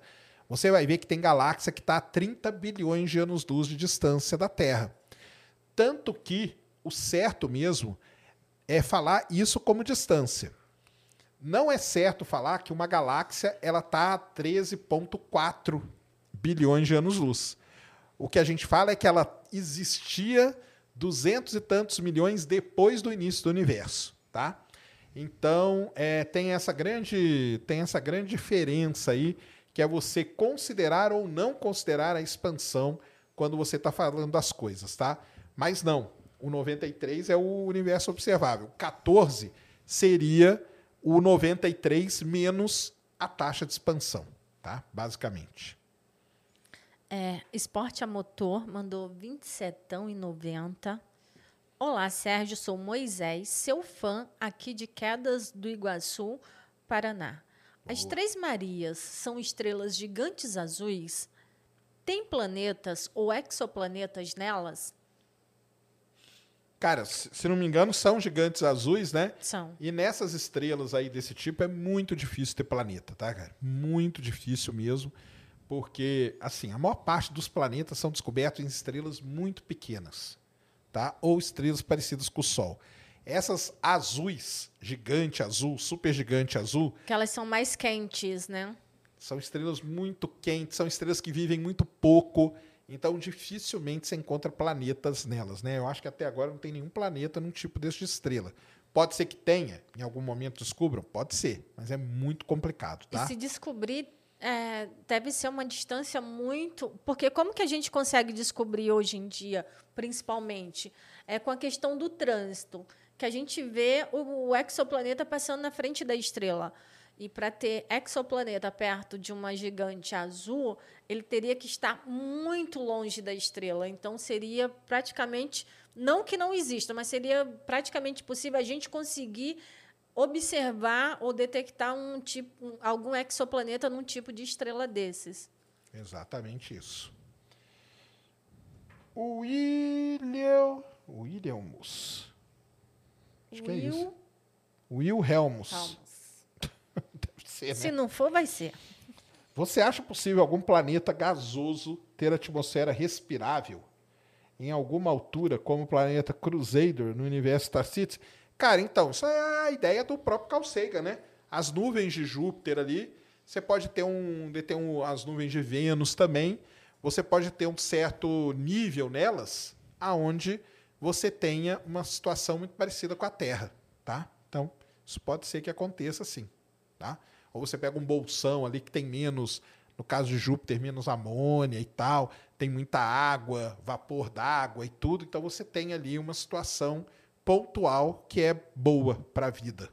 você vai ver que tem galáxia que está a 30 bilhões de anos-luz de distância da Terra. Tanto que o certo mesmo é falar isso como distância. Não é certo falar que uma galáxia ela está a 13,4 bilhões de anos-luz. O que a gente fala é que ela existia duzentos e tantos milhões depois do início do universo, tá? Então é, tem essa grande tem essa grande diferença aí que é você considerar ou não considerar a expansão quando você está falando das coisas, tá? Mas não, o 93 é o universo observável. 14 seria o 93 menos a taxa de expansão, tá? Basicamente. É, Esporte a Motor mandou 27,90. Olá, Sérgio, sou Moisés, seu fã aqui de Quedas do Iguaçu, Paraná. As Três Marias são estrelas gigantes azuis? Tem planetas ou exoplanetas nelas? Cara, se não me engano, são gigantes azuis, né? São. E nessas estrelas aí desse tipo é muito difícil ter planeta, tá, cara? Muito difícil mesmo, porque assim, a maior parte dos planetas são descobertos em estrelas muito pequenas, tá? Ou estrelas parecidas com o Sol. Essas azuis, gigante azul, super gigante azul, Que elas são mais quentes, né? são estrelas muito quentes, são estrelas que vivem muito pouco, então dificilmente você encontra planetas nelas, né? Eu acho que até agora não tem nenhum planeta num tipo desse de estrela. Pode ser que tenha, em algum momento descubram, pode ser, mas é muito complicado, tá? E se descobrir, é, deve ser uma distância muito. Porque como que a gente consegue descobrir hoje em dia, principalmente? É com a questão do trânsito. Que a gente vê o, o exoplaneta passando na frente da estrela. E para ter exoplaneta perto de uma gigante azul, ele teria que estar muito longe da estrela. Então seria praticamente. Não que não exista, mas seria praticamente possível a gente conseguir observar ou detectar um tipo, um- algum exoplaneta num tipo de estrela desses. Exatamente isso. O William. Williams. Acho que é isso. Will Wilhelmus. Helmus. Ser, né? Se não for, vai ser. Você acha possível algum planeta gasoso ter atmosfera respirável em alguma altura, como o planeta Crusader no universo Star City? Cara, então, isso é a ideia do próprio Carl Sagan, né? As nuvens de Júpiter ali, você pode ter um, ter um as nuvens de Vênus também, você pode ter um certo nível nelas, aonde você tenha uma situação muito parecida com a Terra, tá? Então, isso pode ser que aconteça sim, tá? Ou você pega um bolsão ali que tem menos, no caso de Júpiter, menos amônia e tal, tem muita água, vapor d'água e tudo, então você tem ali uma situação pontual que é boa para a vida.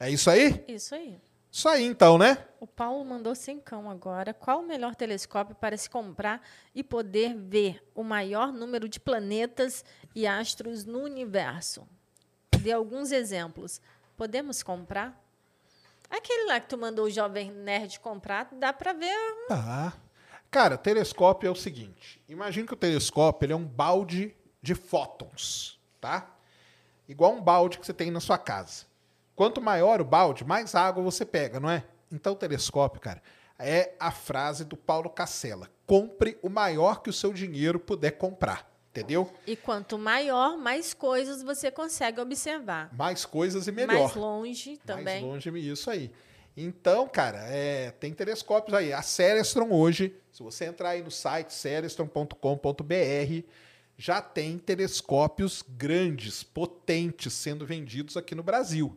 É isso aí? Isso aí. Isso aí então, né? O Paulo mandou cincão agora. Qual o melhor telescópio para se comprar e poder ver o maior número de planetas e astros no universo? Dê alguns exemplos. Podemos comprar? Aquele lá que tu mandou o Jovem Nerd comprar, dá para ver. Tá. Cara, telescópio é o seguinte. Imagina que o telescópio ele é um balde de fótons, tá? Igual um balde que você tem na sua casa. Quanto maior o balde, mais água você pega, não é? Então, o telescópio, cara, é a frase do Paulo Cacela: compre o maior que o seu dinheiro puder comprar. Entendeu? E quanto maior, mais coisas você consegue observar. Mais coisas e melhor. Mais longe também. Mais longe, isso aí. Então, cara, é, tem telescópios aí. A Celestron hoje, se você entrar aí no site celestron.com.br, já tem telescópios grandes, potentes, sendo vendidos aqui no Brasil.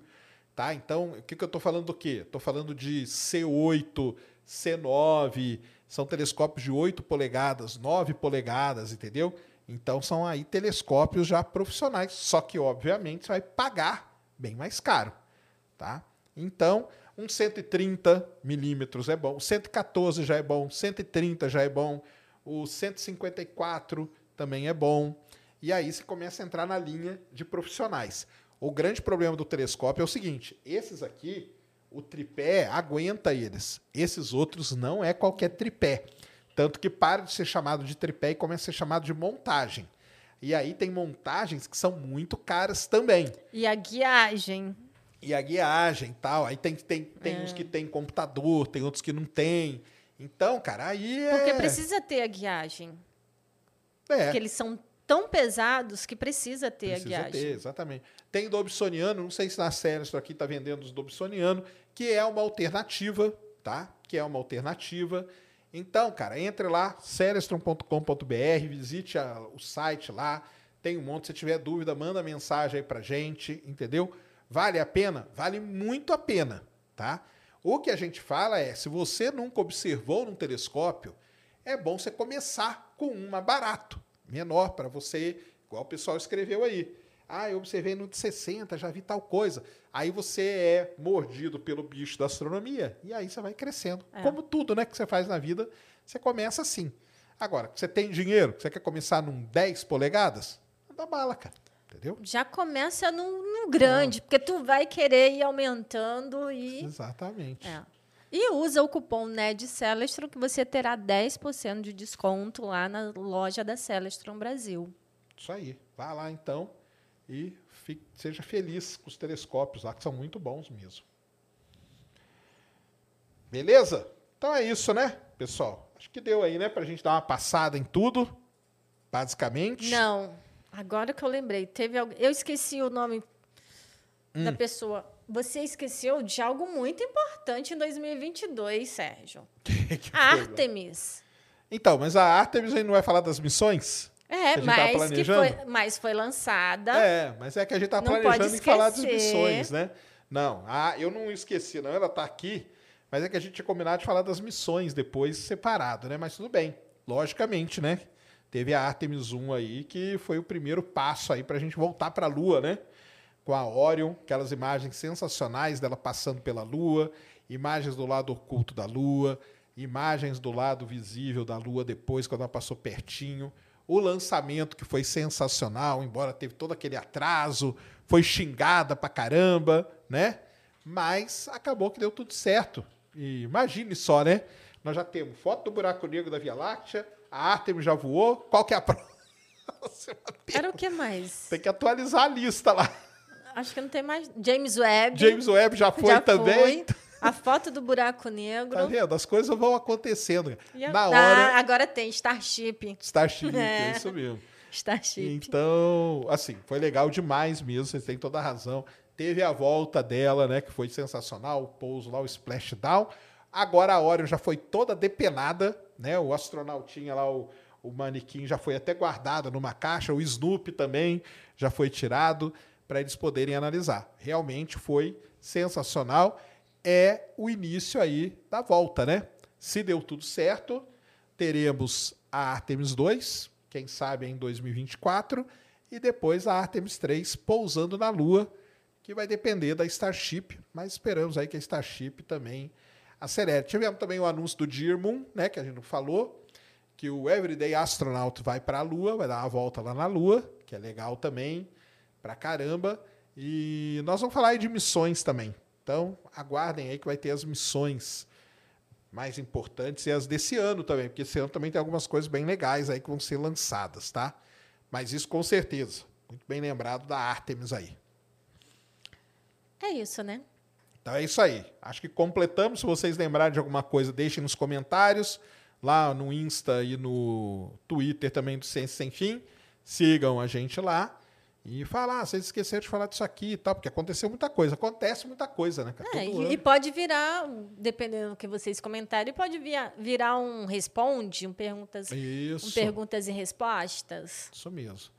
Tá? Então, o que, que eu estou falando do quê? Estou falando de C8, C9, são telescópios de 8 polegadas, 9 polegadas, entendeu? Então, são aí telescópios já profissionais, só que, obviamente, você vai pagar bem mais caro. Tá? Então, um 130 milímetros é bom, 114 já é bom, 130 já é bom, o 154 também é bom. E aí você começa a entrar na linha de profissionais. O grande problema do telescópio é o seguinte: esses aqui, o tripé aguenta eles. Esses outros não é qualquer tripé. Tanto que para de ser chamado de tripé e começa a ser chamado de montagem. E aí tem montagens que são muito caras também. E a guiagem. E a guiagem e tal. Aí tem, tem, tem é. uns que tem computador, tem outros que não tem. Então, cara, aí é. Porque precisa ter a guiagem. É. Porque eles são tão pesados que precisa ter precisa a guiagem. Ter, exatamente. Tem Dobsoniano, não sei se na série isso aqui está vendendo os Dobsoniano, que é uma alternativa, tá? Que é uma alternativa. Então, cara, entre lá, celestron.com.br, visite a, o site lá, tem um monte. Se tiver dúvida, manda mensagem aí pra gente, entendeu? Vale a pena? Vale muito a pena, tá? O que a gente fala é, se você nunca observou num telescópio, é bom você começar com um mais barato, menor para você, igual o pessoal escreveu aí. Ah, eu observei no de 60, já vi tal coisa. Aí você é mordido pelo bicho da astronomia e aí você vai crescendo. É. Como tudo né, que você faz na vida, você começa assim. Agora, você tem dinheiro, você quer começar num 10 polegadas? Dá bala, cara. Entendeu? Já começa no, no grande, porque tu vai querer ir aumentando e. Exatamente. É. E usa o cupom NED Celestron que você terá 10% de desconto lá na loja da Celestron Brasil. Isso aí. Vá lá então e fique, seja feliz com os telescópios lá, que são muito bons mesmo. Beleza? Então é isso, né, pessoal? Acho que deu aí, né, pra gente dar uma passada em tudo, basicamente. Não. Agora que eu lembrei, teve alguém. Eu esqueci o nome hum. da pessoa. Você esqueceu de algo muito importante em 2022, Sérgio. Que, que Artemis. Então, mas a Artemis aí não vai falar das missões? É, mas, que foi, mas foi lançada. É, mas é que a gente tá planejando em falar das missões, né? Não, ah, eu não esqueci, não. Ela tá aqui, mas é que a gente tinha combinado de falar das missões depois separado, né? Mas tudo bem, logicamente, né? Teve a Artemis 1 aí, que foi o primeiro passo aí para a gente voltar para a Lua, né? Com a Orion, aquelas imagens sensacionais dela passando pela Lua, imagens do lado oculto da Lua, imagens do lado visível da Lua depois, quando ela passou pertinho o lançamento que foi sensacional, embora teve todo aquele atraso, foi xingada pra caramba, né? Mas acabou que deu tudo certo. E imagine só, né? Nós já temos foto do buraco negro da Via Láctea, a Artemis já voou. Qual que é a prova? Era o que mais? Tem que atualizar a lista lá. Acho que não tem mais. James Webb. James Webb já foi já também. foi. A foto do buraco negro. Tá vendo? As coisas vão acontecendo. E a- Na Ah, hora. agora tem Starship. Starship, é É. isso mesmo. Starship. Então, assim, foi legal demais mesmo, vocês têm toda a razão. Teve a volta dela, né, que foi sensacional, o pouso lá, o splashdown. Agora a Orion já foi toda depenada, né? O astronautinha lá, o, o manequim já foi até guardado numa caixa, o Snoopy também já foi tirado para eles poderem analisar. Realmente foi sensacional. É o início aí da volta, né? Se deu tudo certo, teremos a Artemis 2, quem sabe em 2024, e depois a Artemis 3 pousando na Lua, que vai depender da Starship, mas esperamos aí que a Starship também acelere. Tivemos também o anúncio do Dear Moon, né, que a gente não falou, que o Everyday Astronaut vai para a Lua, vai dar uma volta lá na Lua, que é legal também, pra caramba. E nós vamos falar aí de missões também. Então, aguardem aí que vai ter as missões mais importantes e as desse ano também, porque esse ano também tem algumas coisas bem legais aí que vão ser lançadas, tá? Mas isso com certeza. Muito bem lembrado da Artemis aí. É isso, né? Então é isso aí. Acho que completamos. Se vocês lembrarem de alguma coisa, deixem nos comentários. Lá no Insta e no Twitter também do Ciência Sem Fim. Sigam a gente lá. E falar, ah, vocês esqueceram de falar disso aqui e tal, porque aconteceu muita coisa. Acontece muita coisa, né? cara? É, e, e pode virar, dependendo do que vocês comentarem, pode via- virar um responde, um perguntas, um Isso. perguntas e respostas. Isso mesmo.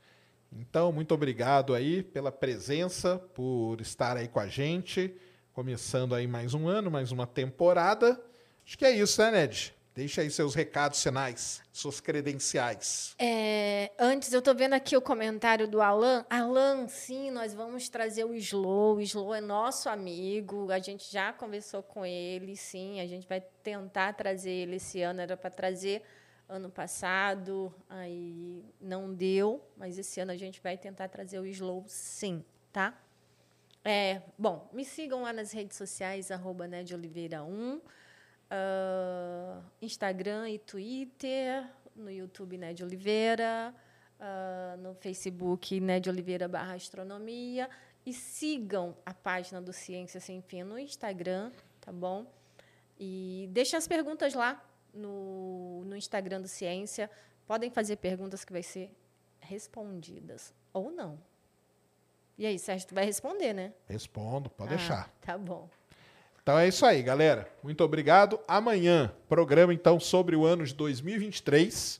Então, muito obrigado aí pela presença, por estar aí com a gente. Começando aí mais um ano, mais uma temporada. Acho que é isso, né, Ned? Deixa aí seus recados finais, suas credenciais. É, antes, eu tô vendo aqui o comentário do Alan. Alan, sim, nós vamos trazer o Slow. O Slow é nosso amigo. A gente já conversou com ele, sim. A gente vai tentar trazer ele esse ano. Era para trazer ano passado, aí não deu. Mas esse ano a gente vai tentar trazer o Slow, sim, tá? É, bom, me sigam lá nas redes sociais, arroba Ned Oliveira 1. Ah, Instagram e Twitter, no YouTube Ned Oliveira, ah, no Facebook Ned Oliveira barra Astronomia. E sigam a página do Ciência Sem Fim no Instagram, tá bom? E deixem as perguntas lá no, no Instagram do Ciência. Podem fazer perguntas que vai ser respondidas. Ou não. E aí, Sérgio, tu vai responder, né? Respondo, pode Ah, deixar. Tá bom. Então é isso aí, galera. Muito obrigado. Amanhã, programa então sobre o ano de 2023.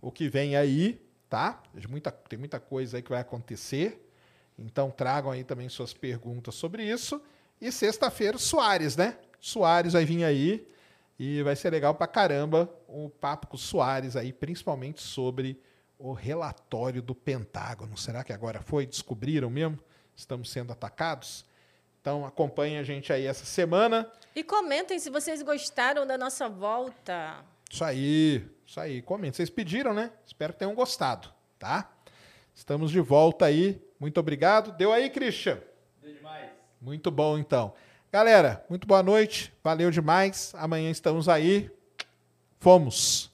O que vem aí, tá? Tem muita, tem muita coisa aí que vai acontecer. Então tragam aí também suas perguntas sobre isso. E sexta-feira, Soares, né? Soares vai vir aí. E vai ser legal pra caramba o papo com o Soares aí, principalmente sobre o relatório do Pentágono. Será que agora foi? Descobriram mesmo? Estamos sendo atacados? Então acompanhe a gente aí essa semana. E comentem se vocês gostaram da nossa volta. Isso aí, isso aí. Comente. Vocês pediram, né? Espero que tenham gostado, tá? Estamos de volta aí. Muito obrigado. Deu aí, Christian? Deu demais. Muito bom, então. Galera, muito boa noite. Valeu demais. Amanhã estamos aí. Fomos.